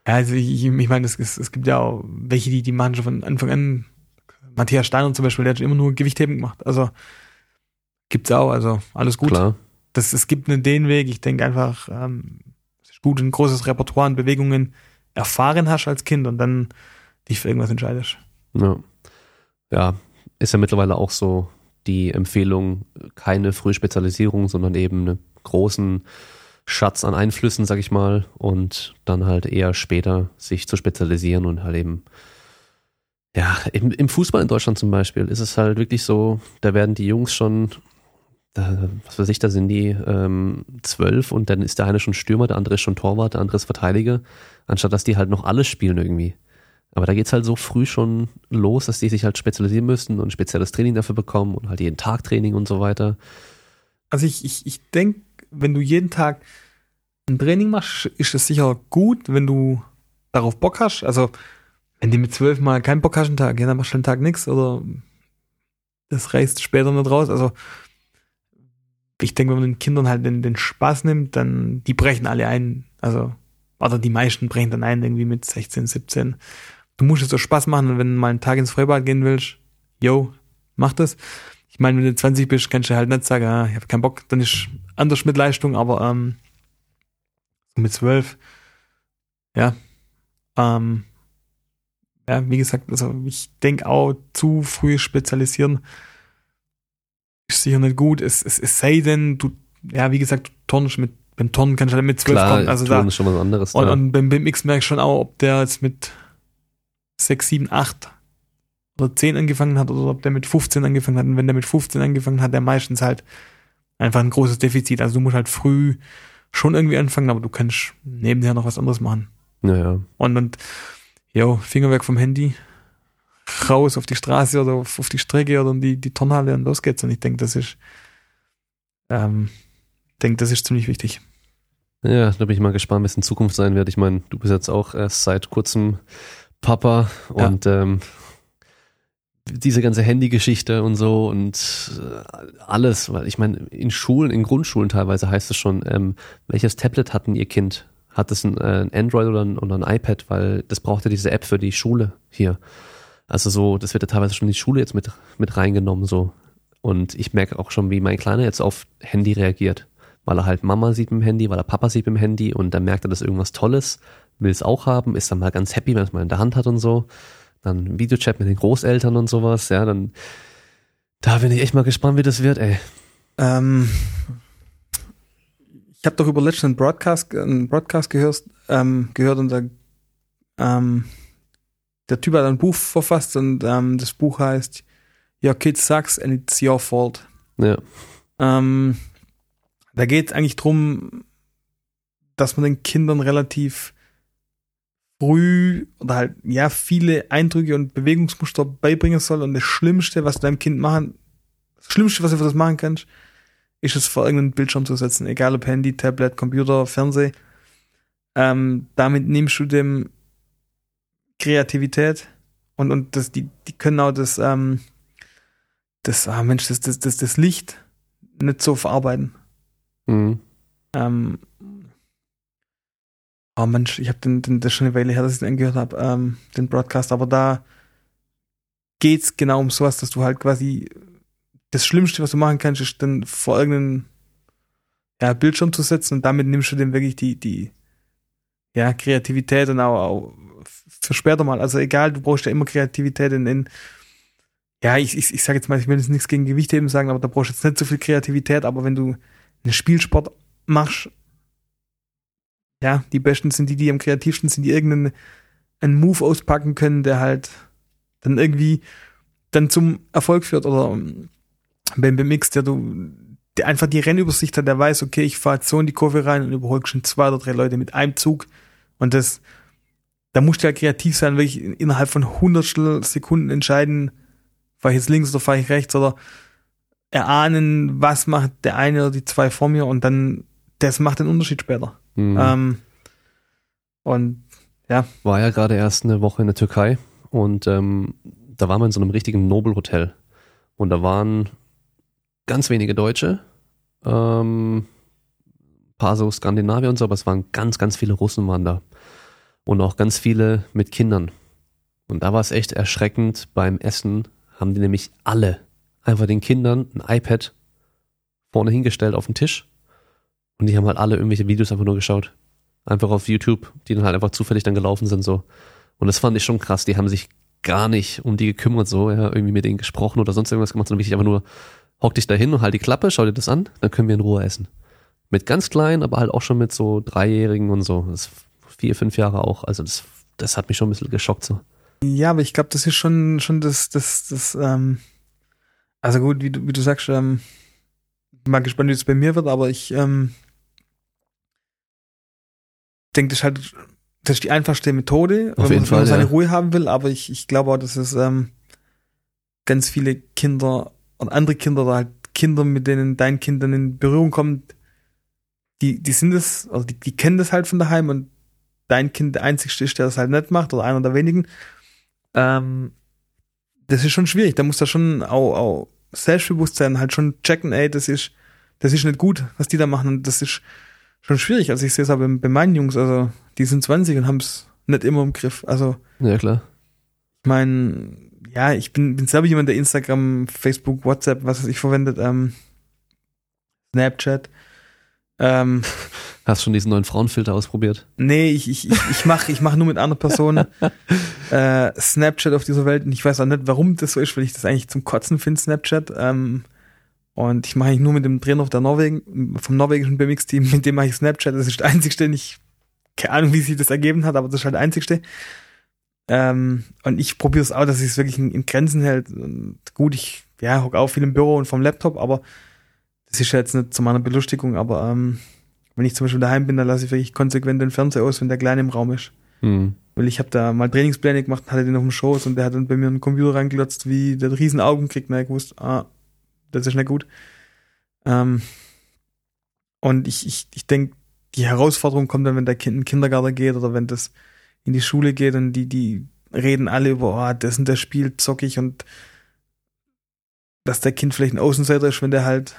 Ja, also ich, ich meine, es, es, gibt ja auch welche, die, die machen schon von Anfang an, Matthias Steiner zum Beispiel, der hat schon immer nur Gewichtheben gemacht. Also gibt's auch, also alles gut. Klar. Das, es gibt einen den Weg, ich denke einfach, ähm, gut, ein großes Repertoire an Bewegungen erfahren hast als Kind und dann dich für irgendwas entscheidest. Ja. ja, ist ja mittlerweile auch so die Empfehlung, keine Frühspezialisierung, sondern eben einen großen Schatz an Einflüssen, sag ich mal, und dann halt eher später sich zu spezialisieren und halt eben ja, im, im Fußball in Deutschland zum Beispiel ist es halt wirklich so, da werden die Jungs schon, da, was weiß ich, da sind die ähm, zwölf und dann ist der eine schon Stürmer, der andere ist schon Torwart, der andere ist Verteidiger, anstatt dass die halt noch alles spielen irgendwie. Aber da geht's halt so früh schon los, dass die sich halt spezialisieren müssen und spezielles Training dafür bekommen und halt jeden Tag Training und so weiter. Also ich, ich, ich denke, wenn du jeden Tag ein Training machst, ist es sicher gut, wenn du darauf Bock hast. Also, wenn du mit zwölf Mal keinen Bock hast einen Tag, ja, dann machst du einen Tag nichts oder das reißt später nicht raus. Also, ich denke, wenn man den Kindern halt den, den Spaß nimmt, dann, die brechen alle ein. Also, oder die meisten brechen dann ein, irgendwie mit 16, 17. Du musst es so Spaß machen wenn du mal einen Tag ins Freibad gehen willst, yo, mach das. Ich meine, wenn du 20 bist, kannst du halt nicht sagen, ah, ich habe keinen Bock, dann ist anders mit Leistung, aber ähm, mit 12, ja, ähm, ja, wie gesagt, also ich denke auch zu früh spezialisieren ist sicher nicht gut. Es, es, es sei denn, du, ja, wie gesagt, du turnst mit, beim Turnen kannst du halt mit 12 Klar, kommen. Also da, ist schon was anderes. und, da. und beim BMX merke ich schon auch, ob der jetzt mit 6, 7, 8 oder 10 angefangen hat oder ob der mit 15 angefangen hat. Und wenn der mit 15 angefangen hat, der meistens halt einfach ein großes Defizit. Also du musst halt früh schon irgendwie anfangen, aber du kannst nebenher noch was anderes machen. Naja. Und, und jo, Finger weg vom Handy, raus auf die Straße oder auf, auf die Strecke oder in die, die Turnhalle und los geht's. Und ich denke, das ist, ähm, denke, das ist ziemlich wichtig. Ja, da bin ich mal gespannt, wie es in Zukunft sein wird. Ich meine, du bist jetzt auch erst seit kurzem Papa und ähm, diese ganze Handygeschichte und so und äh, alles, weil ich meine, in Schulen, in Grundschulen teilweise heißt es schon, ähm, welches Tablet hat denn ihr Kind? Hat es ein, äh, ein Android oder ein, oder ein iPad? Weil das braucht ja diese App für die Schule hier. Also so, das wird ja teilweise schon in die Schule jetzt mit, mit reingenommen so. Und ich merke auch schon, wie mein Kleiner jetzt auf Handy reagiert. Weil er halt Mama sieht mit dem Handy, weil er Papa sieht mit dem Handy und dann merkt er, dass irgendwas Tolles, will es auch haben, ist dann mal ganz happy, wenn es mal in der Hand hat und so. Dann Videochat mit den Großeltern und sowas, ja, dann da bin ich echt mal gespannt, wie das wird, ey. Ähm, ich habe doch über letzten einen Broadcast, einen Broadcast gehört, ähm, gehört und da, ähm, der Typ hat ein Buch verfasst und ähm, das Buch heißt Your Kid Sucks and It's Your Fault. Ja. Ähm, da geht es eigentlich drum, dass man den Kindern relativ früh oder halt ja viele Eindrücke und Bewegungsmuster beibringen soll und das Schlimmste, was du deinem Kind machen, das Schlimmste, was du für das machen kannst, ist es vor irgendeinen Bildschirm zu setzen, egal ob Handy, Tablet, Computer, Fernseh. Ähm, damit nimmst du dem Kreativität und und das die die können auch das ähm, das ah Mensch das das das, das Licht nicht so verarbeiten. Mhm. Ähm, oh Mensch, ich habe den, den das schon eine Weile her, dass ich den angehört habe, ähm, den Broadcast, aber da geht's genau um sowas, dass du halt quasi das Schlimmste, was du machen kannst, ist dann vor irgendeinen ja, Bildschirm zu setzen und damit nimmst du dem wirklich die, die ja, Kreativität und auch, auch für später mal. Also egal, du brauchst ja immer Kreativität in, in ja, ich, ich, ich sage jetzt mal, ich will jetzt nichts gegen Gewichtheben sagen, aber da brauchst du jetzt nicht so viel Kreativität, aber wenn du einen Spielsport machst, ja, die Besten sind die, die am kreativsten sind, die irgendeinen einen Move auspacken können, der halt dann irgendwie dann zum Erfolg führt. Oder ähm, beim BMX, der du, der einfach die Rennübersicht hat, der weiß, okay, ich fahre jetzt so in die Kurve rein und überhole schon zwei oder drei Leute mit einem Zug. Und das, da musst du ja kreativ sein, wirklich innerhalb von hundertstel Sekunden entscheiden, fahre ich jetzt links oder fahre ich rechts oder erahnen, was macht der eine oder die zwei vor mir und dann, das macht den Unterschied später. Mhm. Ähm, und ja, War ja gerade erst eine Woche in der Türkei und ähm, da waren wir in so einem richtigen Nobelhotel. Und da waren ganz wenige Deutsche, ähm, paar so Skandinavier und so, aber es waren ganz, ganz viele Russen waren da. Und auch ganz viele mit Kindern. Und da war es echt erschreckend. Beim Essen haben die nämlich alle einfach den Kindern ein iPad vorne hingestellt auf den Tisch. Und die haben halt alle irgendwelche Videos einfach nur geschaut. Einfach auf YouTube, die dann halt einfach zufällig dann gelaufen sind so. Und das fand ich schon krass. Die haben sich gar nicht um die gekümmert, so, ja, irgendwie mit denen gesprochen oder sonst irgendwas gemacht, sondern wirklich einfach nur, hock dich da hin und halt die Klappe, schau dir das an, dann können wir in Ruhe essen. Mit ganz kleinen, aber halt auch schon mit so Dreijährigen und so. Das vier, fünf Jahre auch. Also das, das hat mich schon ein bisschen geschockt so. Ja, aber ich glaube, das ist schon, schon das, das, das, ähm, also gut, wie du, wie du sagst, ähm, bin mal gespannt, wie es bei mir wird, aber ich, ähm, denke, das ist halt, das ist die einfachste Methode, Auf wenn, jeden man, Fall, wenn man seine ja. Ruhe haben will, aber ich, ich glaube auch, dass es, ähm, ganz viele Kinder und andere Kinder oder halt Kinder, mit denen dein Kind dann in Berührung kommt, die, die sind es, also die, die kennen das halt von daheim und dein Kind der Einzige ist, der das halt nicht macht oder einer der wenigen. Ähm, das ist schon schwierig. Da muss da schon auch, auch Selbstbewusstsein halt schon checken, ey, das ist, das ist nicht gut, was die da machen. Und das ist schon schwierig. Also ich sehe es aber bei meinen Jungs, also die sind 20 und haben es nicht immer im Griff. Also. Ja, klar. Ich meine, ja, ich bin, bin selber jemand, der Instagram, Facebook, WhatsApp, was weiß ich verwendet, ähm, Snapchat. Ähm, Hast schon diesen neuen Frauenfilter ausprobiert? Nee, ich, ich, ich, ich mache ich mach nur mit einer Person äh, Snapchat auf dieser Welt und ich weiß auch nicht, warum das so ist, weil ich das eigentlich zum Kotzen finde, Snapchat. Ähm, und ich mache eigentlich nur mit dem Trainer auf der Norwegen, vom norwegischen BMX-Team, mit dem mache ich Snapchat. Das ist der einzigste, ich keine Ahnung, wie sich das ergeben hat, aber das ist halt der einzigste. Ähm, und ich probiere es auch, dass ich es wirklich in, in, Grenzen hält. Und gut, ich ja, hocke auch viel im Büro und vom Laptop, aber das ist ja jetzt nicht zu meiner Belustigung, aber ähm, wenn ich zum Beispiel daheim bin, dann lasse ich wirklich konsequent den Fernseher aus, wenn der Kleine im Raum ist. Mhm. Weil ich habe da mal Trainingspläne gemacht, hatte den auf dem Schoß und der hat dann bei mir einen Computer reingelotzt, wie der riesen Augen kriegt, und ich wusste, ah, das ist nicht gut. Ähm, und ich, ich, ich denke, die Herausforderung kommt dann, wenn der Kind in den Kindergarten geht oder wenn das in die Schule geht und die, die reden alle über, oh, das und das Spiel zockig und dass der Kind vielleicht ein Außenseiter ist, wenn der halt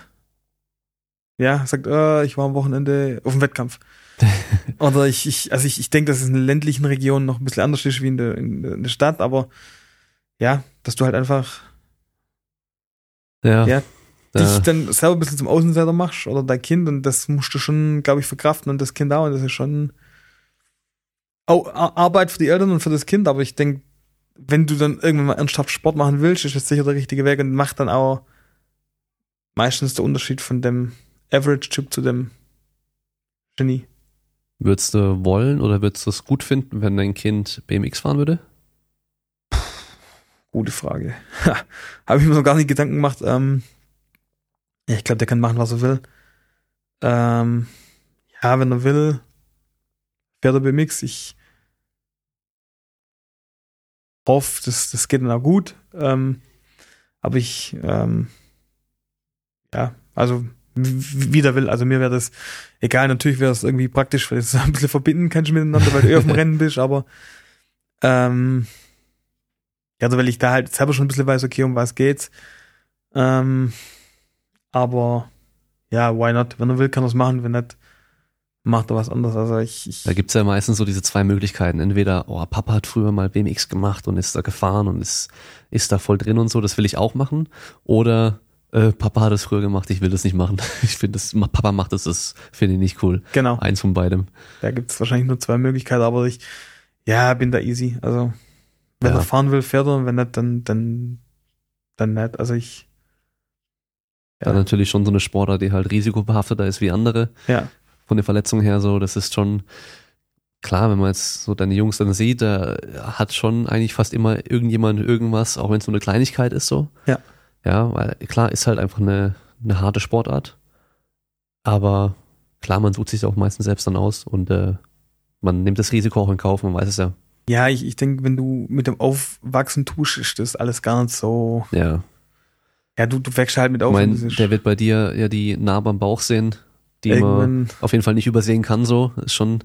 ja, sagt, oh, ich war am Wochenende auf dem Wettkampf. Oder ich, ich also ich, ich denke, dass es in ländlichen Regionen noch ein bisschen anders ist wie in der, in der Stadt, aber ja, dass du halt einfach ja, ja dich dann selber ein bisschen zum Außenseiter machst oder dein Kind und das musst du schon, glaube ich, verkraften und das Kind auch und das ist schon auch Arbeit für die Eltern und für das Kind, aber ich denke, wenn du dann irgendwann mal ernsthaft Sport machen willst, ist das sicher der richtige Weg und macht dann auch meistens der Unterschied von dem Average-Typ zu dem Genie. Würdest du wollen oder würdest du es gut finden, wenn dein Kind BMX fahren würde? Gute Frage. Habe ich mir noch gar nicht Gedanken gemacht. Ähm, ich glaube, der kann machen, was er will. Ähm, ja, wenn er will, fährt er BMX. Ich hoffe, das, das geht dann auch gut. Ähm, aber ich, ähm, ja, also wie der will. Also mir wäre das egal, natürlich wäre es irgendwie praktisch, weil du es ein bisschen verbinden kannst miteinander, weil du eh auf dem Rennen bist, aber ähm, ja, also weil ich da halt selber schon ein bisschen weiß, okay, um was geht's. Ähm, aber ja, why not? Wenn er will, kann er es machen, wenn nicht, macht er was anderes. Also ich, ich da gibt's ja meistens so diese zwei Möglichkeiten. Entweder, oh, Papa hat früher mal BMX gemacht und ist da gefahren und ist, ist da voll drin und so, das will ich auch machen. Oder äh, Papa hat es früher gemacht, ich will das nicht machen. Ich finde das, Papa macht das, das finde ich nicht cool. Genau. Eins von beidem. Da gibt es wahrscheinlich nur zwei Möglichkeiten, aber ich, ja, bin da easy. Also, wenn ja. er fahren will, fährt er, und wenn nicht, dann, dann, dann nicht. Also ich. Ja. Dann natürlich schon so eine Sportart, die halt risikobehafteter ist wie andere. Ja. Von der Verletzung her so, das ist schon, klar, wenn man jetzt so deine Jungs dann sieht, da hat schon eigentlich fast immer irgendjemand irgendwas, auch wenn es nur eine Kleinigkeit ist so. Ja. Ja, weil klar, ist halt einfach eine, eine harte Sportart. Aber klar, man sucht sich auch meistens selbst dann aus und äh, man nimmt das Risiko auch in Kauf, man weiß es ja. Ja, ich, ich denke, wenn du mit dem Aufwachsen tust, ist das alles gar nicht so. Ja. Ja, du, du wächst halt mit auf. Ich mein, der wird bei dir ja die Narbe am Bauch sehen, die man auf jeden Fall nicht übersehen kann, so. Ist schon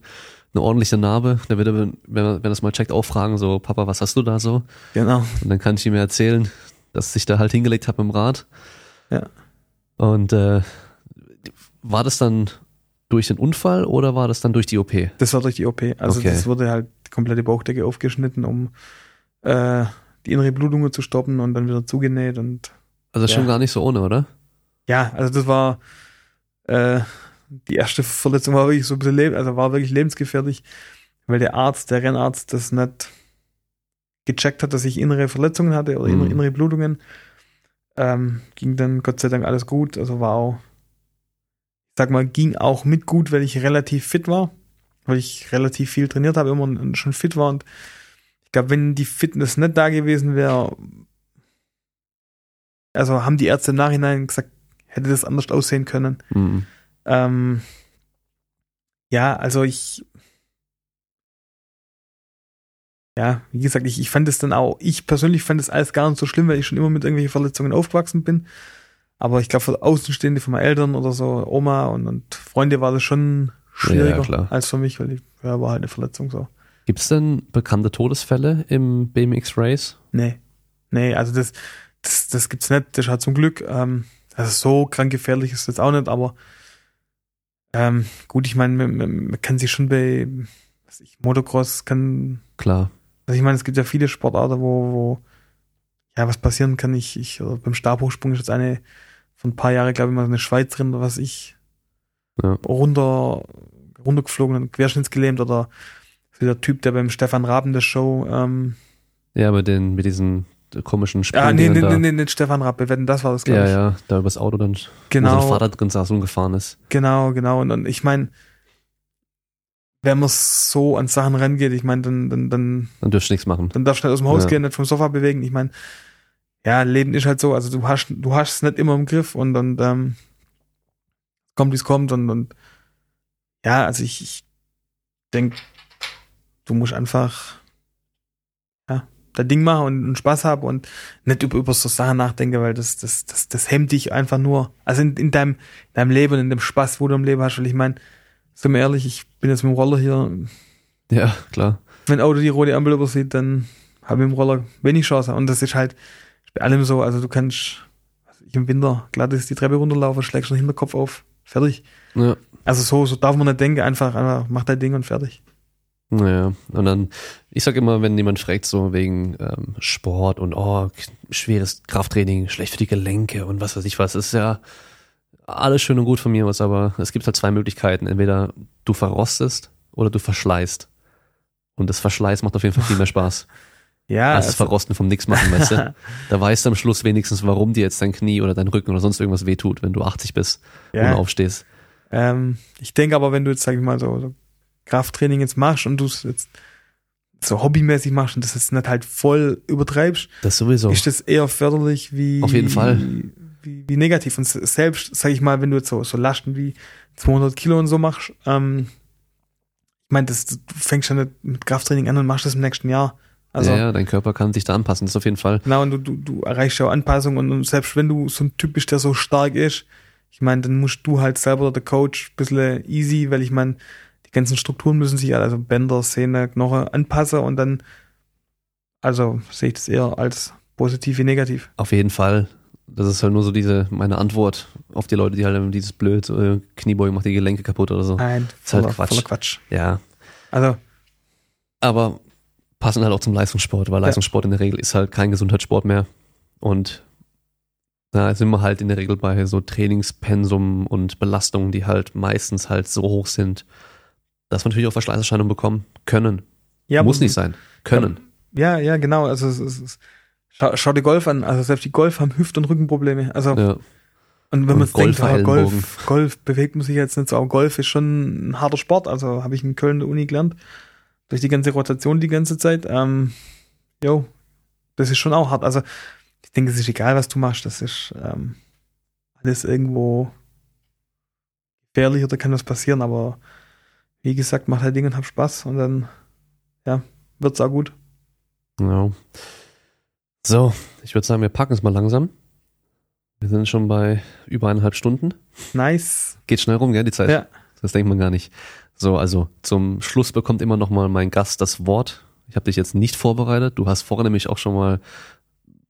eine ordentliche Narbe. Der wird, wenn, wenn er das mal checkt, auch fragen, so, Papa, was hast du da so? Genau. Und dann kann ich ihm erzählen, dass ich da halt hingelegt habe im Rad. Ja. Und äh, war das dann durch den Unfall oder war das dann durch die OP? Das war durch die OP. Also okay. das wurde halt die komplette Bauchdecke aufgeschnitten, um äh, die innere Blutung zu stoppen und dann wieder zugenäht und. Also ja. schon gar nicht so ohne, oder? Ja, also das war äh, die erste Verletzung war wirklich so ein bisschen, also war wirklich lebensgefährlich, weil der Arzt, der Rennarzt, das nicht gecheckt hat, dass ich innere Verletzungen hatte oder mhm. innere Blutungen. Ähm, ging dann Gott sei Dank alles gut. Also war auch, ich sag mal, ging auch mit gut, weil ich relativ fit war, weil ich relativ viel trainiert habe, immer schon fit war. Und ich glaube, wenn die Fitness nicht da gewesen wäre, also haben die Ärzte im Nachhinein gesagt, hätte das anders aussehen können. Mhm. Ähm, ja, also ich ja, wie gesagt, ich, ich fand es dann auch, ich persönlich fand es alles gar nicht so schlimm, weil ich schon immer mit irgendwelchen Verletzungen aufgewachsen bin. Aber ich glaube, für Außenstehende, für meine Eltern oder so, Oma und, und Freunde war das schon schwieriger Ja, als für mich, weil ich, ja, war halt eine Verletzung so. Gibt's denn bekannte Todesfälle im BMX Race? Nee. Nee, also das, das, das gibt's nicht. Das halt zum Glück. Ähm, also so krank gefährlich ist das auch nicht, aber ähm, gut, ich meine, man, man, man kann sich schon bei was ich, Motocross kann. Klar. Also ich meine, es gibt ja viele Sportarten, wo, wo ja was passieren kann. Ich, ich oder beim Stabhochsprung ist jetzt eine von ein paar Jahren, glaube ich, mal eine Schweizerin oder was ich Ja. runter runtergeflogen und querschnittsgelähmt oder der Typ, der beim Stefan Raben der Show ähm, Ja, mit den, mit diesen komischen ja, nee, Sprungdingern nee, da. nee, nee, nicht Stefan wir wetten, das war das, glaube ja, ich. ja, da übers Auto dann, wo Genau. sein Vater drin saß und gefahren ist. Genau, genau. Und, und ich meine, wenn man so an Sachen rangeht, ich meine, dann, dann, dann, Dann dürfst du nichts machen. dann darfst du nicht aus dem Haus Ja. gehen, nicht vom Sofa bewegen. Ich meine, ja, Leben ist halt so, also du hast, du hast es nicht immer im Griff und, und ähm, kommt, wie es kommt und, und ja, also ich, ich denke, du musst einfach ja, dein Ding machen und, und Spaß haben und nicht über, über so Sachen nachdenken, weil das, das, das, das hemmt dich einfach nur. Also in, in deinem, in deinem Leben und in dem Spaß, wo du im Leben hast. Weil ich meine, sind wir ehrlich, ich bin jetzt mit dem Roller hier. Ja, klar. Wenn Auto die rote Ampel übersieht, dann habe ich mit dem Roller wenig Chance. Und das ist halt bei allem so. Also du kannst, also im Winter glatt ist die Treppe runterlaufen, schlägst den Hinterkopf auf, fertig. Ja. Also so, so darf man nicht denken, einfach, einfach mach dein Ding und fertig. Naja, und dann, ich sag immer, wenn jemand fragt, so wegen ähm, Sport und oh, schweres Krafttraining, schlecht für die Gelenke und was weiß ich was, ist ja alles schön und gut von mir aus, aber es gibt halt zwei Möglichkeiten. Entweder du verrostest oder du verschleißt. Und das Verschleiß macht auf jeden Fall viel mehr Spaß. Ja, als das also, Verrosten vom Nix machen, weißt du? Da weißt du am Schluss wenigstens, warum dir jetzt dein Knie oder dein Rücken oder sonst irgendwas wehtut, wenn du 80 bist und ja, aufstehst. ähm, ich denke aber, wenn du jetzt, sag ich mal, so, so Krafttraining jetzt machst und du es jetzt so hobbymäßig machst und das jetzt nicht halt voll übertreibst, Das sowieso. ist das eher förderlich wie Auf jeden Fall. Wie, wie, negativ und se- selbst sag ich mal wenn du jetzt so so Lasten wie 200 Kilo und so machst ähm, ich meine das du fängst ja nicht mit Krafttraining an und machst das im nächsten Jahr also ja, ja, dein Körper kann sich da anpassen, das ist auf jeden Fall. genau und du, du, du erreichst ja auch Anpassung und, und selbst wenn du so ein Typ bist der so stark ist ich meine dann musst du halt selber der Coach ein bisschen easy weil ich meine die ganzen Strukturen müssen sich also Bänder Sehne Knochen anpassen und dann also sehe ich das eher als positiv wie negativ Auf jeden Fall. Das ist halt nur so diese, meine Antwort auf die Leute, die halt dieses blöd, äh, Kniebeugen macht die Gelenke kaputt oder so. Nein, Ist halt voller, Quatsch. voller Quatsch. Ja. Also, Aber passen halt auch zum Leistungssport, weil Ja. Leistungssport in der Regel ist halt kein Gesundheitssport mehr. Und da sind wir halt in der Regel bei so Trainingspensum und Belastungen, die halt meistens halt so hoch sind, dass wir natürlich auch Verschleißerscheinungen bekommen können. ja, Muss nicht sein. Können. Ja, ja, genau. Also, es, es, schau, schau dir Golf an. Also, selbst die Golf haben Hüft- und Rückenprobleme. Also, Ja. und wenn man jetzt denkt, ah. Golf, Golf bewegt man sich jetzt nicht so, aber Golf ist schon ein harter Sport. Also, habe ich in Köln der Uni gelernt. Durch die ganze Rotation die ganze Zeit. Ähm, jo, das ist schon auch hart. Also, ich denke, es ist egal, was du machst. Das ist ähm, alles irgendwo gefährlich oder kann was passieren, aber wie gesagt, mach dein Ding und hab Spaß und dann, ja, wird's auch gut. Ja. So, ich würde sagen, wir packen es mal langsam. Wir sind schon bei über eineinhalb Stunden. Nice. Geht schnell rum, gell, die Zeit? Ja. Das denkt man gar nicht. So, also zum Schluss bekommt immer noch mal mein Gast das Wort. Ich habe dich jetzt nicht vorbereitet. Du hast vorher nämlich auch schon mal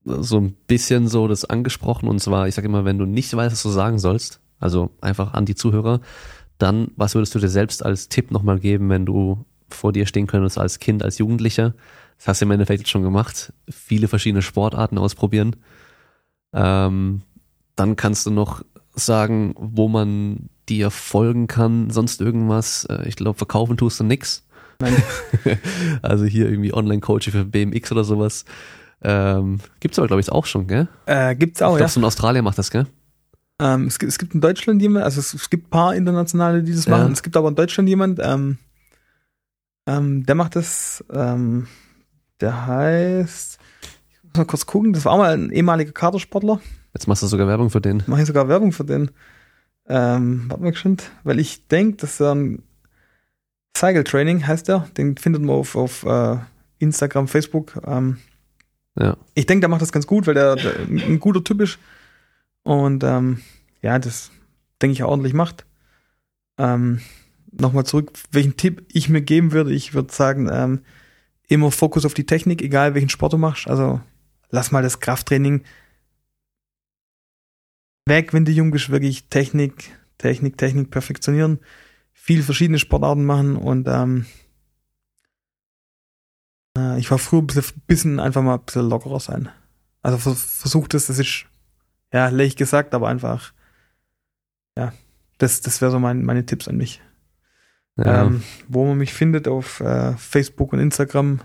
so ein bisschen so das angesprochen. Und zwar, ich sage immer, wenn du nicht weißt, was du sagen sollst, also einfach an die Zuhörer, dann was würdest du dir selbst als Tipp nochmal geben, wenn du vor dir stehen könntest als Kind, als Jugendlicher? Das hast du im Endeffekt schon gemacht. Viele verschiedene Sportarten ausprobieren. Ähm, dann kannst du noch sagen, wo man dir folgen kann, sonst irgendwas. Äh, Ich glaube, verkaufen tust du nix. Nein. also hier irgendwie Online-Coaching für BMX oder sowas. Ähm, gibt's aber, glaube ich, auch schon, gell? Äh, gibt's ich auch, glaube, ja. so in Australien macht das, gell? Ähm, es, gibt, es gibt in Deutschland jemand, also es, es gibt ein paar Internationale, die das Ja. machen. Es gibt aber in Deutschland jemand, ähm, ähm, der macht das, ähm, der heißt, ich muss mal kurz gucken, das war auch mal ein ehemaliger Kadersportler. Jetzt machst du sogar Werbung für den. Mache ich sogar Werbung für den. Ähm, warte mal geschwind, weil ich denke, dass er ein Cycle Training heißt der. Den findet man auf, auf äh, Instagram, Facebook. Ähm, Ja. ich denke, der macht das ganz gut, weil der, der ein guter Typ ist. und ähm, ja, das denke ich auch ordentlich macht. Ähm, Nochmal zurück, welchen Tipp ich mir geben würde, ich würde sagen, ähm, immer Fokus auf die Technik, egal welchen Sport du machst. Also lass mal das Krafttraining weg, wenn du jung bist, wirklich Technik, Technik, Technik perfektionieren, viel verschiedene Sportarten machen und ähm, äh, ich war früher ein bisschen, bisschen einfach mal ein bisschen lockerer sein. Also versucht es, das ist ja lächerlich gesagt, aber einfach ja, das, das wäre so mein, meine Tipps an mich. Ja. Ähm, wo man mich findet auf äh, Facebook und Instagram.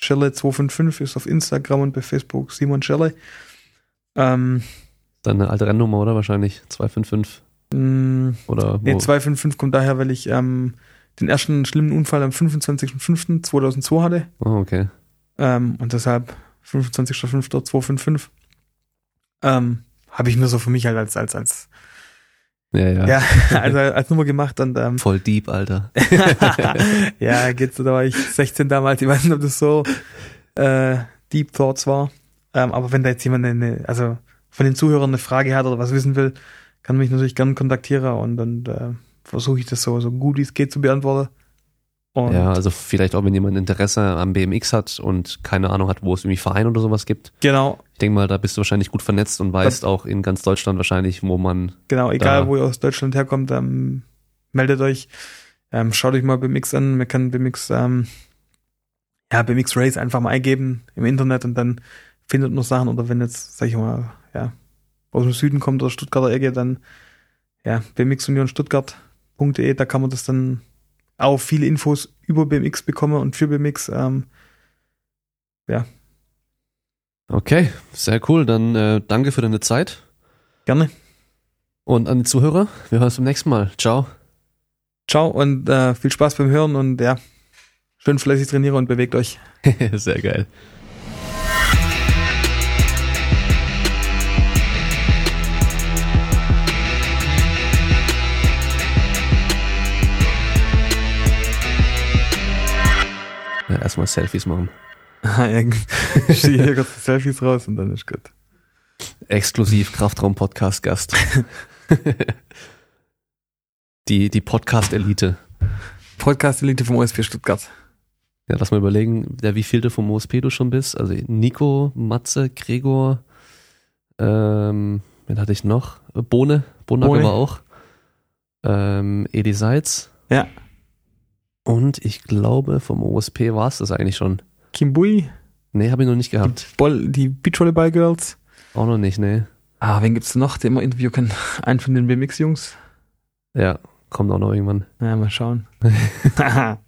Schelle255 ist auf Instagram und bei Facebook Simon Schelle. Ähm, Deine alte Rennnummer, oder? Wahrscheinlich 255. Mh, oder wo? Nee, 255 kommt daher, weil ich ähm, den ersten schlimmen Unfall am 25.05.2002 hatte. Oh, okay. Ähm, und deshalb 25.05.255. Ähm, habe ich mir so für mich halt als, als, als ja, ja. Ja, also als Nummer gemacht und ähm, voll deep, Alter. ja, geht's, da war ich 16 damals, ich weiß nicht, ob das so äh, Deep Thoughts war. Ähm, aber wenn da jetzt jemand eine, also von den Zuhörern eine Frage hat oder was wissen will, kann mich natürlich gerne kontaktieren und dann äh, versuche ich das so, so gut wie es geht zu beantworten. Und ja, also vielleicht auch, wenn jemand Interesse am BMX hat und keine Ahnung hat, wo es irgendwie Verein oder sowas gibt. Genau. Ich denke mal, da bist du wahrscheinlich gut vernetzt und weißt das, auch in ganz Deutschland wahrscheinlich, wo man. Genau, egal wo ihr aus Deutschland herkommt, ähm, meldet euch, ähm, schaut euch mal BMX an. Man kann BMX, ähm, ja, BMX Race einfach mal eingeben im Internet und dann findet man Sachen. Oder wenn jetzt, sag ich mal, ja, aus dem Süden kommt oder Stuttgarter Ecke, dann ja, BMX Union Stuttgart.de, da kann man das dann auch viele Infos über BMX bekomme und für BMX. Ähm, ja. Okay, sehr cool. Dann äh, danke für deine Zeit. Gerne. Und an die Zuhörer, wir hören uns beim nächsten Mal. Ciao. Ciao und äh, viel Spaß beim Hören und ja, schön fleißig trainieren und bewegt euch. sehr geil. Ja, erstmal Selfies machen. ich ziehe hier kurz Selfies raus und dann ist gut. Exklusiv Kraftraum-Podcast-Gast. die die Podcast-Elite. Podcast-Elite vom OSP Stuttgart. Ja, lass mal überlegen, der wie vielte vom OSP du schon bist. Also Nico, Matze, Gregor, ähm, wen hatte ich noch? Bohne, Bohne war auch. Ähm, Edi Seitz. Ja. Und ich glaube, vom OSP war es das eigentlich schon. Kimbui? Nee, habe ich noch nicht gehabt. Die, Ball, die Beachvolleyball Girls? Auch noch nicht, nee. Ah, wen gibt's noch, den wir interviewen können? Einen von den BMX-Jungs? Ja, kommt auch noch irgendwann. Ja, mal schauen.